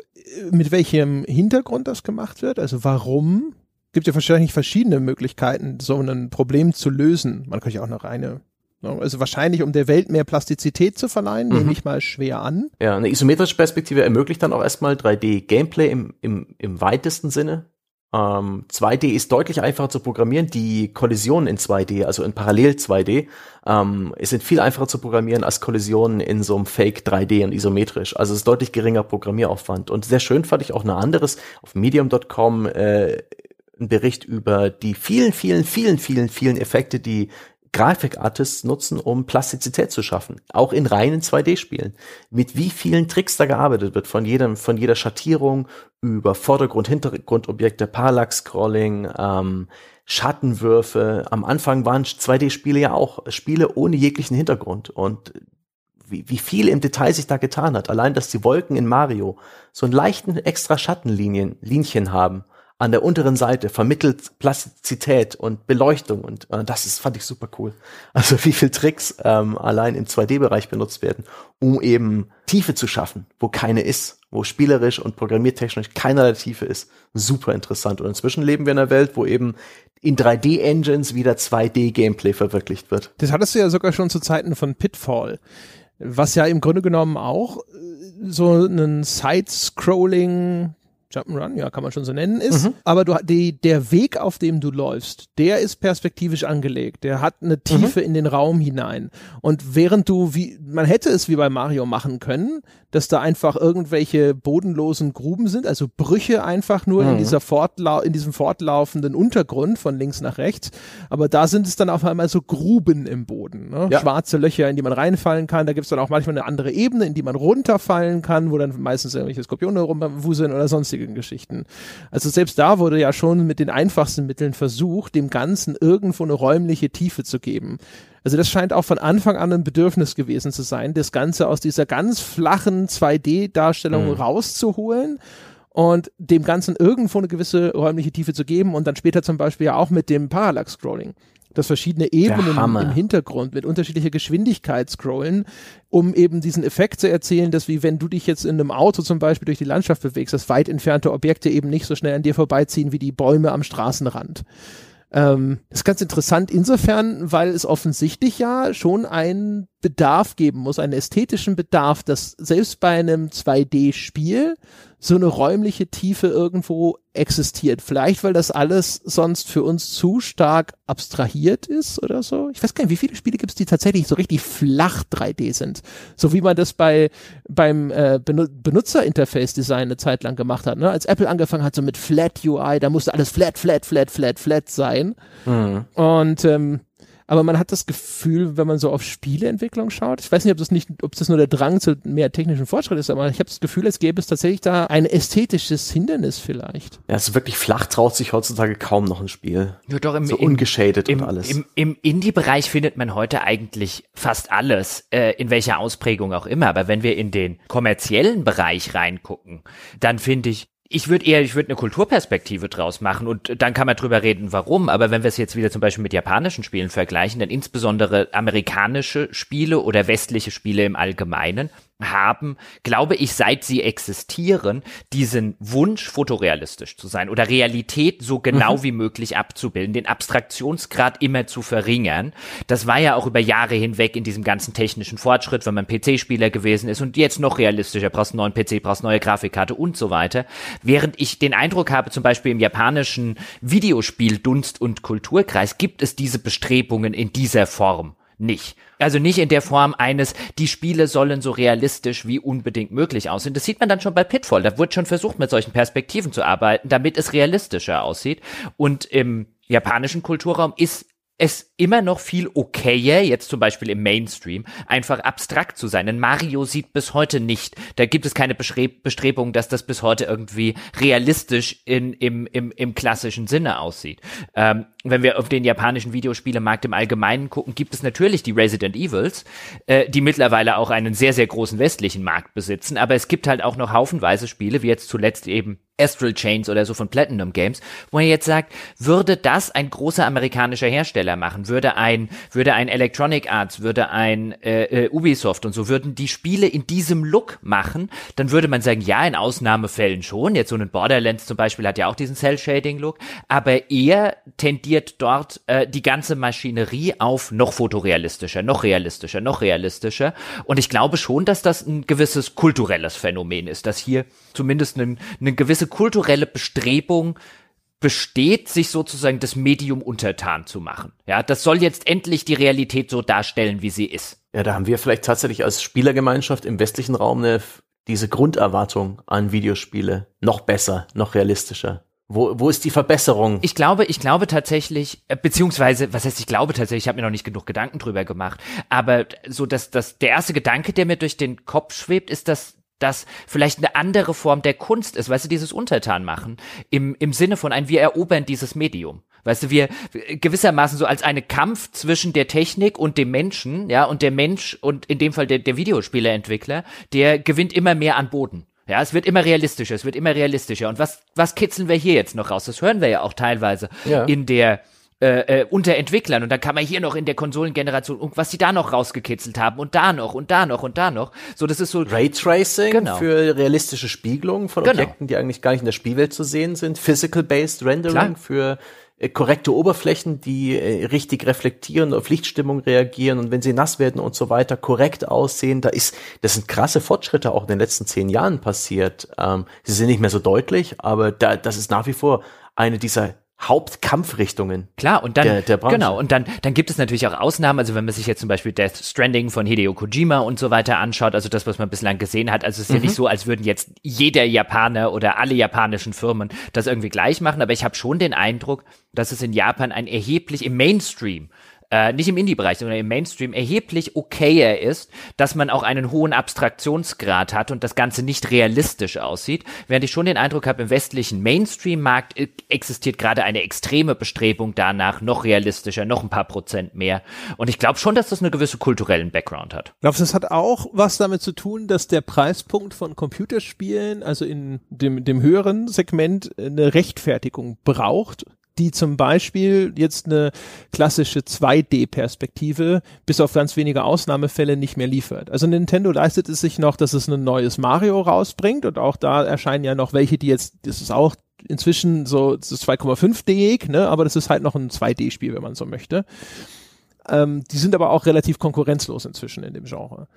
mit welchem Hintergrund das gemacht wird? Also warum? Gibt ja wahrscheinlich verschiedene Möglichkeiten, so ein Problem zu lösen. Man könnte ja auch eine reine Ne? Also wahrscheinlich, um der Welt mehr Plastizität zu verleihen, mhm. nehme ich mal schwer an. Ja, eine isometrische Perspektive ermöglicht dann auch erstmal 3D-Gameplay im, im, im weitesten Sinne. Ähm, 2D ist deutlich einfacher zu programmieren. Die Kollisionen in 2D, also in Parallel 2D, ähm, sind viel einfacher zu programmieren als Kollisionen in so einem Fake 3D und isometrisch. Also es ist deutlich geringer Programmieraufwand. Und sehr schön fand ich auch ein anderes auf medium.com äh, ein Bericht über die vielen, vielen, vielen, vielen, vielen Effekte, die Grafikartists nutzen, um Plastizität zu schaffen. Auch in reinen 2D-Spielen. Mit wie vielen Tricks da gearbeitet wird, von jedem, von jeder Schattierung über Vordergrund, Hintergrundobjekte, Parallax-Scrolling, ähm, Schattenwürfe. Am Anfang waren 2D-Spiele ja auch Spiele ohne jeglichen Hintergrund. Und wie, wie viel im Detail sich da getan hat. Allein, dass die Wolken in Mario so einen leichten extra Schattenlinien, Linchen haben an der unteren Seite vermittelt Plastizität und Beleuchtung und äh, das ist fand ich super cool. Also wie viel Tricks ähm, allein im 2D-Bereich benutzt werden, um eben Tiefe zu schaffen, wo keine ist, wo spielerisch und programmiertechnisch keinerlei Tiefe ist. Super interessant. Und inzwischen leben wir in einer Welt, wo eben in 3D-Engines wieder 2D-Gameplay verwirklicht wird. Das hattest du ja sogar schon zu Zeiten von Pitfall was ja im Grunde genommen auch äh, so einen Side-Scrolling Jump'n'Run, ja, kann man schon so nennen, ist. Mhm. Aber du, die, der Weg, auf dem du läufst, der ist perspektivisch angelegt. Der hat eine Tiefe mhm. in den Raum hinein. Und während du, wie, man hätte es wie bei Mario machen können, dass da einfach irgendwelche bodenlosen Gruben sind, also Brüche einfach nur mhm. in dieser Fortlau in diesem fortlaufenden Untergrund von links nach rechts. Aber da sind es dann auf einmal so Gruben im Boden, ne? ja. schwarze Löcher, in die man reinfallen kann. Da gibt es dann auch manchmal eine andere Ebene, in die man runterfallen kann, wo dann meistens irgendwelche Skorpione rumwuseln oder sonstigen Geschichten. Also selbst da wurde ja schon mit den einfachsten Mitteln versucht, dem Ganzen irgendwo eine räumliche Tiefe zu geben. Also das scheint auch von Anfang an ein Bedürfnis gewesen zu sein, das Ganze aus dieser ganz flachen 2D-Darstellung mhm. rauszuholen und dem Ganzen irgendwo eine gewisse räumliche Tiefe zu geben und dann später zum Beispiel ja auch mit dem Parallax-Scrolling dass verschiedene Ebenen im Hintergrund mit unterschiedlicher Geschwindigkeit scrollen, um eben diesen Effekt zu erzählen, dass wie wenn du dich jetzt in einem Auto zum Beispiel durch die Landschaft bewegst, dass weit entfernte Objekte eben nicht so schnell an dir vorbeiziehen wie die Bäume am Straßenrand. Ähm, das ist ganz interessant insofern, weil es offensichtlich ja schon einen Bedarf geben muss, einen ästhetischen Bedarf, dass selbst bei einem 2D-Spiel so eine räumliche Tiefe irgendwo existiert. Vielleicht, weil das alles sonst für uns zu stark abstrahiert ist oder so. Ich weiß gar nicht, wie viele Spiele gibt es, die tatsächlich so richtig flach 3D sind. So wie man das bei beim äh, Benutzerinterface-Design eine Zeit lang gemacht hat. Ne? Als Apple angefangen hat, so mit Flat UI, da musste alles flat, flat, flat, flat, flat sein. Mhm. Und ähm, aber man hat das Gefühl, wenn man so auf Spieleentwicklung schaut, ich weiß nicht, ob das nicht, ob das nur der Drang zu mehr technischen Fortschritt ist, aber ich habe das Gefühl, es gäbe es tatsächlich da ein ästhetisches Hindernis vielleicht. Ja, so wirklich flach traut sich heutzutage kaum noch ein Spiel. Ja, doch im, so ungeschadet im, und alles. Im, im Indie-Bereich findet man heute eigentlich fast alles, äh, in welcher Ausprägung auch immer. Aber wenn wir in den kommerziellen Bereich reingucken, dann finde ich, ich würde eher, ich würde eine Kulturperspektive draus machen und dann kann man drüber reden, warum. Aber wenn wir es jetzt wieder zum Beispiel mit japanischen Spielen vergleichen, dann insbesondere amerikanische Spiele oder westliche Spiele im Allgemeinen, haben, glaube ich, seit sie existieren, diesen Wunsch, fotorealistisch zu sein oder Realität so genau mhm. wie möglich abzubilden, den Abstraktionsgrad immer zu verringern. Das war ja auch über Jahre hinweg in diesem ganzen technischen Fortschritt, wenn man PC-Spieler gewesen ist und jetzt noch realistischer, brauchst einen neuen PC, brauchst neue Grafikkarte und so weiter. Während ich den Eindruck habe, zum Beispiel im japanischen Videospiel Dunst- und Kulturkreis gibt es diese Bestrebungen in dieser Form nicht. Also nicht in der Form eines, die Spiele sollen so realistisch wie unbedingt möglich aussehen. Das sieht man dann schon bei Pitfall. Da wird schon versucht, mit solchen Perspektiven zu arbeiten, damit es realistischer aussieht. Und im japanischen Kulturraum ist es immer noch viel okayer, jetzt zum Beispiel im Mainstream, einfach abstrakt zu sein. Denn Mario sieht bis heute nicht, da gibt es keine Bestrebung, dass das bis heute irgendwie realistisch in, im, im, im klassischen Sinne aussieht. Ähm, wenn wir auf den japanischen Videospielemarkt im Allgemeinen gucken, gibt es natürlich die Resident Evils, äh, die mittlerweile auch einen sehr, sehr großen westlichen Markt besitzen, aber es gibt halt auch noch haufenweise Spiele, wie jetzt zuletzt eben Astral Chains oder so von Platinum Games, wo er jetzt sagt, würde das ein großer amerikanischer Hersteller machen, würde ein, würde ein Electronic Arts, würde ein äh, äh, Ubisoft und so, würden die Spiele in diesem Look machen, dann würde man sagen, ja, in Ausnahmefällen schon. Jetzt so ein Borderlands zum Beispiel hat ja auch diesen Cell-Shading-Look, aber er tendiert dort äh, die ganze Maschinerie auf noch fotorealistischer, noch realistischer, noch realistischer. Und ich glaube schon, dass das ein gewisses kulturelles Phänomen ist, dass hier zumindest eine, eine gewisse gewisse kulturelle Bestrebung besteht, sich sozusagen das Medium untertan zu machen. Ja, das soll jetzt endlich die Realität so darstellen, wie sie ist. Ja, da haben wir vielleicht tatsächlich als Spielergemeinschaft im westlichen Raum eine, diese Grunderwartung an Videospiele noch besser, noch realistischer. Wo, wo ist die Verbesserung? Ich glaube, ich glaube tatsächlich, äh, beziehungsweise, was heißt, ich glaube tatsächlich, ich habe mir noch nicht genug Gedanken drüber gemacht, aber so, dass dass der erste Gedanke, der mir durch den Kopf schwebt, ist, dass das vielleicht eine andere Form der Kunst ist, weißt du, dieses Untertan machen, im, im Sinne von ein, wir erobern dieses Medium. Weißt du, wir gewissermaßen so als eine Kampf zwischen der Technik und dem Menschen, ja, und der Mensch und in dem Fall der, der Videospieleentwickler, der gewinnt immer mehr an Boden. Ja, es wird immer realistischer, es wird immer realistischer. Und was, was kitzeln wir hier jetzt noch raus? Das hören wir ja auch teilweise ja. in der äh, äh, unter Entwicklern und dann kann man hier noch in der Konsolengeneration und was sie da noch rausgekitzelt haben und da noch und da noch und da noch. So, das ist so Raytracing genau. für realistische Spiegelungen von genau. Objekten, die eigentlich gar nicht in der Spielwelt zu sehen sind. Physical-based Rendering Klar. für äh, korrekte Oberflächen, die äh, richtig reflektieren, auf Lichtstimmung reagieren und wenn sie nass werden und so weiter, korrekt aussehen. Da ist, das sind krasse Fortschritte auch in den letzten zehn Jahren passiert. Ähm, sie sind nicht mehr so deutlich, aber da, das ist nach wie vor eine dieser Hauptkampfrichtungen. Klar, und dann, der, der genau, und dann, dann gibt es natürlich auch Ausnahmen, also wenn man sich jetzt zum Beispiel Death Stranding von Hideo Kojima und so weiter anschaut, also das, was man bislang gesehen hat, also es ist mhm. ja nicht so, als würden jetzt jeder Japaner oder alle japanischen Firmen das irgendwie gleich machen, aber ich habe schon den Eindruck, dass es in Japan ein erheblich im Mainstream äh, nicht im Indie-Bereich, sondern im Mainstream erheblich okayer ist, dass man auch einen hohen Abstraktionsgrad hat und das Ganze nicht realistisch aussieht, während ich schon den Eindruck habe, im westlichen Mainstream-Markt äh, existiert gerade eine extreme Bestrebung danach, noch realistischer, noch ein paar Prozent mehr. Und ich glaube schon, dass das eine gewisse kulturellen Background hat. Glaubst du, das hat auch was damit zu tun, dass der Preispunkt von Computerspielen, also in dem, dem höheren Segment, eine Rechtfertigung braucht? Die zum Beispiel jetzt eine klassische 2D-Perspektive bis auf ganz wenige Ausnahmefälle nicht mehr liefert. Also Nintendo leistet es sich noch, dass es ein neues Mario rausbringt und auch da erscheinen ja noch welche, die jetzt, das ist auch inzwischen so, das ist 2,5D, ne, aber das ist halt noch ein 2D-Spiel, wenn man so möchte. Ähm, die sind aber auch relativ konkurrenzlos inzwischen in dem Genre.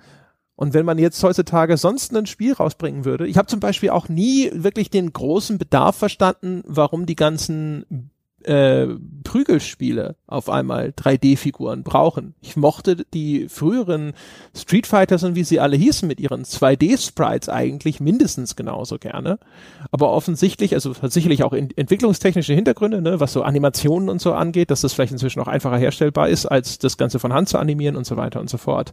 Und wenn man jetzt heutzutage sonst ein Spiel rausbringen würde, ich habe zum Beispiel auch nie wirklich den großen Bedarf verstanden, warum die ganzen äh, Prügelspiele auf einmal 3D-Figuren brauchen. Ich mochte die früheren Street Fighters und wie sie alle hießen mit ihren 2D-Sprites eigentlich mindestens genauso gerne. Aber offensichtlich, also sicherlich auch in, entwicklungstechnische Hintergründe, ne, was so Animationen und so angeht, dass das vielleicht inzwischen auch einfacher herstellbar ist, als das Ganze von Hand zu animieren und so weiter und so fort.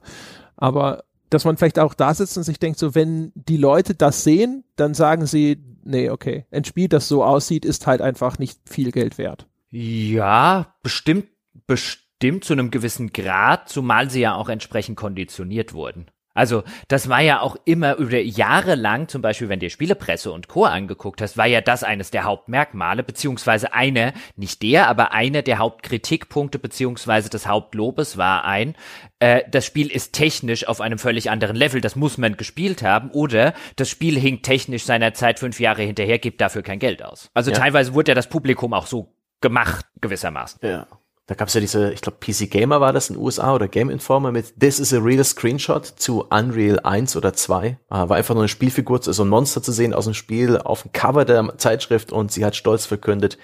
Aber dass man vielleicht auch da sitzt und sich denkt, so wenn die Leute das sehen, dann sagen sie, nee, okay, ein Spiel, das so aussieht, ist halt einfach nicht viel Geld wert. Ja, bestimmt, bestimmt zu einem gewissen Grad, zumal sie ja auch entsprechend konditioniert wurden. Also das war ja auch immer über Jahre lang, zum Beispiel wenn dir Spielepresse und Co. angeguckt hast, war ja das eines der Hauptmerkmale, beziehungsweise eine, nicht der, aber eine der Hauptkritikpunkte, beziehungsweise des Hauptlobes war ein, äh, das Spiel ist technisch auf einem völlig anderen Level, das muss man gespielt haben, oder das Spiel hinkt technisch seiner Zeit fünf Jahre hinterher, gibt dafür kein Geld aus. Also Ja. teilweise wurde ja das Publikum auch so gemacht, gewissermaßen. Ja. Da gab's ja diese, ich glaube, PC Gamer war das in den USA oder Game Informer mit This is a real Screenshot zu Unreal 1 oder 2. Ah, war einfach nur eine Spielfigur, so ein Monster zu sehen aus dem Spiel auf dem Cover der Zeitschrift und sie hat stolz verkündet,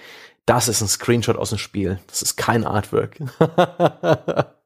das ist ein Screenshot aus dem Spiel. Das ist kein Artwork.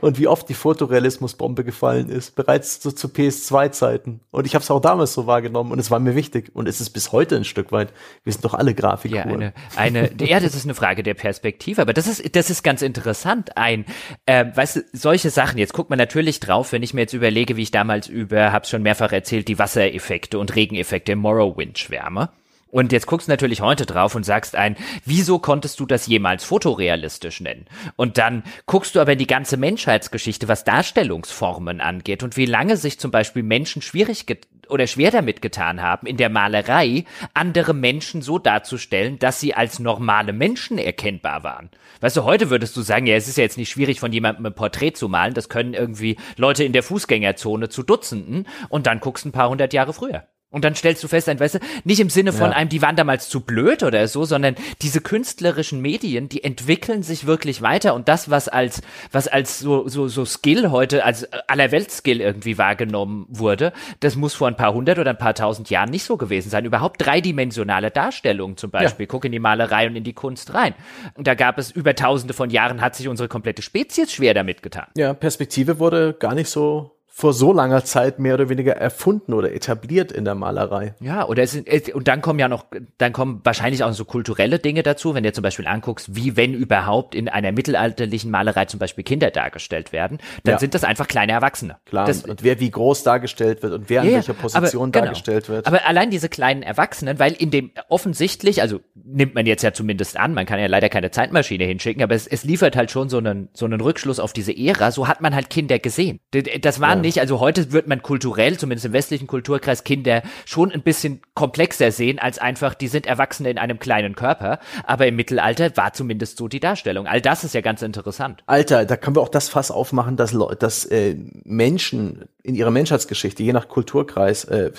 Und wie oft die Fotorealismusbombe gefallen ist, bereits so zu PS2-Zeiten. Und ich habe es auch damals so wahrgenommen und es war mir wichtig. Und es ist bis heute ein Stück weit. Wir sind doch alle Grafiker. Ja, eine, eine, ja, das ist eine Frage der Perspektive, aber das ist, das ist ganz interessant. Ein, äh, weißt du, solche Sachen, jetzt guckt man natürlich drauf, wenn ich mir jetzt überlege, wie ich damals über, hab's schon mehrfach erzählt, die Wassereffekte und Regeneffekte im Morrowind schwärme. Und jetzt guckst du natürlich heute drauf und sagst ein, wieso konntest du das jemals fotorealistisch nennen? Und dann guckst du aber in die ganze Menschheitsgeschichte, was Darstellungsformen angeht und wie lange sich zum Beispiel Menschen schwierig oder schwer damit getan haben, in der Malerei andere Menschen so darzustellen, dass sie als normale Menschen erkennbar waren. Weißt du, heute würdest du sagen, ja, es ist ja jetzt nicht schwierig, von jemandem ein Porträt zu malen, das können irgendwie Leute in der Fußgängerzone zu Dutzenden und dann guckst ein paar hundert Jahre früher. Und dann stellst du fest, ein, weißt du, nicht im Sinne von Ja. einem, die waren damals zu blöd oder so, sondern diese künstlerischen Medien, die entwickeln sich wirklich weiter und das, was als, was als so, so, so Skill heute, als Allerweltsskill irgendwie wahrgenommen wurde, das muss vor ein paar hundert oder ein paar tausend Jahren nicht so gewesen sein. Überhaupt dreidimensionale Darstellungen zum Beispiel. Guck in die Malerei und in die Kunst rein. Und da gab es über tausende von Jahren hat sich unsere komplette Spezies schwer damit getan. Ja, Perspektive wurde gar nicht so vor so langer Zeit mehr oder weniger erfunden oder etabliert in der Malerei. Ja, oder es sind, und dann kommen ja noch, dann kommen wahrscheinlich auch so kulturelle Dinge dazu, wenn du zum Beispiel anguckst, wie wenn überhaupt in einer mittelalterlichen Malerei zum Beispiel Kinder dargestellt werden, dann Ja. sind das einfach kleine Erwachsene. Klar, Das, und wer wie groß dargestellt wird und wer in Ja, welcher Position aber, genau. dargestellt wird. Aber allein diese kleinen Erwachsenen, weil in dem offensichtlich, also nimmt man jetzt ja zumindest an, man kann ja leider keine Zeitmaschine hinschicken, aber es, es liefert halt schon so einen, so einen Rückschluss auf diese Ära, so hat man halt Kinder gesehen. Das waren Ja. Nicht, also heute wird man kulturell, zumindest im westlichen Kulturkreis, Kinder schon ein bisschen komplexer sehen, als einfach, die sind Erwachsene in einem kleinen Körper, aber im Mittelalter war zumindest so die Darstellung. All das ist ja ganz interessant. Alter, da können wir auch das Fass aufmachen, dass, dass äh, Menschen in ihrer Menschheitsgeschichte, je nach Kulturkreis, äh,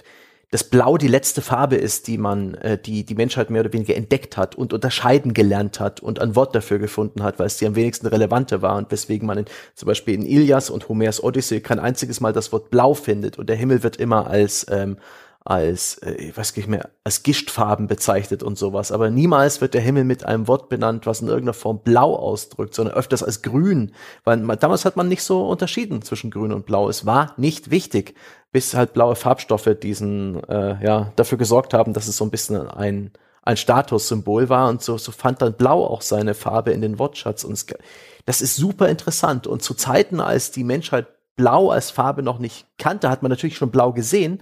das Blau die letzte Farbe ist, die man, äh, die die Menschheit mehr oder weniger entdeckt hat und unterscheiden gelernt hat und ein Wort dafür gefunden hat, weil es die am wenigsten relevante war und weswegen man in, zum Beispiel in Ilias und Homers Odyssee kein einziges Mal das Wort Blau findet und der Himmel wird immer als ähm, als, äh, ich weiß nicht mehr, als Gischtfarben bezeichnet und sowas. Aber niemals wird der Himmel mit einem Wort benannt, was in irgendeiner Form blau ausdrückt, sondern öfters als grün. Weil man, damals hat man nicht so unterschieden zwischen grün und blau. Es war nicht wichtig, bis halt blaue Farbstoffe diesen, äh, ja, dafür gesorgt haben, dass es so ein bisschen ein, ein Statussymbol war und so, so fand dann blau auch seine Farbe in den Wortschatz und es, das ist super interessant und zu Zeiten, als die Menschheit blau als Farbe noch nicht kannte, hat man natürlich schon blau gesehen,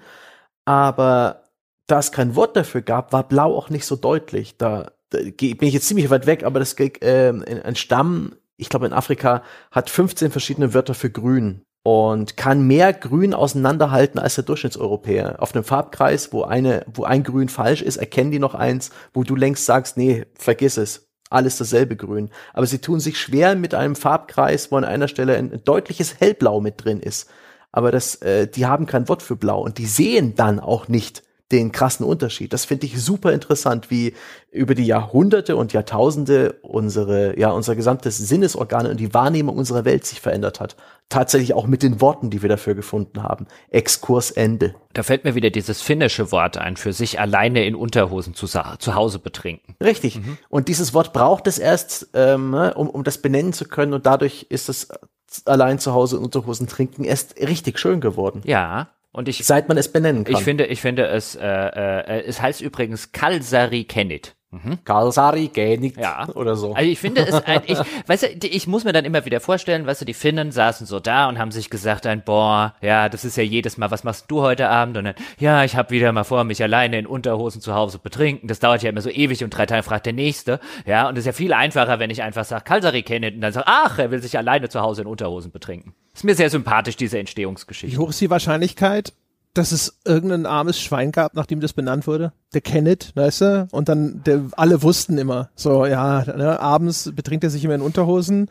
aber da es kein Wort dafür gab, war Blau auch nicht so deutlich. Da, da bin ich jetzt ziemlich weit weg, aber das ähm, ein Stamm, ich glaube in Afrika, hat 15 verschiedene Wörter für Grün und kann mehr Grün auseinanderhalten als der Durchschnittseuropäer. Auf einem Farbkreis, wo eine, wo ein Grün falsch ist, erkennen die noch eins, wo du längst sagst, nee, vergiss es. Alles dasselbe Grün. Aber sie tun sich schwer mit einem Farbkreis, wo an einer Stelle ein deutliches Hellblau mit drin ist aber das, äh, die haben kein Wort für blau und die sehen dann auch nicht den krassen Unterschied. Das finde ich super interessant, wie über die Jahrhunderte und Jahrtausende unsere, ja, unser gesamtes Sinnesorgan und die Wahrnehmung unserer Welt sich verändert hat. Tatsächlich auch mit den Worten, die wir dafür gefunden haben. Exkurs Ende. Da fällt mir wieder dieses finnische Wort ein, für sich alleine in Unterhosen zu, zu Hause betrinken. Richtig. Und dieses Wort braucht es erst, ähm, ne, um, um das benennen zu können und dadurch ist es allein zu Hause in Unterhosen trinken erst richtig schön geworden. Ja, und ich, Seit man es benennen kann. ich finde, ich finde es, äh, äh, es heißt übrigens Kalsari Kennit. Kalsari, Gänig Ja. oder so. Also ich finde es, ein, ich, weißt du, ich muss mir dann immer wieder vorstellen, weißt du, die Finnen saßen so da und haben sich gesagt, ein boah, ja, das ist ja jedes Mal, was machst du heute Abend? Und dann, ja, ich habe wieder mal vor, mich alleine in Unterhosen zu Hause betrinken. Das dauert ja immer so ewig und drei Tage fragt der Nächste. Ja, und es ist ja viel einfacher, wenn ich einfach sage, Kalsari Kenneth und dann sage, ach, er will sich alleine zu Hause in Unterhosen betrinken. Ist mir sehr sympathisch, diese Wie Entstehungsgeschichte. hoch ist die Wahrscheinlichkeit, dass es irgendein armes Schwein gab, nachdem das benannt wurde? Der Kenneth, weißt du? Und dann, der, alle wussten immer, so, ja, ne, abends betrinkt er sich immer in Unterhosen.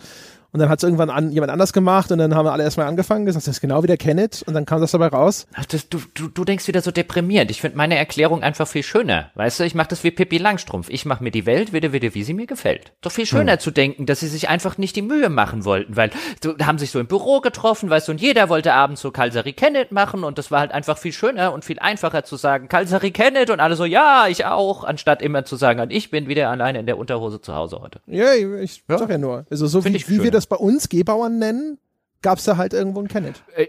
Und dann hat es irgendwann an, jemand anders gemacht und dann haben wir alle erstmal angefangen, gesagt, das ist genau wie der Kenneth und dann kam das dabei raus. Ach, das, du, du, du denkst wieder so deprimierend. Ich finde meine Erklärung einfach viel schöner. Weißt du, ich mache das wie Pippi Langstrumpf. Ich mache mir die Welt wieder, wieder, wie sie mir gefällt. Doch viel schöner zu denken, dass sie sich einfach nicht die Mühe machen wollten, weil so, haben sich so im Büro getroffen, weißt du, und jeder wollte abends so Kalsari Kenneth machen und das war halt einfach viel schöner und viel einfacher zu sagen, Kalsari Kenneth und alle so, ja, ich auch, anstatt immer zu sagen, und ich bin wieder alleine in der Unterhose zu Hause heute. Ja, ich sag ja nur. Also so wie, ich wie wir schön. Das bei uns Gebauern nennen, gab's da halt irgendwo einen Kenneth. Äh,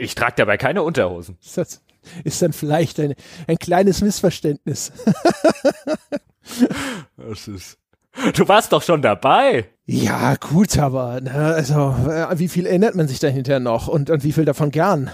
Ich trage dabei keine Unterhosen. Ist, das, ist dann vielleicht ein, ein kleines Missverständnis. Das ist. Du warst doch schon dabei. Ja, gut, aber ne, also äh, wie viel erinnert man sich dahinter noch und, und wie viel davon gern?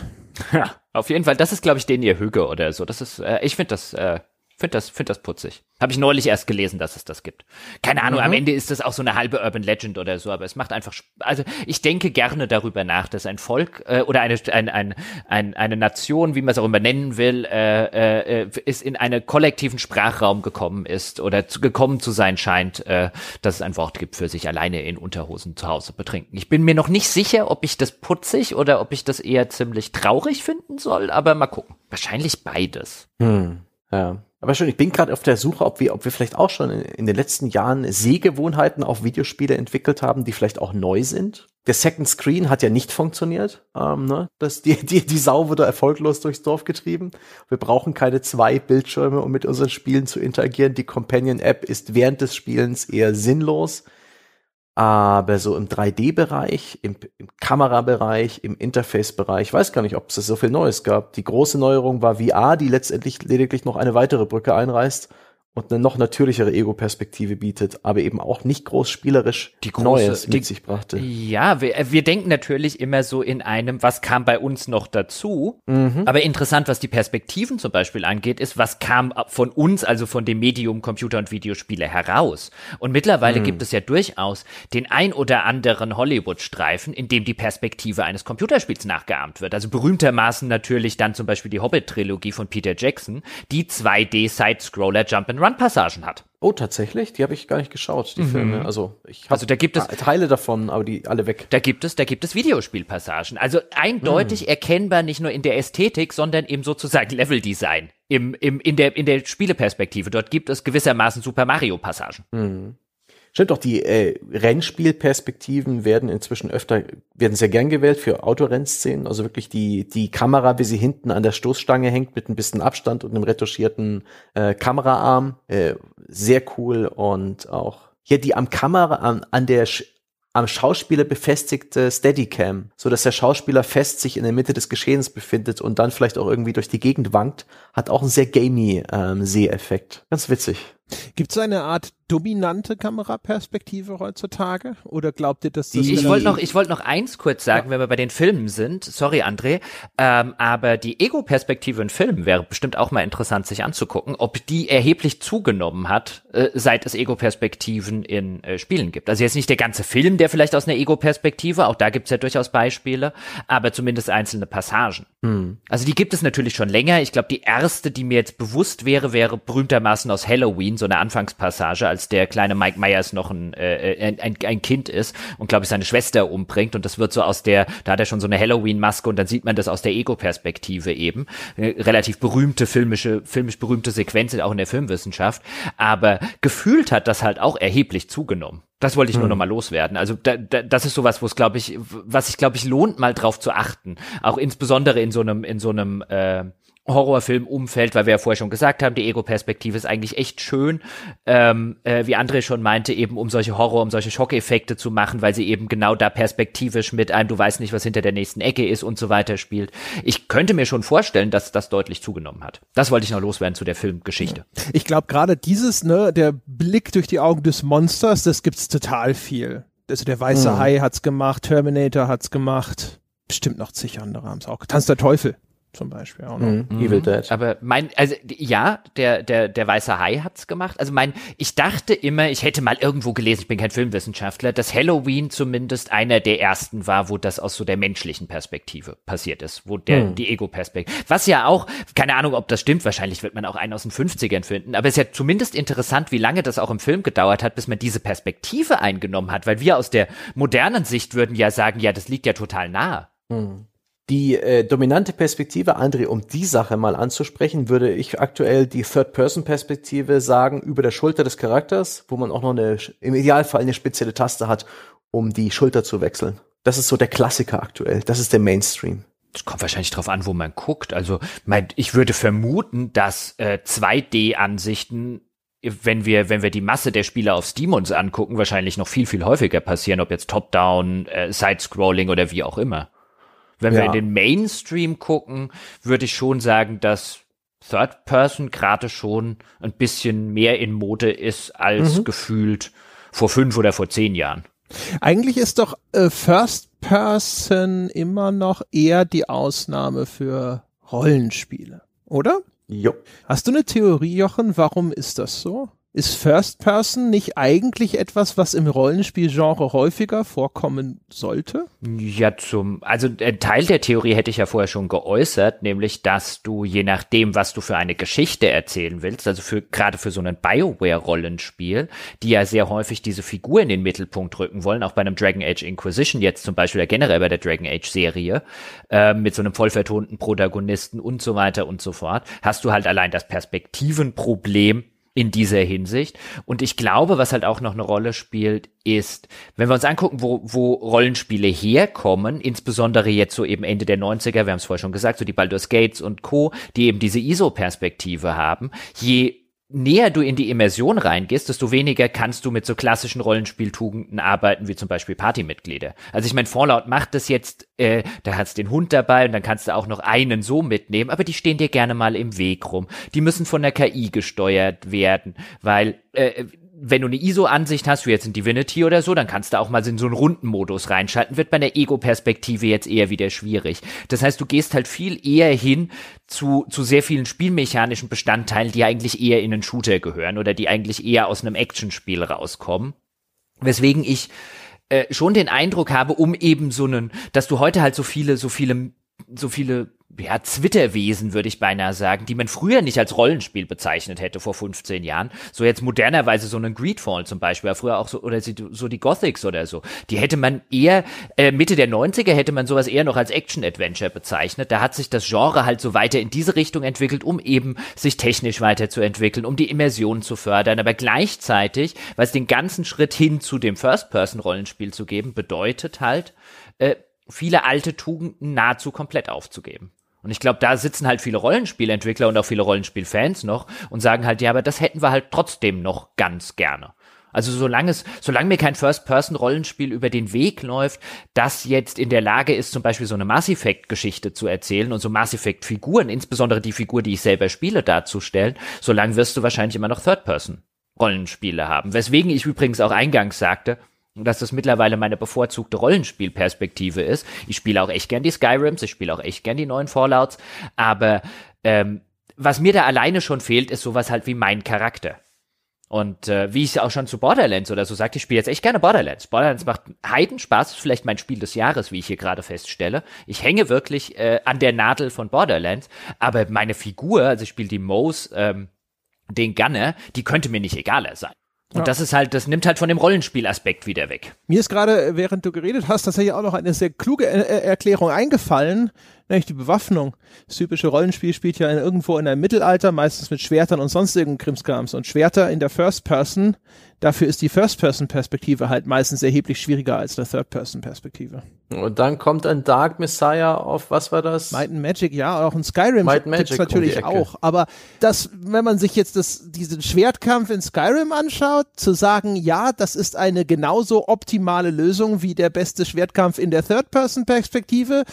Ja, auf jeden Fall. Das ist, glaube ich, den ihr Hüge oder so. Das ist, äh, ich finde das, äh, finde das, finde das putzig. Habe ich neulich erst gelesen, dass es das gibt. Keine Ahnung. Am Ende ist das auch so eine halbe Urban Legend oder so, aber es macht einfach, also ich denke gerne darüber nach, dass ein Volk äh, oder eine, ein, ein, ein, eine Nation, wie man es auch immer nennen will, äh, äh, ist in einen kollektiven Sprachraum gekommen ist oder zu, gekommen zu sein scheint, äh, dass es ein Wort gibt für sich alleine in Unterhosen zu Hause betrinken. Ich bin mir noch nicht sicher, ob ich das putzig oder ob ich das eher ziemlich traurig finden soll, aber mal gucken. Wahrscheinlich beides. Hm, ja. Aber schon, ich bin gerade auf der Suche, ob wir, ob wir vielleicht auch schon in, in den letzten Jahren Sehgewohnheiten auf Videospiele entwickelt haben, die vielleicht auch neu sind. Der Second Screen hat ja nicht funktioniert. Ähm, ne? das, die, die, die Sau wurde erfolglos durchs Dorf getrieben. Wir brauchen keine zwei Bildschirme, um mit unseren Spielen zu interagieren. Die Companion-App ist während des Spielens eher sinnlos. Aber so im 3D-Bereich, im, im Kamerabereich, im Interface-Bereich, weiß gar nicht, ob es so viel Neues gab. Die große Neuerung war VR, die letztendlich lediglich noch eine weitere Brücke einreißt und eine noch natürlichere Ego-Perspektive bietet, aber eben auch nicht groß spielerisch Die große- Neues mit die- sich brachte. Ja, wir, äh, wir denken natürlich immer so in einem, was kam bei uns noch dazu. Mhm. Aber interessant, was die Perspektiven zum Beispiel angeht, ist, was kam von uns, also von dem Medium Computer und Videospiele heraus. Und mittlerweile gibt es ja durchaus den ein oder anderen Hollywood-Streifen, in dem die Perspektive eines Computerspiels nachgeahmt wird. Also berühmtermaßen natürlich dann zum Beispiel die Hobbit-Trilogie von Peter Jackson, die 2D-Side-Scroller Jump-and-Run-Passagen hat. Oh, tatsächlich? Die habe ich gar nicht geschaut, die Filme. Also ich habe Mhm. Also da gibt es- Teile davon, aber die alle weg. Da gibt es, da gibt es Videospielpassagen. Also eindeutig erkennbar nicht nur in der Ästhetik, sondern im sozusagen Leveldesign. Im, im, in der, in der Spieleperspektive. Dort gibt es gewissermaßen Super Mario Passagen. Stimmt doch, die äh, Rennspielperspektiven werden inzwischen öfter, werden sehr gern gewählt für Autorennszenen. Also wirklich die, die Kamera, wie sie hinten an der Stoßstange hängt, mit ein bisschen Abstand und einem retuschierten äh, Kameraarm. Äh, sehr cool und auch hier die am Kamera, an, an der Sch am Schauspieler befestigte Steadicam, so dass der Schauspieler fest sich in der Mitte des Geschehens befindet und dann vielleicht auch irgendwie durch die Gegend wankt, hat auch einen sehr gamey ähm, Seheffekt. Ganz witzig. Gibt es eine Art dominante Kameraperspektive heutzutage? Oder glaubt ihr, dass das Die- Ich wollte noch, ich wollte noch eins kurz sagen, wenn wir bei den Filmen sind. Sorry, André. Ähm, aber die Ego-Perspektive in Filmen wäre bestimmt auch mal interessant, sich anzugucken, ob die erheblich zugenommen hat, äh, seit es Ego-Perspektiven in äh, Spielen gibt. Also jetzt nicht der ganze Film, der vielleicht aus einer Ego-Perspektive, auch da gibt's ja durchaus Beispiele, aber zumindest einzelne Passagen. Also die gibt es natürlich schon länger. Ich glaube, die erste, die mir jetzt bewusst wäre, wäre berühmtermaßen aus Halloween, so eine Anfangspassage, als der kleine Mike Myers noch ein, äh, ein, ein, ein Kind ist und, glaube ich, seine Schwester umbringt. Und das wird so aus der, da hat er schon so eine Halloween-Maske und dann sieht man das aus der Ego-Perspektive eben. Äh, relativ berühmte filmische, filmisch berühmte Sequenz auch in der Filmwissenschaft. Aber gefühlt hat das halt auch erheblich zugenommen. Das wollte ich nur noch mal loswerden. Also da, da, das ist sowas, wo es glaube ich, was sich glaube ich lohnt, mal drauf zu achten. Auch insbesondere in so einem in so einem äh, Horrorfilm-Umfeld, weil wir ja vorher schon gesagt haben, die Ego-Perspektive ist eigentlich echt schön, ähm, äh, wie André schon meinte, eben um solche Horror, um solche Schockeffekte zu machen, weil sie eben genau da perspektivisch mit einem, du weißt nicht, was hinter der nächsten Ecke ist und so weiter spielt. Ich könnte mir schon vorstellen, dass das deutlich zugenommen hat. Das wollte ich noch loswerden zu der Filmgeschichte. Ich glaube gerade dieses, ne, der Blick durch die Augen des Monsters, das gibt's total viel. Also der weiße Mhm. Hai hat's gemacht, Terminator hat's gemacht, bestimmt noch zig andere haben's auch. Tanz der Teufel zum Beispiel auch noch. Mhm. Evil Dead. Aber mein, also ja, der der der weiße Hai hat's gemacht. Also mein, ich dachte immer, ich hätte mal irgendwo gelesen, ich bin kein Filmwissenschaftler, dass Halloween zumindest einer der ersten war, wo das aus so der menschlichen Perspektive passiert ist, wo der Hm. die Ego-Perspektive. Was ja auch, keine Ahnung, ob das stimmt. Wahrscheinlich wird man auch einen aus den 50ern finden. Aber es ist ja zumindest interessant, wie lange das auch im Film gedauert hat, bis man diese Perspektive eingenommen hat, weil wir aus der modernen Sicht würden ja sagen, ja, das liegt ja total nahe. Die äh, dominante Perspektive, André, um die Sache mal anzusprechen, würde ich aktuell die Third-Person-Perspektive sagen, über der Schulter des Charakters, wo man auch noch eine, im Idealfall eine spezielle Taste hat, um die Schulter zu wechseln. Das ist so der Klassiker aktuell. Das ist der Mainstream. Das kommt wahrscheinlich drauf an, wo man guckt. Also, mein, ich würde vermuten, dass äh, 2D-Ansichten, wenn wir, wenn wir die Masse der Spieler auf Steam uns angucken, wahrscheinlich noch viel, viel häufiger passieren, ob jetzt Top-Down, äh, Side-Scrolling oder wie auch immer. Wenn wir Ja. in den Mainstream gucken, würde ich schon sagen, dass Third Person gerade schon ein bisschen mehr in Mode ist als gefühlt vor fünf oder vor zehn Jahren. Eigentlich ist doch äh, First Person immer noch eher die Ausnahme für Rollenspiele, oder? Jo. Hast du eine Theorie, Jochen, warum ist das so? Ist First Person nicht eigentlich etwas, was im Rollenspielgenre häufiger vorkommen sollte? Ja, zum, also ein Teil der Theorie hätte ich ja vorher schon geäußert, nämlich, dass du je nachdem, was du für eine Geschichte erzählen willst, also für, gerade für so ein Bioware-Rollenspiel, die ja sehr häufig diese Figur in den Mittelpunkt rücken wollen, auch bei einem Dragon Age Inquisition jetzt zum Beispiel, oder generell bei der Dragon Age Serie, äh, mit so einem vollvertonten Protagonisten und so weiter und so fort, hast du halt allein das Perspektivenproblem, in dieser Hinsicht. Und ich glaube, was halt auch noch eine Rolle spielt, ist, wenn wir uns angucken, wo, wo Rollenspiele herkommen, insbesondere jetzt so eben Ende der 90er, wir haben es vorher schon gesagt, so die Baldur's Gates und Co., die eben diese ISO-Perspektive haben, je näher du in die Immersion reingehst, desto weniger kannst du mit so klassischen Rollenspieltugenden arbeiten, wie zum Beispiel Partymitglieder. Also ich meine, Fallout macht das jetzt, äh, da hast den Hund dabei und dann kannst du auch noch einen so mitnehmen, aber die stehen dir gerne mal im Weg rum. Die müssen von der KI gesteuert werden, weil äh, wenn du eine ISO-Ansicht hast, wie jetzt in Divinity oder so, dann kannst du auch mal in so einen Rundenmodus reinschalten. Wird bei der Ego-Perspektive jetzt eher wieder schwierig. Das heißt, du gehst halt viel eher hin zu, zu sehr vielen spielmechanischen Bestandteilen, die eigentlich eher in einen Shooter gehören oder die eigentlich eher aus einem Actionspiel rauskommen. Weswegen ich äh, schon den Eindruck habe, um eben so einen, dass du heute halt so viele, so viele, so viele ja, Zwitterwesen, würde ich beinahe sagen, die man früher nicht als Rollenspiel bezeichnet hätte vor 15 Jahren. So jetzt modernerweise so einen Greedfall zum Beispiel, war früher auch so, oder so die Gothics oder so. Die hätte man eher, äh, Mitte der 90er hätte man sowas eher noch als Action-Adventure bezeichnet. Da hat sich das Genre halt so weiter in diese Richtung entwickelt, um eben sich technisch weiterzuentwickeln, um die Immersion zu fördern. Aber gleichzeitig, was den ganzen Schritt hin zu dem First-Person-Rollenspiel zu geben, bedeutet halt, äh, viele alte Tugenden nahezu komplett aufzugeben. Und ich glaube, da sitzen halt viele Rollenspielentwickler und auch viele Rollenspielfans noch und sagen halt, ja, aber das hätten wir halt trotzdem noch ganz gerne. Also solange es, solange mir kein First-Person-Rollenspiel über den Weg läuft, das jetzt in der Lage ist, zum Beispiel so eine Mass Effect-Geschichte zu erzählen und so Mass Effect-Figuren, insbesondere die Figur, die ich selber spiele, darzustellen, solange wirst du wahrscheinlich immer noch Third-Person-Rollenspiele haben. Weswegen ich übrigens auch eingangs sagte, dass das mittlerweile meine bevorzugte Rollenspielperspektive ist. Ich spiele auch echt gern die Skyrims, ich spiele auch echt gern die neuen Fallouts, aber ähm, was mir da alleine schon fehlt, ist sowas halt wie mein Charakter. Und äh, wie ich auch schon zu Borderlands oder so sagte, ich spiele jetzt echt gerne Borderlands. Borderlands macht Heidenspaß, ist vielleicht mein Spiel des Jahres, wie ich hier gerade feststelle. Ich hänge wirklich äh, an der Nadel von Borderlands, aber meine Figur, also ich spiele die Mose, ähm, den Gunner, die könnte mir nicht egaler sein. Und Ja. das ist halt, das nimmt halt von dem Rollenspielaspekt wieder weg. Mir ist gerade, während du geredet hast, tatsächlich auch noch eine sehr kluge äh, äh, Erklärung eingefallen, nämlich die Bewaffnung. Das typische Rollenspiel spielt ja in, irgendwo in einem Mittelalter, meistens mit Schwertern und sonstigen Krimskrams. Und Schwerter in der First Person, dafür ist die First Person Perspektive halt meistens erheblich schwieriger als eine Third Person Perspektive. Und dann kommt ein Dark Messiah auf, was war das? Might and Magic, ja, auch in Skyrim Might Magic um natürlich Ecke. auch. Aber das, wenn man sich jetzt das, diesen Schwertkampf in Skyrim anschaut, zu sagen, ja, das ist eine genauso optimale Lösung wie der beste Schwertkampf in der Third-Person-Perspektive.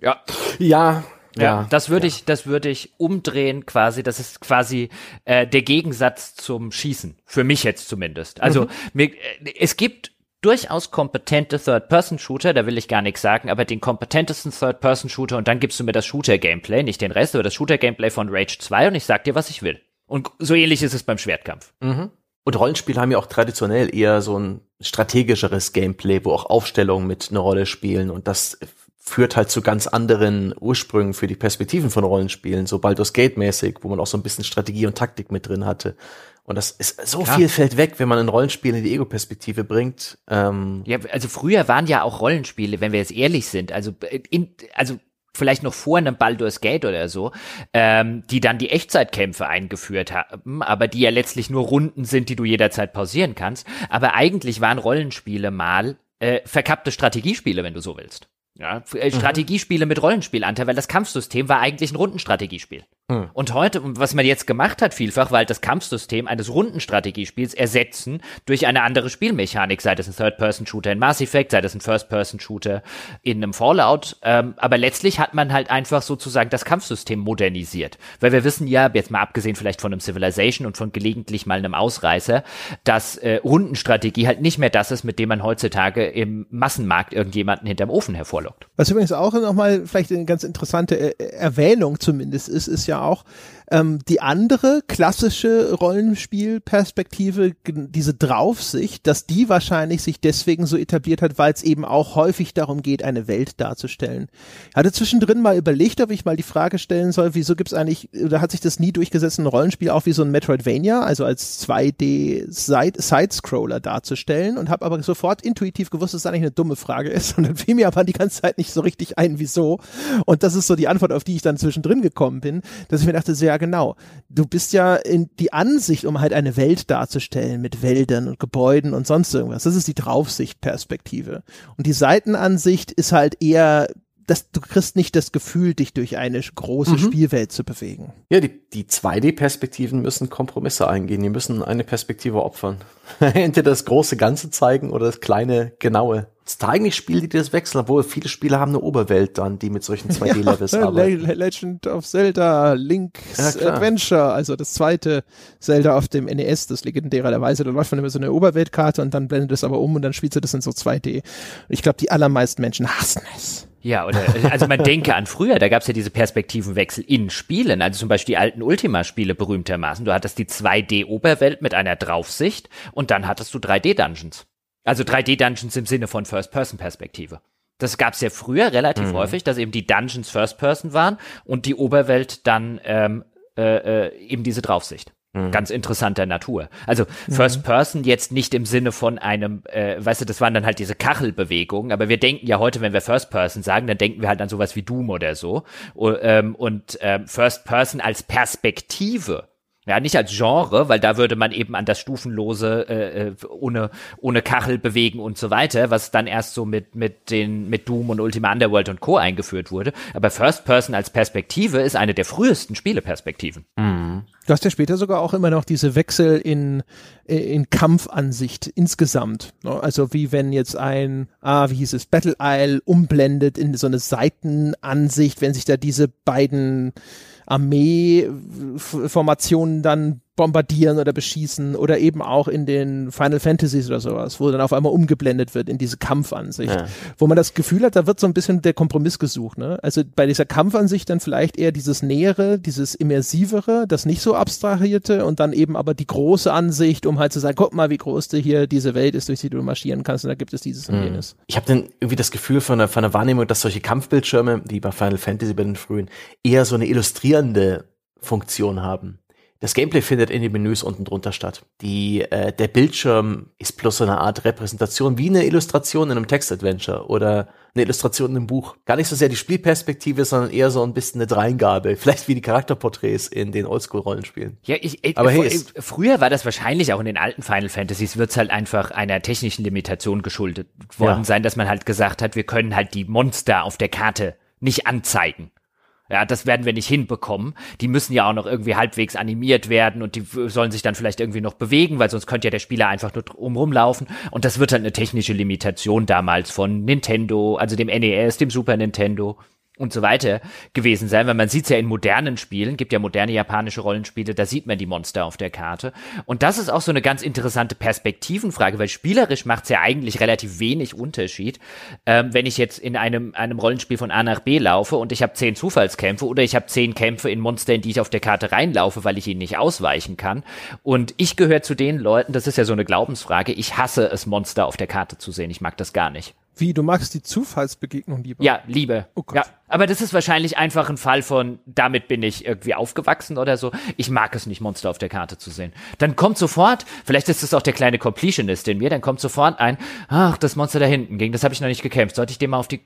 Ja. ja, Ja, ja. das würde ich, das würde ich umdrehen quasi. Das ist quasi äh, der Gegensatz zum Schießen für mich jetzt zumindest. Also mir, äh, es gibt durchaus kompetente Third-Person-Shooter, da will ich gar nichts sagen, aber den kompetentesten Third-Person-Shooter und dann gibst du mir das Shooter-Gameplay, nicht den Rest, aber das Shooter-Gameplay von Rage 2 und ich sag dir, was ich will. Und so ähnlich ist es beim Schwertkampf. Mhm. Und Rollenspiele haben ja auch traditionell eher so ein strategischeres Gameplay, wo auch Aufstellungen mit eine Rolle spielen und das führt halt zu ganz anderen Ursprüngen für die Perspektiven von Rollenspielen, so Baldur's Gate mäßig, wo man auch so ein bisschen Strategie und Taktik mit drin hatte. Und das ist so Klar. viel fällt weg, wenn man ein Rollenspiel in die Ego-Perspektive bringt. Ähm ja, also früher waren ja auch Rollenspiele, wenn wir jetzt ehrlich sind, also in, also vielleicht noch vor einem Baldur's Gate oder so, ähm, die dann die Echtzeitkämpfe eingeführt haben, aber die ja letztlich nur Runden sind, die du jederzeit pausieren kannst. Aber eigentlich waren Rollenspiele mal äh, verkappte Strategiespiele, wenn du so willst. Ja, äh, mhm. Strategiespiele mit Rollenspielanteil, weil das Kampfsystem war eigentlich ein Rundenstrategiespiel. Mhm. Und heute, was man jetzt gemacht hat, vielfach, weil das Kampfsystem eines Rundenstrategiespiels ersetzen durch eine andere Spielmechanik, sei das ein Third-Person-Shooter in Mass Effect, sei das ein First-Person-Shooter in einem Fallout. Ähm, aber letztlich hat man halt einfach sozusagen das Kampfsystem modernisiert. Weil wir wissen ja, jetzt mal abgesehen vielleicht von einem Civilization und von gelegentlich mal einem Ausreißer, dass äh, Rundenstrategie halt nicht mehr das ist, mit dem man heutzutage im Massenmarkt irgendjemanden hinterm Ofen hervorlegt vorlockt. Was übrigens auch nochmal vielleicht eine ganz interessante Erwähnung zumindest ist, ist ja auch, ähm, die andere klassische Rollenspielperspektive, diese Draufsicht, dass die wahrscheinlich sich deswegen so etabliert hat, weil es eben auch häufig darum geht, eine Welt darzustellen. Ich hatte zwischendrin mal überlegt, ob ich mal die Frage stellen soll, wieso gibt es eigentlich, oder hat sich das nie durchgesetzt, ein Rollenspiel auch wie so ein Metroidvania, also als 2D-Side-Scroller darzustellen und habe aber sofort intuitiv gewusst, dass das eigentlich eine dumme Frage ist und dann fiel mir aber die ganze Zeit nicht so richtig ein, wieso. Und das ist so die Antwort, auf die ich dann zwischendrin gekommen bin, dass ich mir dachte, sehr genau. Du bist ja in die Ansicht, um halt eine Welt darzustellen mit Wäldern und Gebäuden und sonst irgendwas. Das ist die Draufsichtperspektive. Und die Seitenansicht ist halt eher das, du kriegst nicht das Gefühl, dich durch eine große mhm. Spielwelt zu bewegen. Ja, die, die 2D-Perspektiven müssen Kompromisse eingehen. Die müssen eine Perspektive opfern. Entweder das große Ganze zeigen oder das kleine, genaue. Es ist eigentlich Spiele, die das wechseln, obwohl viele Spiele haben eine Oberwelt dann, die mit solchen 2D-Levels ja, arbeiten. Legend of Zelda, Link's ja, Adventure, also das zweite Zelda auf dem NES, das legendärerweise, da läuft man immer so eine Oberweltkarte und dann blendet es aber um und dann spielst du das in so 2D. ich glaube, die allermeisten Menschen hassen es. Ja, oder also man denke an früher, da gab es ja diese Perspektivenwechsel in Spielen, also zum Beispiel die alten Ultima-Spiele berühmtermaßen. Du hattest die 2D-Oberwelt mit einer Draufsicht und dann hattest du 3D-Dungeons. Also 3D-Dungeons im Sinne von First-Person-Perspektive. Das gab's ja früher relativ mhm. häufig, dass eben die Dungeons First-Person waren und die Oberwelt dann ähm, äh, äh, eben diese Draufsicht. Mhm. Ganz interessanter Natur. Also mhm. First Person jetzt nicht im Sinne von einem, äh, weißt du, das waren dann halt diese Kachelbewegungen, aber wir denken ja heute, wenn wir First Person sagen, dann denken wir halt an sowas wie Doom oder so. Und, ähm, und ähm, First Person als Perspektive ja, nicht als Genre, weil da würde man eben an das Stufenlose äh, äh, ohne, ohne Kachel bewegen und so weiter, was dann erst so mit, mit, den, mit Doom und Ultima Underworld und Co. eingeführt wurde. Aber First Person als Perspektive ist eine der frühesten Spieleperspektiven. Mhm. Du hast ja später sogar auch immer noch diese Wechsel in, in Kampfansicht insgesamt. Ne? Also wie wenn jetzt ein, ah, wie hieß es, Battle Isle umblendet in so eine Seitenansicht, wenn sich da diese beiden Armeeformationen dann bombardieren oder beschießen oder eben auch in den Final Fantasies oder sowas, wo dann auf einmal umgeblendet wird in diese Kampfansicht, ja. wo man das Gefühl hat, da wird so ein bisschen der Kompromiss gesucht. Ne? Also bei dieser Kampfansicht dann vielleicht eher dieses Nähere, dieses Immersivere, das nicht so abstrahierte und dann eben aber die große Ansicht, um halt zu sagen, guck mal, wie groß du hier diese Welt ist, durch die du marschieren kannst und da gibt es dieses und mhm. jenes. Ich habe dann irgendwie das Gefühl von der, von der Wahrnehmung, dass solche Kampfbildschirme, wie bei Final Fantasy bei den frühen, eher so eine illustrierende Funktion haben. Das Gameplay findet in den Menüs unten drunter statt. Die, äh, der Bildschirm ist bloß so eine Art Repräsentation, wie eine Illustration in einem Textadventure oder eine Illustration in einem Buch. Gar nicht so sehr die Spielperspektive, sondern eher so ein bisschen eine Dreingabe. Vielleicht wie die Charakterporträts in den Oldschool-Rollenspielen. Ja, ich, ich, Aber hey, äh, früher war das wahrscheinlich auch in den alten Final Fantasies, wird es halt einfach einer technischen Limitation geschuldet worden ja. sein, dass man halt gesagt hat, wir können halt die Monster auf der Karte nicht anzeigen. Ja, das werden wir nicht hinbekommen. Die müssen ja auch noch irgendwie halbwegs animiert werden und die sollen sich dann vielleicht irgendwie noch bewegen, weil sonst könnte ja der Spieler einfach nur umrum laufen. Und das wird halt eine technische Limitation damals von Nintendo, also dem NES, dem Super Nintendo. Und so weiter gewesen sein, weil man sieht ja in modernen Spielen, gibt ja moderne japanische Rollenspiele, da sieht man die Monster auf der Karte. Und das ist auch so eine ganz interessante Perspektivenfrage, weil spielerisch macht es ja eigentlich relativ wenig Unterschied, ähm, wenn ich jetzt in einem, einem Rollenspiel von A nach B laufe und ich habe zehn Zufallskämpfe oder ich habe zehn Kämpfe in Monster, in die ich auf der Karte reinlaufe, weil ich ihnen nicht ausweichen kann. Und ich gehöre zu den Leuten, das ist ja so eine Glaubensfrage, ich hasse es, Monster auf der Karte zu sehen. Ich mag das gar nicht. Wie, du magst die Zufallsbegegnung lieber? Ja, Liebe. Oh Gott. Ja, aber das ist wahrscheinlich einfach ein Fall von, damit bin ich irgendwie aufgewachsen oder so. Ich mag es nicht, Monster auf der Karte zu sehen. Dann kommt sofort, vielleicht ist es auch der kleine Completionist in mir, dann kommt sofort ein, ach, das Monster da hinten, gegen das habe ich noch nicht gekämpft. Sollte ich dem mal auf die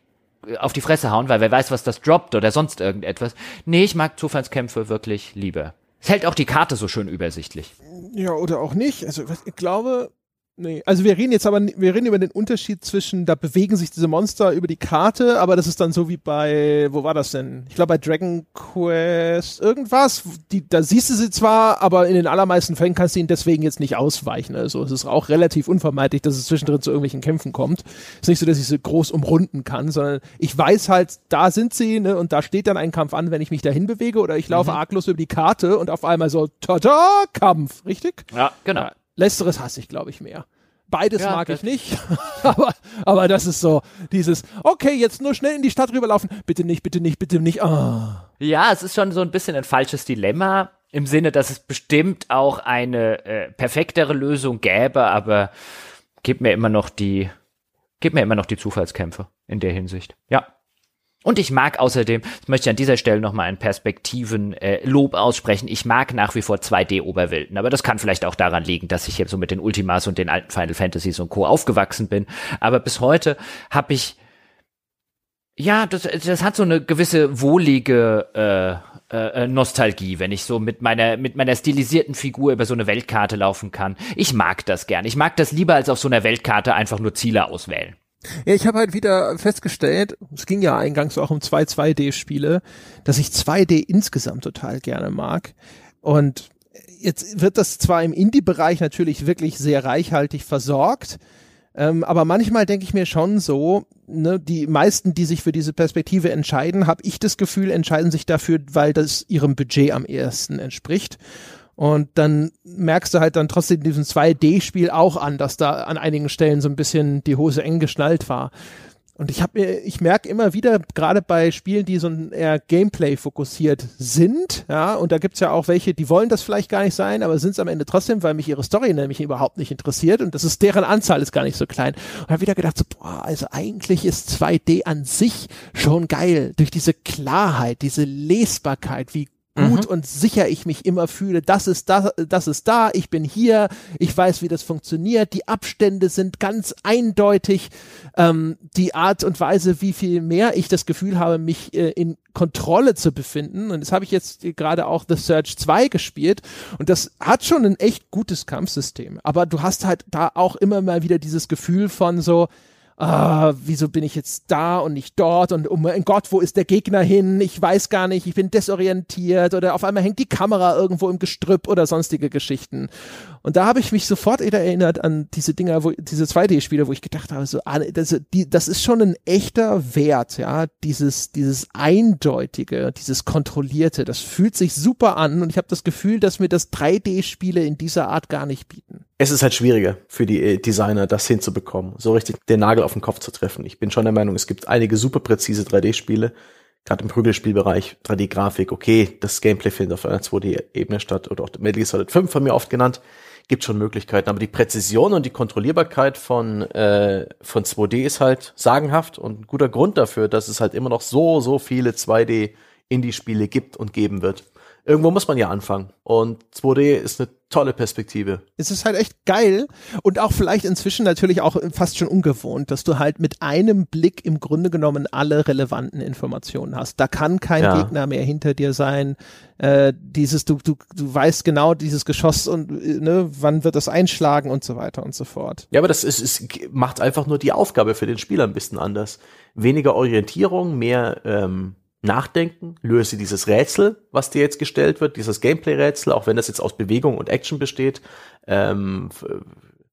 auf die Fresse hauen, weil wer weiß, was das droppt oder sonst irgendetwas. Nee, ich mag Zufallskämpfe wirklich lieber. Es hält auch die Karte so schön übersichtlich. Ja, oder auch nicht. Also ich glaube, Nee, also wir reden jetzt aber, wir reden über den Unterschied zwischen, da bewegen sich diese Monster über die Karte, aber das ist dann so wie bei, wo war das denn? Ich glaube bei Dragon Quest irgendwas, die, da siehst du sie zwar, aber in den allermeisten Fällen kannst du ihnen deswegen jetzt nicht ausweichen. Also es ist auch relativ unvermeidlich, dass es zwischendrin zu irgendwelchen Kämpfen kommt. Es ist nicht so, dass ich sie groß umrunden kann, sondern ich weiß halt, da sind sie, ne, und da steht dann ein Kampf an, wenn ich mich dahin bewege oder ich laufe mhm. arglos über die Karte und auf einmal so, tada, Kampf, richtig? Ja, genau. Ja. Letzteres hasse ich, glaube ich, mehr. Beides ja, mag ich nicht, aber, aber das ist so dieses, okay, jetzt nur schnell in die Stadt rüberlaufen, bitte nicht, bitte nicht, bitte nicht. Ah. Ja, es ist schon so ein bisschen ein falsches Dilemma, im Sinne, dass es bestimmt auch eine äh, perfektere Lösung gäbe, aber gib mir immer noch die, gib mir immer noch die Zufallskämpfe in der Hinsicht. Ja. Und ich mag außerdem, das möchte ich an dieser Stelle nochmal einen Perspektiven-Lob äh, aussprechen, ich mag nach wie vor 2D-Oberwelten. Aber das kann vielleicht auch daran liegen, dass ich hier so mit den Ultimas und den alten Final Fantasies und Co. aufgewachsen bin. Aber bis heute habe ich, ja, das, das hat so eine gewisse wohlige äh, äh, Nostalgie, wenn ich so mit meiner mit meiner stilisierten Figur über so eine Weltkarte laufen kann. Ich mag das gern. Ich mag das lieber als auf so einer Weltkarte einfach nur Ziele auswählen. Ja, ich habe halt wieder festgestellt, es ging ja eingangs auch um zwei 2D-Spiele, dass ich 2D insgesamt total gerne mag. Und jetzt wird das zwar im Indie-Bereich natürlich wirklich sehr reichhaltig versorgt, ähm, aber manchmal denke ich mir schon so, ne, die meisten, die sich für diese Perspektive entscheiden, habe ich das Gefühl, entscheiden sich dafür, weil das ihrem Budget am ehesten entspricht. Und dann merkst du halt dann trotzdem in diesem 2D-Spiel auch an, dass da an einigen Stellen so ein bisschen die Hose eng geschnallt war. Und ich habe mir, ich merke immer wieder, gerade bei Spielen, die so eher Gameplay fokussiert sind, ja, und da gibt's ja auch welche, die wollen das vielleicht gar nicht sein, aber sind es am Ende trotzdem, weil mich ihre Story nämlich überhaupt nicht interessiert und das ist deren Anzahl ist gar nicht so klein. Und habe wieder gedacht, so, boah, also eigentlich ist 2D an sich schon geil durch diese Klarheit, diese Lesbarkeit, wie gut mhm. und sicher ich mich immer fühle, das ist da, das ist da, ich bin hier, ich weiß, wie das funktioniert, die Abstände sind ganz eindeutig, ähm, die Art und Weise, wie viel mehr ich das Gefühl habe, mich äh, in Kontrolle zu befinden. Und das habe ich jetzt gerade auch The Search 2 gespielt. Und das hat schon ein echt gutes Kampfsystem. Aber du hast halt da auch immer mal wieder dieses Gefühl von so, ah, wieso bin ich jetzt da und nicht dort und oh mein Gott, wo ist der Gegner hin? Ich weiß gar nicht, ich bin desorientiert oder auf einmal hängt die Kamera irgendwo im Gestrüpp oder sonstige Geschichten. Und da habe ich mich sofort wieder erinnert an diese Dinger, wo diese 2D-Spiele, wo ich gedacht habe, so, ah, das, die, das ist schon ein echter Wert, ja, dieses, dieses eindeutige, dieses kontrollierte, das fühlt sich super an und ich habe das Gefühl, dass mir das 3D-Spiele in dieser Art gar nicht bieten. Es ist halt schwieriger für die äh, Designer, das hinzubekommen, so richtig den Nagel auf den Kopf zu treffen. Ich bin schon der Meinung, es gibt einige super präzise 3D-Spiele, gerade im Prügelspielbereich, 3D-Grafik, okay, das Gameplay findet auf einer 2D-Ebene statt oder auch Metal Gear Solid 5 von mir oft genannt gibt schon Möglichkeiten. Aber die Präzision und die Kontrollierbarkeit von, äh, von 2D ist halt sagenhaft und ein guter Grund dafür, dass es halt immer noch so, so viele 2D Indie-Spiele gibt und geben wird irgendwo muss man ja anfangen. Und 2D ist eine tolle Perspektive. Es ist halt echt geil und auch vielleicht inzwischen natürlich auch fast schon ungewohnt, dass du halt mit einem Blick im Grunde genommen alle relevanten Informationen hast. Da kann kein ja. Gegner mehr hinter dir sein. Äh, dieses, du, du, du weißt genau dieses Geschoss und ne, wann wird das einschlagen und so weiter und so fort. Ja, aber das ist, ist macht einfach nur die Aufgabe für den Spieler ein bisschen anders. Weniger Orientierung, mehr ähm, nachdenken, löse dieses Rätsel, was dir jetzt gestellt wird, dieses Gameplay-Rätsel, auch wenn das jetzt aus Bewegung und Action besteht, ähm,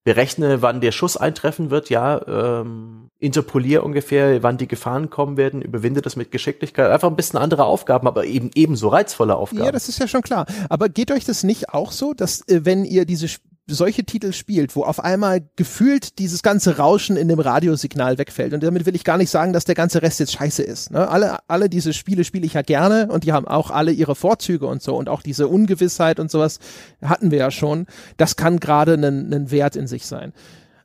berechne, wann der Schuss eintreffen wird, ja, ähm, interpolier ungefähr, wann die Gefahren kommen werden, überwinde das mit Geschicklichkeit. Einfach ein bisschen andere Aufgaben, aber eben ebenso reizvolle Aufgaben. Ja, das ist ja schon klar. Aber geht euch das nicht auch so, dass äh, wenn ihr diese solche Titel spielt, wo auf einmal gefühlt dieses ganze Rauschen in dem Radiosignal wegfällt. Und damit will ich gar nicht sagen, dass der ganze Rest jetzt scheiße ist. Ne? Alle, alle diese Spiele spiele ich ja gerne und die haben auch alle ihre Vorzüge und so. Und auch diese Ungewissheit und sowas hatten wir ja schon. Das kann gerade ein Wert in sich sein.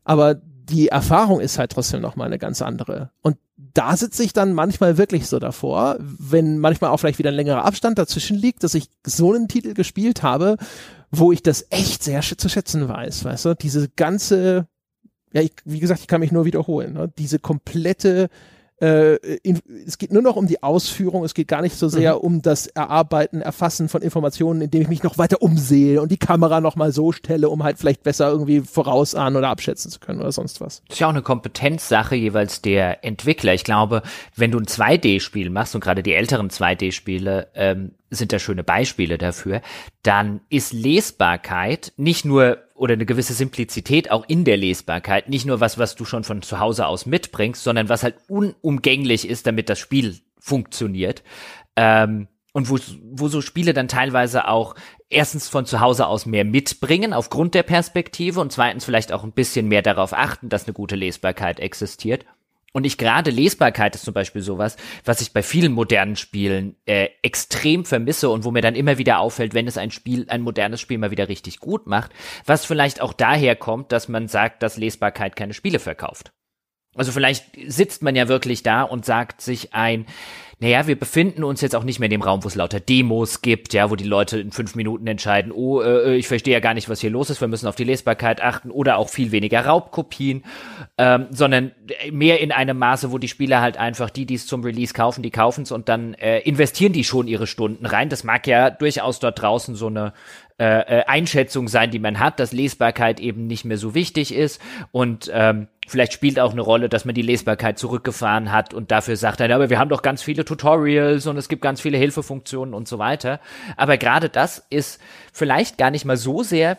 Aber die Erfahrung ist halt trotzdem nochmal eine ganz andere. Und da sitze ich dann manchmal wirklich so davor, wenn manchmal auch vielleicht wieder ein längerer Abstand dazwischen liegt, dass ich so einen Titel gespielt habe, wo ich das echt sehr zu schätzen weiß, weißt du, diese ganze, ja, ich, wie gesagt, ich kann mich nur wiederholen, ne? diese komplette äh, in, es geht nur noch um die Ausführung, es geht gar nicht so sehr mhm. um das Erarbeiten, Erfassen von Informationen, indem ich mich noch weiter umsehe und die Kamera noch mal so stelle, um halt vielleicht besser irgendwie vorausahnen oder abschätzen zu können oder sonst was. Das ist ja auch eine Kompetenzsache jeweils der Entwickler. Ich glaube, wenn du ein 2D-Spiel machst und gerade die älteren 2D-Spiele ähm, sind da schöne Beispiele dafür, dann ist Lesbarkeit nicht nur oder eine gewisse Simplizität auch in der Lesbarkeit nicht nur was, was du schon von zu Hause aus mitbringst, sondern was halt unumgänglich ist, damit das Spiel funktioniert. Ähm, und wo, wo so Spiele dann teilweise auch erstens von zu Hause aus mehr mitbringen aufgrund der Perspektive und zweitens vielleicht auch ein bisschen mehr darauf achten, dass eine gute Lesbarkeit existiert. Und ich gerade Lesbarkeit ist zum Beispiel sowas, was ich bei vielen modernen Spielen äh, extrem vermisse und wo mir dann immer wieder auffällt, wenn es ein Spiel, ein modernes Spiel mal wieder richtig gut macht, was vielleicht auch daher kommt, dass man sagt, dass Lesbarkeit keine Spiele verkauft. Also vielleicht sitzt man ja wirklich da und sagt sich ein, naja, wir befinden uns jetzt auch nicht mehr in dem Raum, wo es lauter Demos gibt, ja, wo die Leute in fünf Minuten entscheiden, oh, äh, ich verstehe ja gar nicht, was hier los ist, wir müssen auf die Lesbarkeit achten oder auch viel weniger Raubkopien, ähm, sondern mehr in einem Maße, wo die Spieler halt einfach die, die es zum Release kaufen, die kaufen es und dann äh, investieren die schon ihre Stunden rein. Das mag ja durchaus dort draußen so eine äh, äh, Einschätzung sein, die man hat, dass Lesbarkeit eben nicht mehr so wichtig ist und ähm, vielleicht spielt auch eine Rolle, dass man die Lesbarkeit zurückgefahren hat und dafür sagt er, aber wir haben doch ganz viele Tutorials und es gibt ganz viele Hilfefunktionen und so weiter. Aber gerade das ist vielleicht gar nicht mal so sehr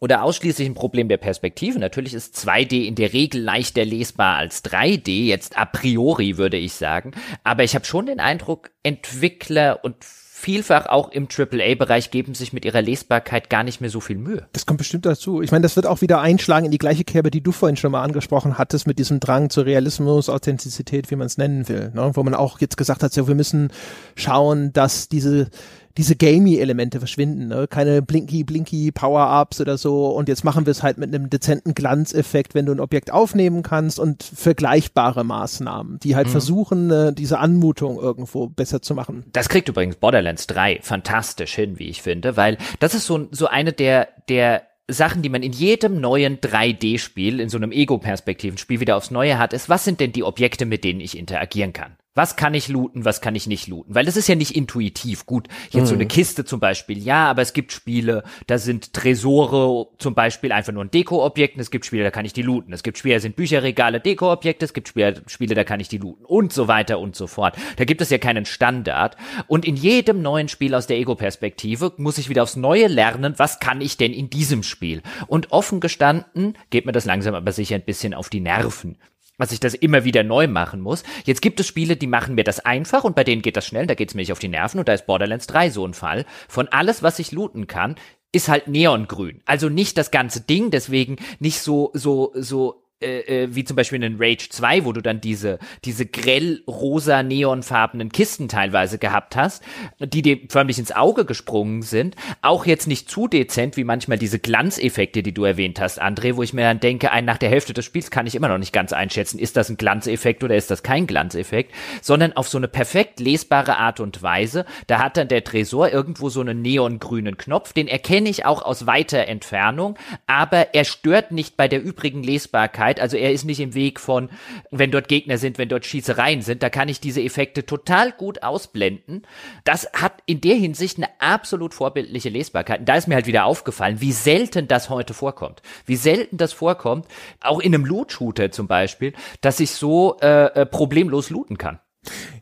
oder ausschließlich ein Problem der Perspektive. Natürlich ist 2D in der Regel leichter lesbar als 3D, jetzt a priori würde ich sagen. Aber ich habe schon den Eindruck, Entwickler und vielfach auch im AAA-Bereich geben sich mit ihrer Lesbarkeit gar nicht mehr so viel Mühe. Das kommt bestimmt dazu. Ich meine, das wird auch wieder einschlagen in die gleiche Kerbe, die du vorhin schon mal angesprochen hattest, mit diesem Drang zu Realismus, Authentizität, wie man es nennen will. Ne? Wo man auch jetzt gesagt hat, so, wir müssen schauen, dass diese diese gamey-Elemente verschwinden, ne? keine blinky-blinky Power-Ups oder so und jetzt machen wir es halt mit einem dezenten Glanzeffekt, wenn du ein Objekt aufnehmen kannst und vergleichbare Maßnahmen, die halt mhm. versuchen, äh, diese Anmutung irgendwo besser zu machen. Das kriegt übrigens Borderlands 3 fantastisch hin, wie ich finde, weil das ist so, so eine der, der Sachen, die man in jedem neuen 3D-Spiel, in so einem Ego-Perspektiven-Spiel wieder aufs Neue hat, ist, was sind denn die Objekte, mit denen ich interagieren kann? Was kann ich looten, was kann ich nicht looten? Weil das ist ja nicht intuitiv. Gut, jetzt mhm. so eine Kiste zum Beispiel, ja, aber es gibt Spiele, da sind Tresore zum Beispiel einfach nur ein Deko-Objekt. Es gibt Spiele, da kann ich die looten. Es gibt Spiele, da sind Bücherregale Deko-Objekte. Es gibt Spiele, Spiele, da kann ich die looten und so weiter und so fort. Da gibt es ja keinen Standard. Und in jedem neuen Spiel aus der Ego-Perspektive muss ich wieder aufs Neue lernen, was kann ich denn in diesem Spiel? Und offen gestanden geht mir das langsam aber sicher ein bisschen auf die Nerven dass ich das immer wieder neu machen muss. Jetzt gibt es Spiele, die machen mir das einfach und bei denen geht das schnell, da geht es mir nicht auf die Nerven und da ist Borderlands 3 so ein Fall. Von alles, was ich looten kann, ist halt neongrün. Also nicht das ganze Ding, deswegen nicht so, so, so äh, äh, wie zum Beispiel in Rage 2, wo du dann diese, diese grell rosa neonfarbenen Kisten teilweise gehabt hast, die dir förmlich ins Auge gesprungen sind. Auch jetzt nicht zu dezent, wie manchmal diese Glanzeffekte, die du erwähnt hast, André, wo ich mir dann denke, ein, nach der Hälfte des Spiels kann ich immer noch nicht ganz einschätzen, ist das ein Glanzeffekt oder ist das kein Glanzeffekt, sondern auf so eine perfekt lesbare Art und Weise. Da hat dann der Tresor irgendwo so einen neongrünen Knopf, den erkenne ich auch aus weiter Entfernung, aber er stört nicht bei der übrigen Lesbarkeit Zeit. Also er ist nicht im Weg von, wenn dort Gegner sind, wenn dort Schießereien sind. Da kann ich diese Effekte total gut ausblenden. Das hat in der Hinsicht eine absolut vorbildliche Lesbarkeit. Und da ist mir halt wieder aufgefallen, wie selten das heute vorkommt. Wie selten das vorkommt, auch in einem Loot-Shooter zum Beispiel, dass ich so äh, äh problemlos looten kann.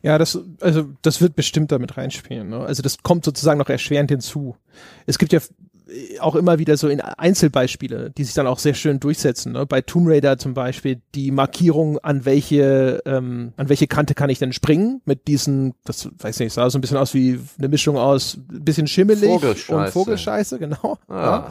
Ja, das, also das wird bestimmt damit reinspielen. Ne? Also das kommt sozusagen noch erschwerend hinzu. Es gibt ja auch immer wieder so in Einzelbeispiele, die sich dann auch sehr schön durchsetzen. Ne? Bei Tomb Raider zum Beispiel die Markierung, an welche, ähm, an welche Kante kann ich denn springen, mit diesen, das weiß nicht, sah so ein bisschen aus wie eine Mischung aus ein bisschen schimmelig Vogelscheiße. und Vogelscheiße, genau. Ah.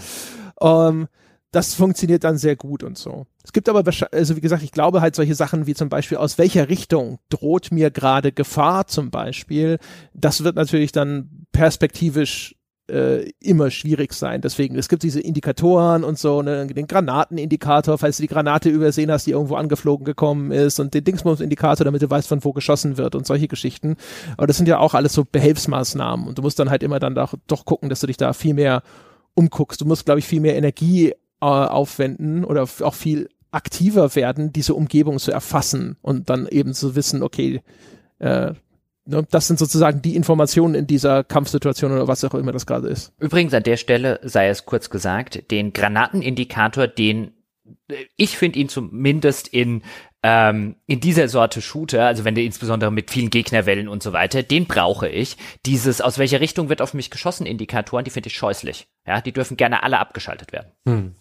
Ja. Ähm, das funktioniert dann sehr gut und so. Es gibt aber, wahrscheinlich- also wie gesagt, ich glaube halt solche Sachen wie zum Beispiel, aus welcher Richtung droht mir gerade Gefahr zum Beispiel. Das wird natürlich dann perspektivisch äh, immer schwierig sein. Deswegen, es gibt diese Indikatoren und so, ne, den Granatenindikator, falls du die Granate übersehen hast, die irgendwo angeflogen gekommen ist und den Dingsbums-Indikator, damit du weißt, von wo geschossen wird und solche Geschichten. Aber das sind ja auch alles so Behelfsmaßnahmen und du musst dann halt immer dann doch, doch gucken, dass du dich da viel mehr umguckst. Du musst, glaube ich, viel mehr Energie äh, aufwenden oder auch viel aktiver werden, diese Umgebung zu erfassen und dann eben zu wissen, okay, äh, ne, das sind sozusagen die Informationen in dieser Kampfsituation oder was auch immer das gerade ist. Übrigens an der Stelle sei es kurz gesagt, den Granatenindikator, den äh, ich finde ihn zumindest in ähm, in dieser Sorte Shooter, also wenn der insbesondere mit vielen Gegnerwellen und so weiter, den brauche ich. Dieses aus welcher Richtung wird auf mich geschossen Indikatoren, die finde ich scheußlich. Ja, die dürfen gerne alle abgeschaltet werden.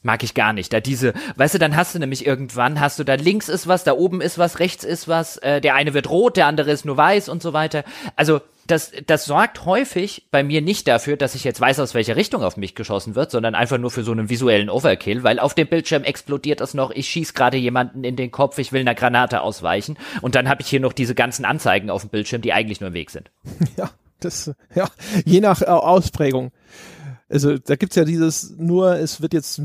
Mag ich gar nicht. Da diese, weißt du, dann hast du nämlich irgendwann, hast du da links ist was, da oben ist was, rechts ist was, äh, der eine wird rot, der andere ist nur weiß und so weiter. Also das, das sorgt häufig bei mir nicht dafür, dass ich jetzt weiß, aus welcher Richtung auf mich geschossen wird, sondern einfach nur für so einen visuellen Overkill, weil auf dem Bildschirm explodiert das noch, ich schieß gerade jemanden in den Kopf, ich will einer Granate ausweichen und dann habe ich hier noch diese ganzen Anzeigen auf dem Bildschirm, die eigentlich nur im Weg sind. Ja, das, ja, je nach äh, Ausprägung. Also da gibt's ja dieses, nur es wird jetzt,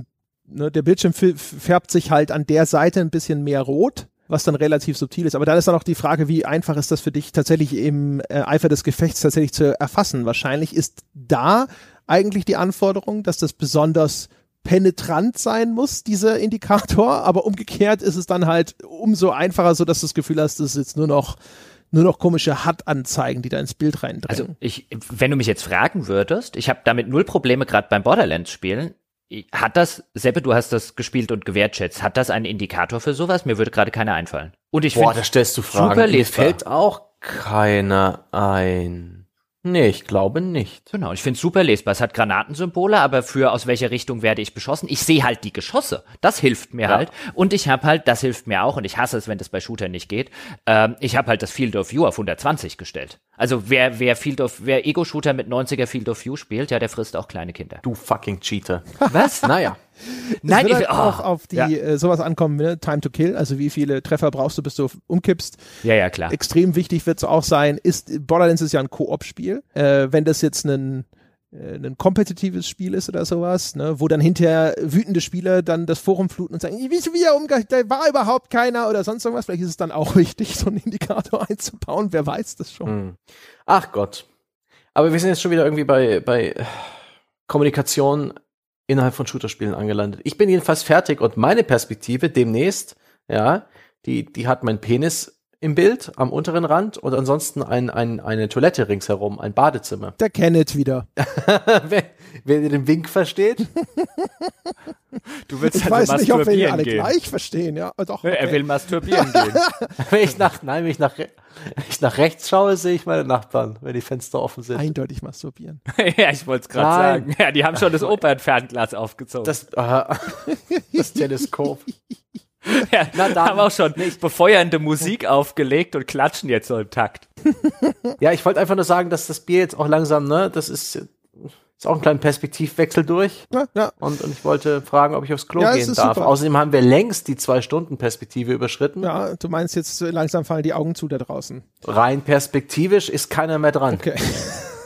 ne, der Bildschirm färbt sich halt an der Seite ein bisschen mehr rot, was dann relativ subtil ist. Aber dann ist dann auch die Frage, wie einfach ist das für dich tatsächlich im äh, Eifer des Gefechts tatsächlich zu erfassen. Wahrscheinlich ist da eigentlich die Anforderung, dass das besonders penetrant sein muss, dieser Indikator, aber umgekehrt ist es dann halt umso einfacher, so dass du das Gefühl hast, das ist jetzt nur noch nur noch komische HUD-Anzeigen, die da ins Bild reindrängen. Also ich, wenn du mich jetzt fragen würdest, ich habe damit null Probleme gerade beim Borderlands-Spielen. Hat das, Seppe, du hast das gespielt und gewertschätzt, hat das einen Indikator für sowas? Mir würde gerade keiner einfallen. Und ich Boah, finde da stellst du Fragen. super Mir fällt auch keiner ein. Nee, ich glaube nicht. Genau, ich finde super lesbar. Es hat Granatensymbole, aber für aus welcher Richtung werde ich beschossen? Ich sehe halt die Geschosse. Das hilft mir Ja. halt. Und ich habe halt, das hilft mir auch, und ich hasse es, wenn das bei Shootern nicht geht, ähm, ich habe halt das Field of View auf 120 gestellt. Also wer, wer Field of, wer Ego-Shooter mit 90er Field of View spielt, ja, der frisst auch kleine Kinder. Du fucking Cheater. Was? naja. Nein, ich, halt oh. auch auf die ja. äh, sowas ankommen, ne? Time to Kill, also wie viele Treffer brauchst du, bis du umkippst. ja, ja, klar. Extrem wichtig wird es auch sein, ist Borderlands ist ja ein Koop-Spiel. Äh, wenn das jetzt ein äh, ein kompetitives Spiel ist oder sowas, ne, wo dann hinterher wütende Spieler dann das Forum fluten und sagen, wie wieder umge da war überhaupt keiner oder sonst irgendwas. Vielleicht ist es dann auch wichtig, so einen Indikator einzubauen. Wer weiß das schon. Hm. Ach Gott. Aber wir sind jetzt schon wieder irgendwie bei, bei Kommunikation innerhalb von Shooterspielen angelandet. Ich bin jedenfalls fertig und meine Perspektive demnächst, ja, die, die hat mein Penis im Bild am unteren Rand und ansonsten ein, ein, eine Toilette ringsherum, ein Badezimmer. Der Kenneth wieder. wer, wer den Wink versteht, Du willst Ich weiß nicht, ob wir ihn alle gleich verstehen, ja. Doch, Er okay. will masturbieren gehen. wenn ich nach, nein, wenn ich nach, wenn ich nach rechts schaue, sehe ich meine Nachbarn, wenn die Fenster offen sind. eindeutig masturbieren. ja, ich wollte es gerade sagen. Ja, die haben schon das Opernfernglas aufgezogen. Das, äh, das Teleskop. ja, na dann. haben auch schon befeuernde Musik aufgelegt und klatschen jetzt so im Takt. Ja, ich wollte einfach nur sagen, dass das Bier jetzt auch langsam, ne, das ist, ist auch ein kleiner Perspektivwechsel durch. Ja, ja. Und, und ich wollte fragen, ob ich aufs Klo Ja, gehen ist darf. super. Außerdem haben wir längst die Zwei-Stunden-Perspektive überschritten. ja, du meinst jetzt langsam fallen die Augen zu da draußen. Rein perspektivisch ist keiner mehr dran. Okay.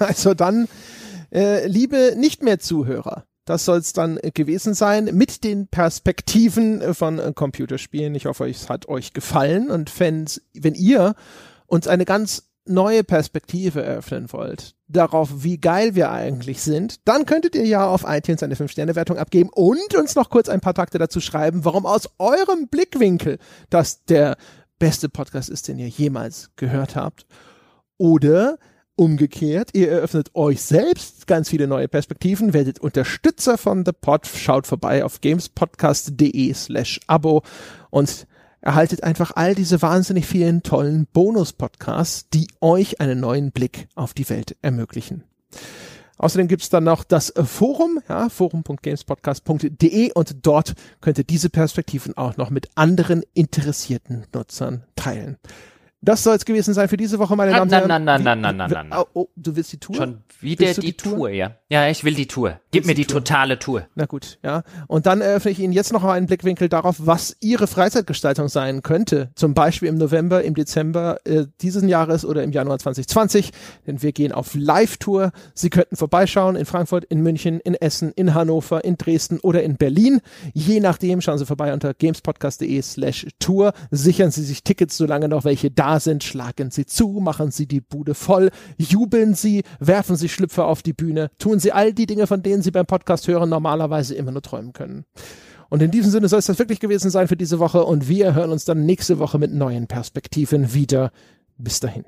Also dann, äh, liebe nicht mehr Zuhörer, das soll es dann äh, gewesen sein mit den Perspektiven äh, von äh, Computerspielen. Ich hoffe, es hat euch gefallen und wenn's, wenn ihr uns eine ganz neue Perspektive eröffnen wollt, darauf, wie geil wir eigentlich sind, dann könntet ihr ja auf iTunes eine 5-Sterne-Wertung abgeben und uns noch kurz ein paar Takte dazu schreiben, warum aus eurem Blickwinkel das der beste Podcast ist, den ihr jemals gehört habt. Oder umgekehrt, ihr eröffnet euch selbst ganz viele neue Perspektiven, werdet Unterstützer von The Pod, schaut vorbei auf gamespodcast.de slash Abo und erhaltet einfach all diese wahnsinnig vielen tollen Bonus-Podcasts, die euch einen neuen Blick auf die Welt ermöglichen. Außerdem gibt's dann noch das Forum, ja, forum.gamespodcast.de und dort könnt ihr diese Perspektiven auch noch mit anderen interessierten Nutzern teilen. Das soll es gewesen sein für diese Woche, meine Damen und Herren. na, na, na, wie- na, na. Oh, oh, du willst die Tour? Schon wieder die, die Tour? Tour? ja. Ja, ich will die Tour. Gib Willst mir die Tour? totale Tour. Na gut, ja. Und dann eröffne ich Ihnen jetzt noch einen Blickwinkel darauf, was Ihre Freizeitgestaltung sein könnte. Zum Beispiel im November, im Dezember äh, diesen Jahres oder im Januar 2020. Denn wir gehen auf Live-Tour. Sie könnten vorbeischauen in Frankfurt, in München, in Essen, in Hannover, in Dresden oder in Berlin. Je nachdem schauen Sie vorbei unter gamespodcast.de slash Tour. Sichern Sie sich Tickets, solange noch welche sind. Schlagen Sie zu, machen Sie die Bude voll, jubeln Sie, werfen Sie Schlüpfer auf die Bühne, tun Sie all die Dinge, von denen Sie beim Podcast hören, normalerweise immer nur träumen können. Und in diesem Sinne soll es das wirklich gewesen sein für diese Woche und wir hören uns dann nächste Woche mit neuen Perspektiven wieder. Bis dahin.